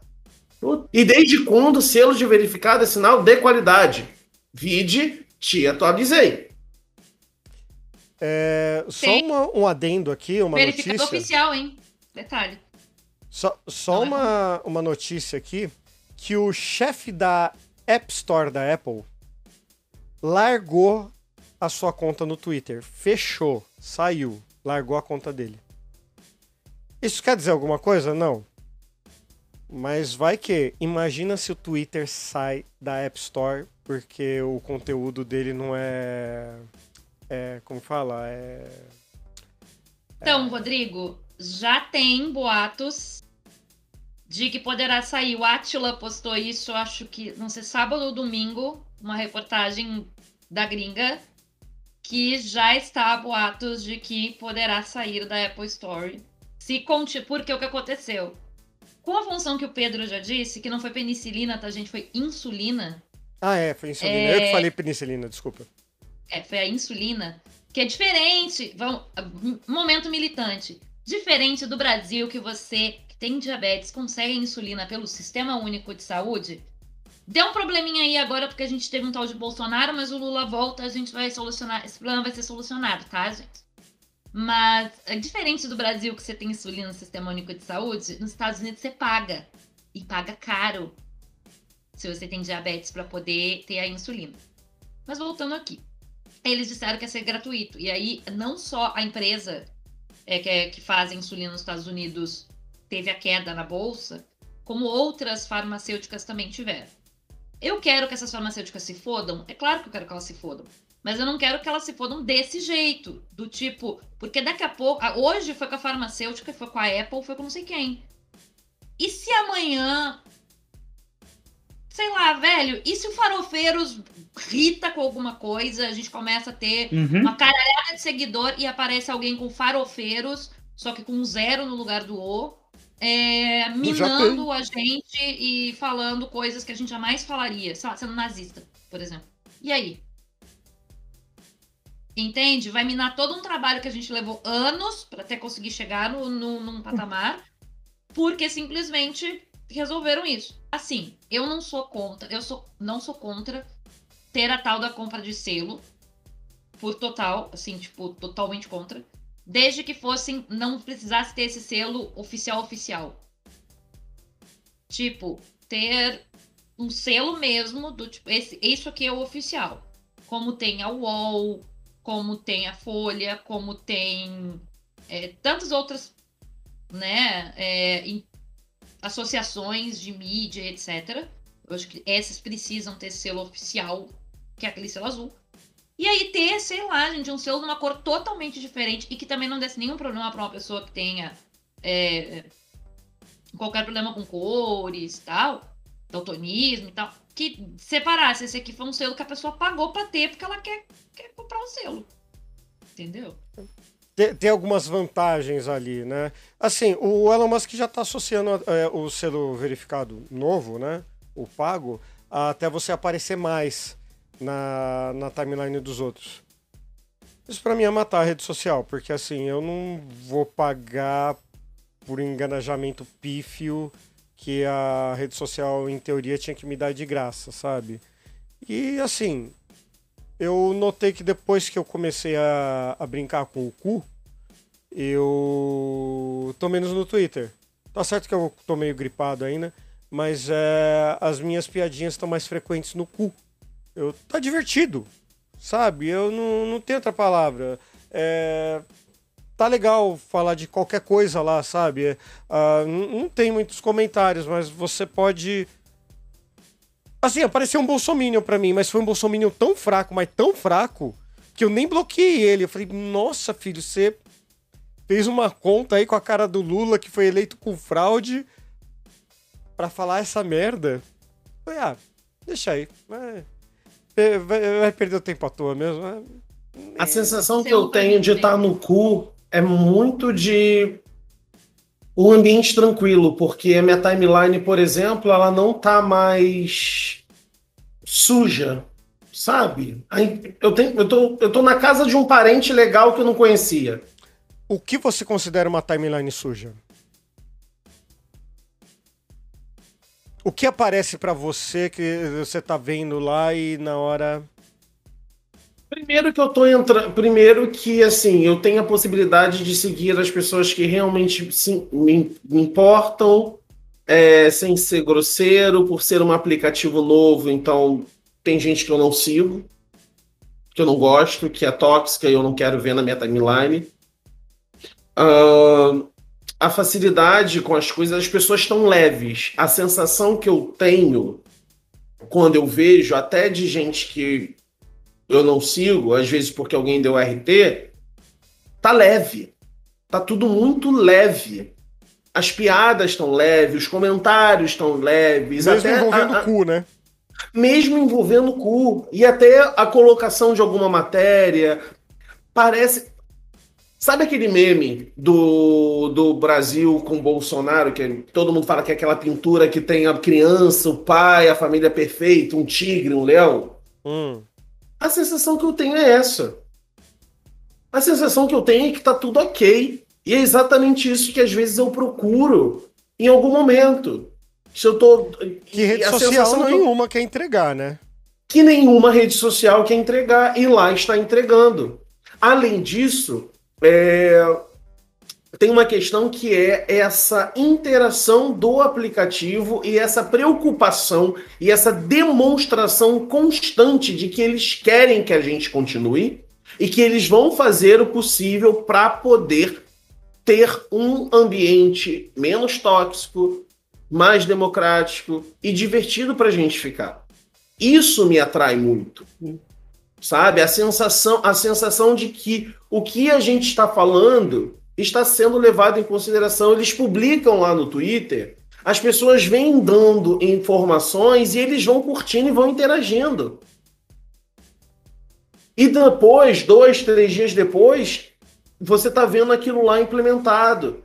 E desde quando o selo de verificado é sinal de qualidade? Vide, te atualizei. É, só uma- um adendo aqui, uma verificado notícia. oficial, hein? Detalhe. Só, só é uma, uma notícia aqui que o chefe da App Store da Apple largou a sua conta no Twitter. Fechou, saiu, largou a conta dele. Isso quer dizer alguma coisa? Não. Mas vai que, imagina se o Twitter sai da App Store porque o conteúdo dele não é. É. Como fala? É. Então, Rodrigo, já tem boatos de que poderá sair. O Atila postou isso, acho que, não sei, sábado ou domingo, uma reportagem da gringa, que já está boatos de que poderá sair da Apple Store. Se conte, porque o que aconteceu? Com a função que o Pedro já disse, que não foi penicilina, tá, gente? Foi insulina. Ah, é, foi insulina. É. Eu que falei penicilina, desculpa. É, foi a insulina, que é diferente. Vamos, momento militante. Diferente do Brasil, que você que tem diabetes consegue insulina pelo Sistema Único de Saúde. Deu um probleminha aí agora, porque a gente teve um tal de Bolsonaro, mas o Lula volta, a gente vai solucionar. Esse problema vai ser solucionado, tá, gente? Mas, é diferente do Brasil, que você tem insulina no Sistema Único de Saúde, nos Estados Unidos você paga. E paga caro. Se você tem diabetes, para poder ter a insulina. Mas voltando aqui eles disseram que ia ser gratuito. E aí, não só a empresa é, que, é- que faz a insulina nos Estados Unidos teve a queda na bolsa, como outras farmacêuticas também tiveram. Eu quero que essas farmacêuticas se fodam? É claro que eu quero que elas se fodam. Mas eu não quero que elas se fodam desse jeito. Do tipo. Porque daqui a pouco. Hoje foi com a farmacêutica, foi com a Apple, foi com não sei quem. E se amanhã. Sei lá, velho. E se o Farofeiros rita com alguma coisa, a gente começa a ter Uhum. uma caralhada de seguidor e aparece alguém com farofeiros, só que com um zero no lugar do O, é, minando a gente e falando coisas que a gente jamais falaria, sei lá, sendo nazista, por exemplo. E aí? Entende? Vai minar todo um trabalho que a gente levou anos para até conseguir chegar no, no, num patamar, porque simplesmente resolveram isso. Assim, eu não sou contra, eu sou, não sou contra ter a tal da compra de selo, por total, assim, tipo, totalmente contra. Desde que fossem, não precisasse ter esse selo oficial oficial. Tipo, ter um selo mesmo do tipo, esse, isso aqui é o oficial. Como tem a UOL, como tem a Folha, como tem é, tantas outras né, é, associações de mídia, etc. Eu acho que essas precisam ter selo oficial, que é aquele selo azul. E aí ter, sei lá, gente, um selo de uma cor totalmente diferente e que também não desse nenhum problema para uma pessoa que tenha é, qualquer problema com cores e tal, daltonismo e tal. Que separasse, esse aqui foi um selo que a pessoa pagou pra ter porque ela quer, quer comprar um selo. Entendeu? Tem, tem algumas vantagens ali, né? Assim, o Elon Musk já está associando é, o selo verificado novo, né? O pago, até você aparecer mais na, na timeline dos outros. Isso pra mim é matar a rede social, porque assim, eu não vou pagar por enganajamento pífio que a rede social, em teoria, tinha que me dar de graça, sabe? E assim, eu notei que depois que eu comecei a, a brincar com o cu, eu tô menos no Twitter. Tá certo que eu tô meio gripado ainda, mas é, as minhas piadinhas estão mais frequentes no cu. Eu, tá divertido, sabe? Eu não, não tenho outra palavra. É, tá legal falar de qualquer coisa lá, sabe? É, ah, não, não tem muitos comentários, mas você pode. Assim, apareceu um bolsominion pra mim, mas foi um bolsominion tão fraco, mas tão fraco, que eu nem bloqueei ele. Eu falei, nossa, filho, você fez uma conta aí com a cara do Lula que foi eleito com fraude pra falar essa merda. Eu Falei, ah, deixa aí. Vai, vai- vai perder o tempo à toa mesmo. né? A sensação que Seu eu tenho de estar no cu é muito de um ambiente tranquilo, porque a minha timeline, por exemplo, ela não tá mais suja, sabe? Eu, tenho, eu, tô, eu tô na casa de um parente legal que eu não conhecia. O que você considera uma timeline suja? O que aparece pra você que você tá vendo lá e na hora. Primeiro que eu tô entrando. Primeiro que assim, eu tenho a possibilidade de seguir as pessoas que realmente se, me, me importam, é, sem ser grosseiro, por ser um aplicativo novo, então tem gente que eu não sigo, que eu não gosto, que é tóxica e eu não quero ver na minha timeline. Ahn, a facilidade com as coisas, as pessoas estão leves. A sensação que eu tenho quando eu vejo, até de gente que eu não sigo, às vezes porque alguém deu RT, tá leve. Tá tudo muito leve. As piadas estão leves, os comentários estão leves, Mesmo até envolvendo o cu, né? mesmo envolvendo o cu e até a colocação de alguma matéria parece sabe aquele meme do, do Brasil com Bolsonaro que todo mundo fala que é aquela pintura que tem a criança, o pai, a família perfeita, um tigre, um leão Hum. A sensação que eu tenho é essa. A sensação que eu tenho é que tá tudo ok. E é exatamente isso que às vezes eu procuro em algum momento. Se eu tô. Que rede social sensação que nenhuma quer entregar, né? que nenhuma rede social quer entregar e lá está entregando. Além disso, é, tem uma questão que é essa interação do aplicativo e essa preocupação e essa demonstração constante de que eles querem que a gente continue e que eles vão fazer o possível para poder ter um ambiente menos tóxico, mais democrático e divertido para a gente ficar. Isso me atrai muito. Sabe? A sensação, a sensação de que o que a gente está falando está sendo levado em consideração. Eles publicam lá no Twitter, as pessoas vêm dando informações e eles vão curtindo e vão interagindo. E depois, dois, três dias depois, você está vendo aquilo lá implementado.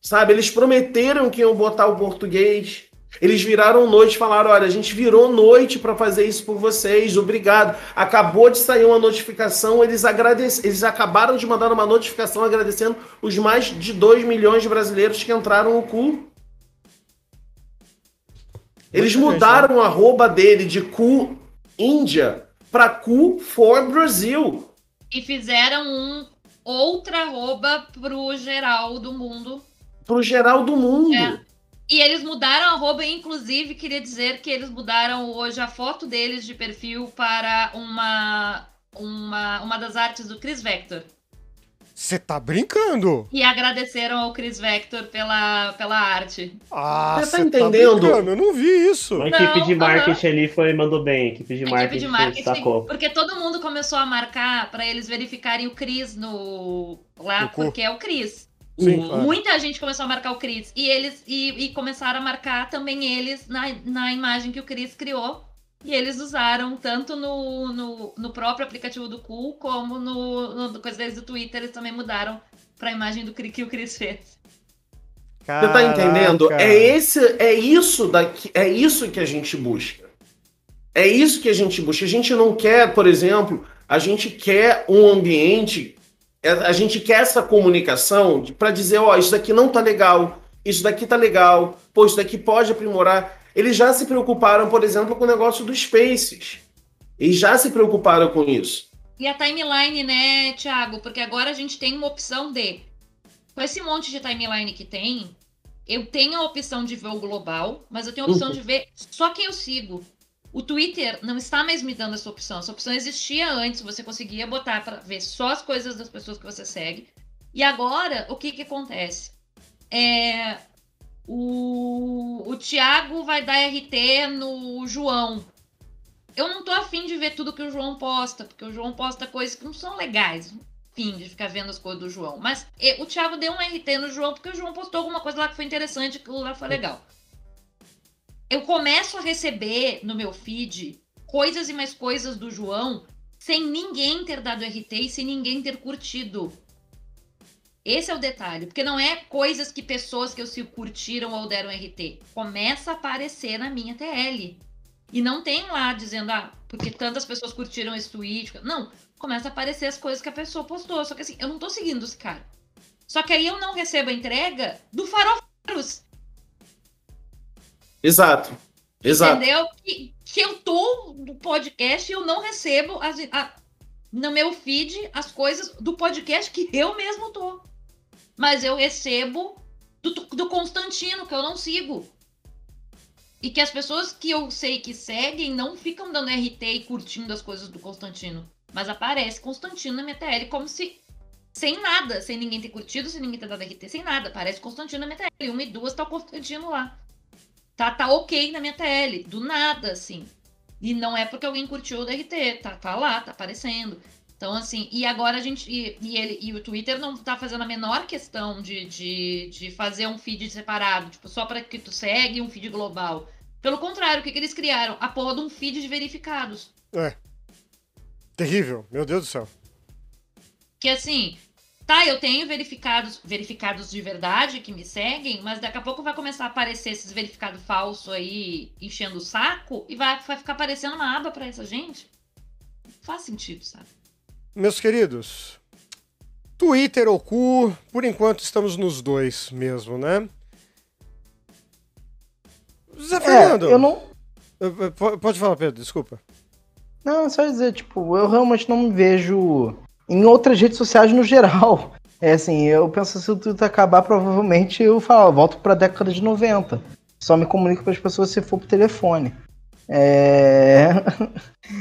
Sabe? Eles prometeram que iam botar o português. Eles viraram noite e falaram: olha, a gente virou noite para fazer isso por vocês, obrigado. Acabou de sair uma notificação, eles, agradec... eles acabaram de mandar uma notificação agradecendo os mais de 2 milhões de brasileiros que entraram no cu. Eles mudaram o arroba dele de cu Índia para cu for Brasil. E fizeram um outra arroba pro geral do mundo. Pro geral do mundo. É. E eles mudaram a arroba, inclusive, queria dizer que eles mudaram hoje a foto deles de perfil para uma, uma, uma das artes do Chris Vector. Você tá brincando? E agradeceram ao Chris Vector pela, pela arte. Ah, Você tá entendendo? brincando? Eu não vi isso. A equipe Não, de marketing ali foi, mandou bem. A equipe de A marketing, equipe de marketing, sacou. porque todo mundo começou a marcar pra eles verificarem o Cris no lá, No cu. porque é o Cris. Sim, O- claro. Muita gente começou a marcar o Cris e eles e, e começaram a marcar também eles na, na imagem que o Cris criou. E eles usaram tanto no, no, no próprio aplicativo do Cool como no, no coisa deles do Twitter, eles também mudaram pra imagem do Cri- que o Cris fez. Você tá entendendo? Caraca. É esse, é isso daqui, é isso que a gente busca. É isso que a gente busca. A gente não quer, por exemplo, a gente quer um ambiente, a gente quer essa comunicação para dizer, ó, isso daqui não tá legal, isso daqui tá legal, pô, isso daqui pode aprimorar. Eles já se preocuparam, por exemplo, com o negócio dos Spaces. Eles já se preocuparam com isso. E a timeline, né, Thiago? Porque agora a gente tem uma opção de. Com esse monte de timeline que tem, eu tenho a opção de ver o global, mas eu tenho a opção Uhum. de ver só quem eu sigo. O Twitter não está mais me dando essa opção. Essa opção existia antes, você conseguia botar para ver só as coisas das pessoas que você segue. E agora, o que que acontece? É, o, o Thiago vai dar RT no João. Eu não tô afim de ver tudo que o João posta, porque o João posta coisas que não são legais. Fim de ficar vendo as coisas do João. Mas e, o Thiago deu um RT no João porque o João postou alguma coisa lá que foi interessante, aquilo lá foi legal. Eu começo a receber no meu feed coisas e mais coisas do João sem ninguém ter dado RT e sem ninguém ter curtido. Esse é o detalhe, porque não é coisas que pessoas que eu sigo curtiram ou deram RT. Começa a aparecer na minha TL. E não tem lá dizendo, ah, porque tantas pessoas curtiram esse tweet. Não, começa a aparecer as coisas que a pessoa postou. Só que assim, eu não tô seguindo esse cara. Só que aí eu não recebo a entrega do Farofeiros, Exato. Exato. entendeu? Que, que eu tô no podcast e eu não recebo as- a- no meu feed as coisas do podcast que eu mesmo tô. Mas eu recebo do, do Constantino, que eu não sigo. E que as pessoas que eu sei que seguem não ficam dando RT e curtindo as coisas do Constantino. Mas aparece Constantino na minha TL como se. Sem nada, sem ninguém ter curtido, sem ninguém ter dado RT, sem nada. Aparece Constantino na minha TL. Uma e duas tá o Constantino lá. Tá, tá ok na minha TL. Do nada, assim. E não é porque alguém curtiu o DRT. Tá, tá lá, tá aparecendo. Então, assim, e agora a gente. E, e ele, e o Twitter não tá fazendo a menor questão de, de, de fazer um feed separado, tipo, só para que tu segue um feed global. Pelo contrário, o que, que eles criaram? A porra de um feed de verificados. Terrível, meu Deus do céu. Que assim, tá, eu tenho verificados, verificados de verdade que me seguem, mas daqui a pouco vai começar a aparecer esses verificados falsos aí enchendo o saco e vai, vai ficar aparecendo uma aba pra essa gente. Não faz sentido, sabe? Meus queridos, Twitter ou cu, por enquanto estamos nos dois mesmo, né? Zé É, Fernando, eu não. eh, eh, po- pode falar, Pedro, desculpa. Não, só dizer, tipo, eu realmente não me vejo em outras redes sociais no geral. É assim, eu penso se o Twitter acabar, provavelmente eu falo, volto pra década de 90. Só me comunico com as pessoas se for por telefone. É.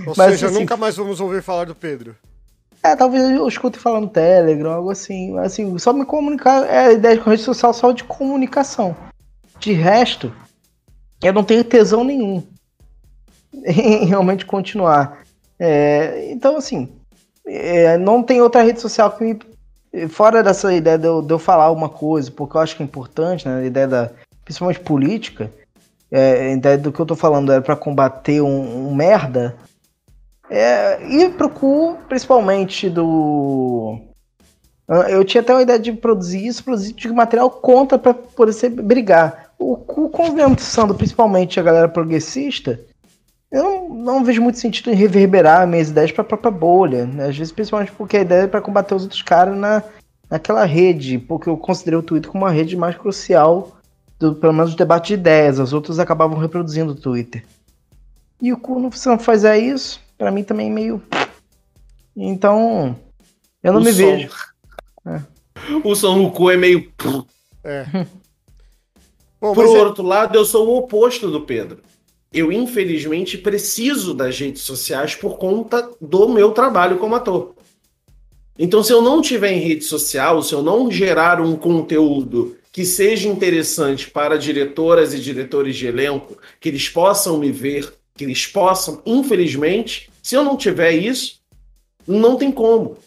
Ou Mas, seja, assim- nunca mais vamos ouvir falar do Pedro. É, talvez eu escute falar no Telegram, algo assim. Assim, só me comunicar. É a ideia de rede social só de comunicação. De resto, eu não tenho tesão nenhum em realmente continuar. É, então, assim, é, não tem outra rede social que me. Fora dessa ideia de eu, de eu falar alguma coisa, porque eu acho que é importante, né? A ideia da. Principalmente política. É, a ideia do que eu tô falando é para combater um, um merda. É, e pro cu, principalmente do. Eu tinha até uma ideia de produzir isso, produzir de material contra pra poder ser, brigar. O cu, conversando principalmente a galera progressista, eu não, não vejo muito sentido em reverberar minhas ideias pra própria bolha. Né? Às vezes, principalmente porque a ideia é pra combater os outros caras na, naquela rede, porque eu considerei o Twitter como uma rede mais crucial, do, pelo menos do debate de ideias. Os outros acabavam reproduzindo o Twitter. E o cu, não- se não fizer isso, pra mim também é meio. Então, eu não O me som. vejo. O som no cu é meio. É. Bom, Por é- outro lado, eu sou o oposto do Pedro. Eu, infelizmente, preciso das redes sociais por conta do meu trabalho como ator. Então, se eu não tiver em rede social, se eu não gerar um conteúdo que seja interessante para diretoras e diretores de elenco, que eles possam me ver, que eles possam, infelizmente, se eu não tiver isso, não tem como.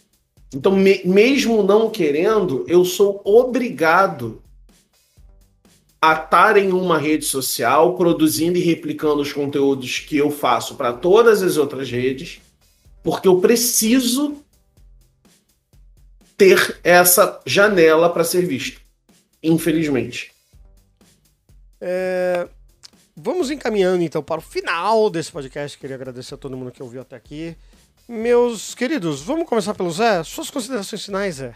Então, me- mesmo não querendo, eu sou obrigado a estar em uma rede social, produzindo e replicando os conteúdos que eu faço para todas as outras redes, porque eu preciso ter essa janela para ser visto. Infelizmente. É, Vamos encaminhando então para o final desse podcast. Queria agradecer a todo mundo que ouviu até aqui. Meus queridos, vamos começar pelo Zé? Suas considerações finais, Zé.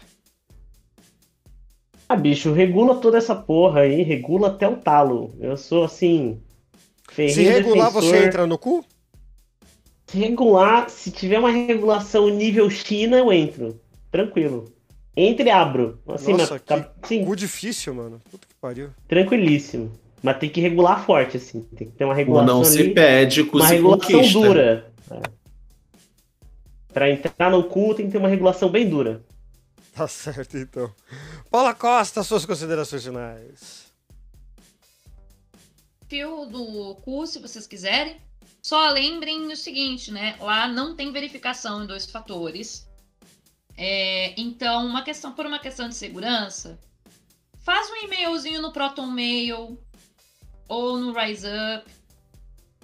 Ah, bicho, regula toda essa porra aí, regula até o talo. Eu sou assim. Se regular, defensor. você entra no cu? Se regular, se tiver uma regulação nível China, eu entro. Tranquilo. Entre e abro. Assim, Nossa, mas tá- sim, Cu difícil, mano. Puta que pariu. tranquilíssimo. Mas tem que regular forte, assim. Tem que ter uma regulação não se ali. pede, o uma se regulação conquista. dura. É. Pra entrar no cu tem que ter uma regulação bem dura. Tá certo, então. Paula Costa, suas considerações finais. Fio do cu, se vocês quiserem. Só lembrem o seguinte, né? Lá não tem verificação em dois fatores. É, então, uma questão por uma questão de segurança, faz um e-mailzinho no Proton Mail ou no RiseUp,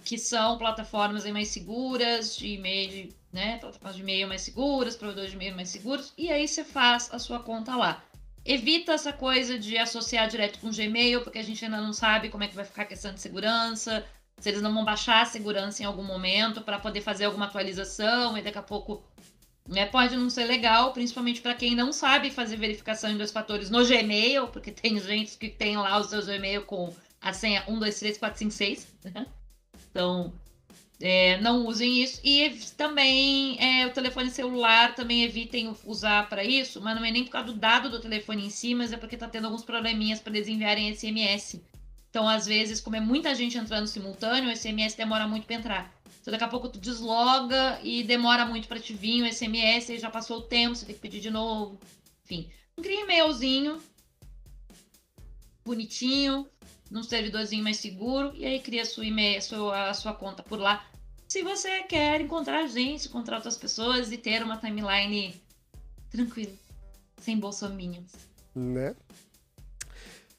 que são plataformas mais seguras de e-mail, né? Plataformas de e-mail mais seguras, provedores de e-mail mais seguros, e aí você faz a sua conta lá. Evita essa coisa de associar direto com o Gmail, porque a gente ainda não sabe como é que vai ficar a questão de segurança, se eles não vão baixar a segurança em algum momento para poder fazer alguma atualização e daqui a pouco né, pode não ser legal, principalmente para quem não sabe fazer verificação em dois fatores no Gmail, porque tem gente que tem lá o seu Gmail com a senha 1, 2, 3, 4, 5, 6. Né? Então, é, não usem isso. E também é, o telefone celular também evitem usar para isso, mas não é nem por causa do dado do telefone em si, mas é porque tá tendo alguns probleminhas para eles enviarem SMS. Então, às vezes, como é muita gente entrando simultâneo, o SMS demora muito para entrar. Então, daqui a pouco tu desloga e demora muito para te vir o SMS, aí já passou o tempo, você tem que pedir de novo. Enfim, cria um e-mailzinho bonitinho, num servidorzinho mais seguro, e aí cria sua sua, a sua conta por lá. Se você quer encontrar gente, encontrar outras pessoas e ter uma timeline tranquila, sem bolsominions. Né?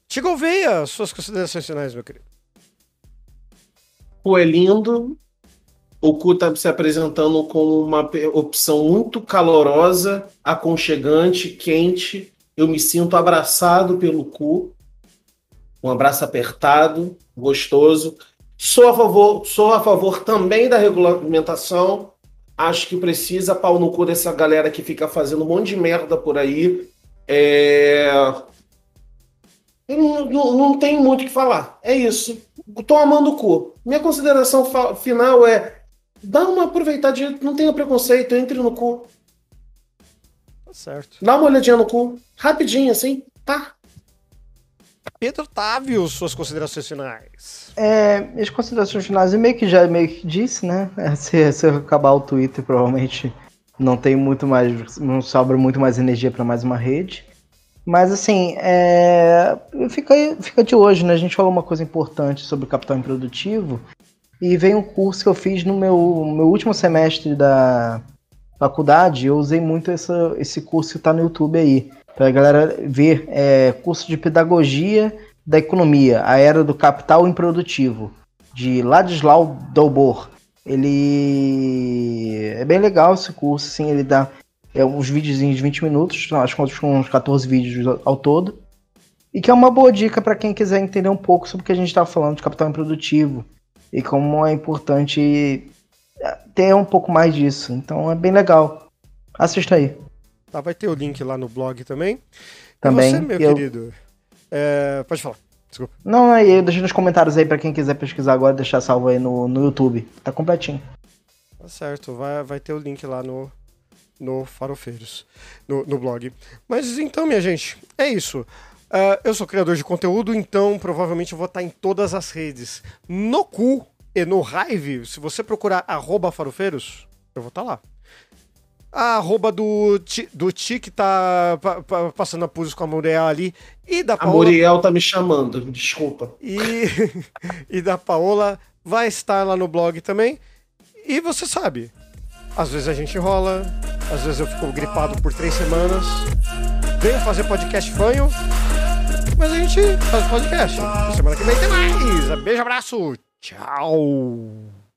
Tigo Veia, suas considerações finais, meu querido. Cu é lindo. O cu tá se apresentando como uma opção muito calorosa, aconchegante, quente. Eu me sinto abraçado pelo cu. Um abraço apertado, gostoso. Sou a favor, sou a favor também da regulamentação. Acho que precisa pau no cu dessa galera que fica fazendo um monte de merda por aí. É... Não, não, não tem muito o que falar. É isso. Tô amando o cu. Minha consideração final é: dá uma aproveitadinha, não tenha preconceito, entre no cu. Tá certo. Dá uma olhadinha no cu. Rapidinho, assim. Tá. Pedro Távio, suas considerações finais. É, minhas considerações finais, eu meio que já meio que disse, né? Se, se eu acabar o Twitter, provavelmente não tem muito mais, não sobra muito mais energia para mais uma rede. Mas assim, é, fica, fica de hoje, né? A gente falou uma coisa importante sobre capital improdutivo e veio um curso que eu fiz no meu, meu último semestre da faculdade. Eu usei muito essa, esse curso que tá no YouTube aí, pra galera ver é, curso de pedagogia da economia, a era do capital improdutivo, de Ladislau Dobor. Ele é bem legal esse curso, assim, ele dá é, uns videozinhos de 20 minutos, acho que com uns 14 vídeos ao todo. E que é uma boa dica para quem quiser entender um pouco sobre o que a gente está falando de capital improdutivo e como é importante é, ter um pouco mais disso. Então é bem legal. Assista aí. Tá, vai ter o link lá no blog também. Também. E você, meu eu- querido? É, pode falar. Desculpa. Não, aí eu deixei nos comentários aí para quem quiser pesquisar agora, deixar salvo aí no, no YouTube. Tá completinho. Tá certo, vai, vai ter o link lá no, no Farofeiros, no, no blog. Mas então, minha gente, é isso. Ah, eu sou criador de conteúdo, então provavelmente eu vou estar em todas as redes. No cu e no Hive, se você procurar arroba farofeiros, eu vou estar lá. A arroba do, do Ti, que tá pa- pa- passando apuros com a Muriel ali. E da A Paola. Muriel tá me chamando, desculpa. E, e da Paola vai estar lá no blog também. E você sabe, às vezes a gente enrola, às vezes eu fico gripado por três semanas. Venho fazer podcast fanho, mas a gente faz podcast. Semana que vem tem mais. Beijo, abraço, tchau.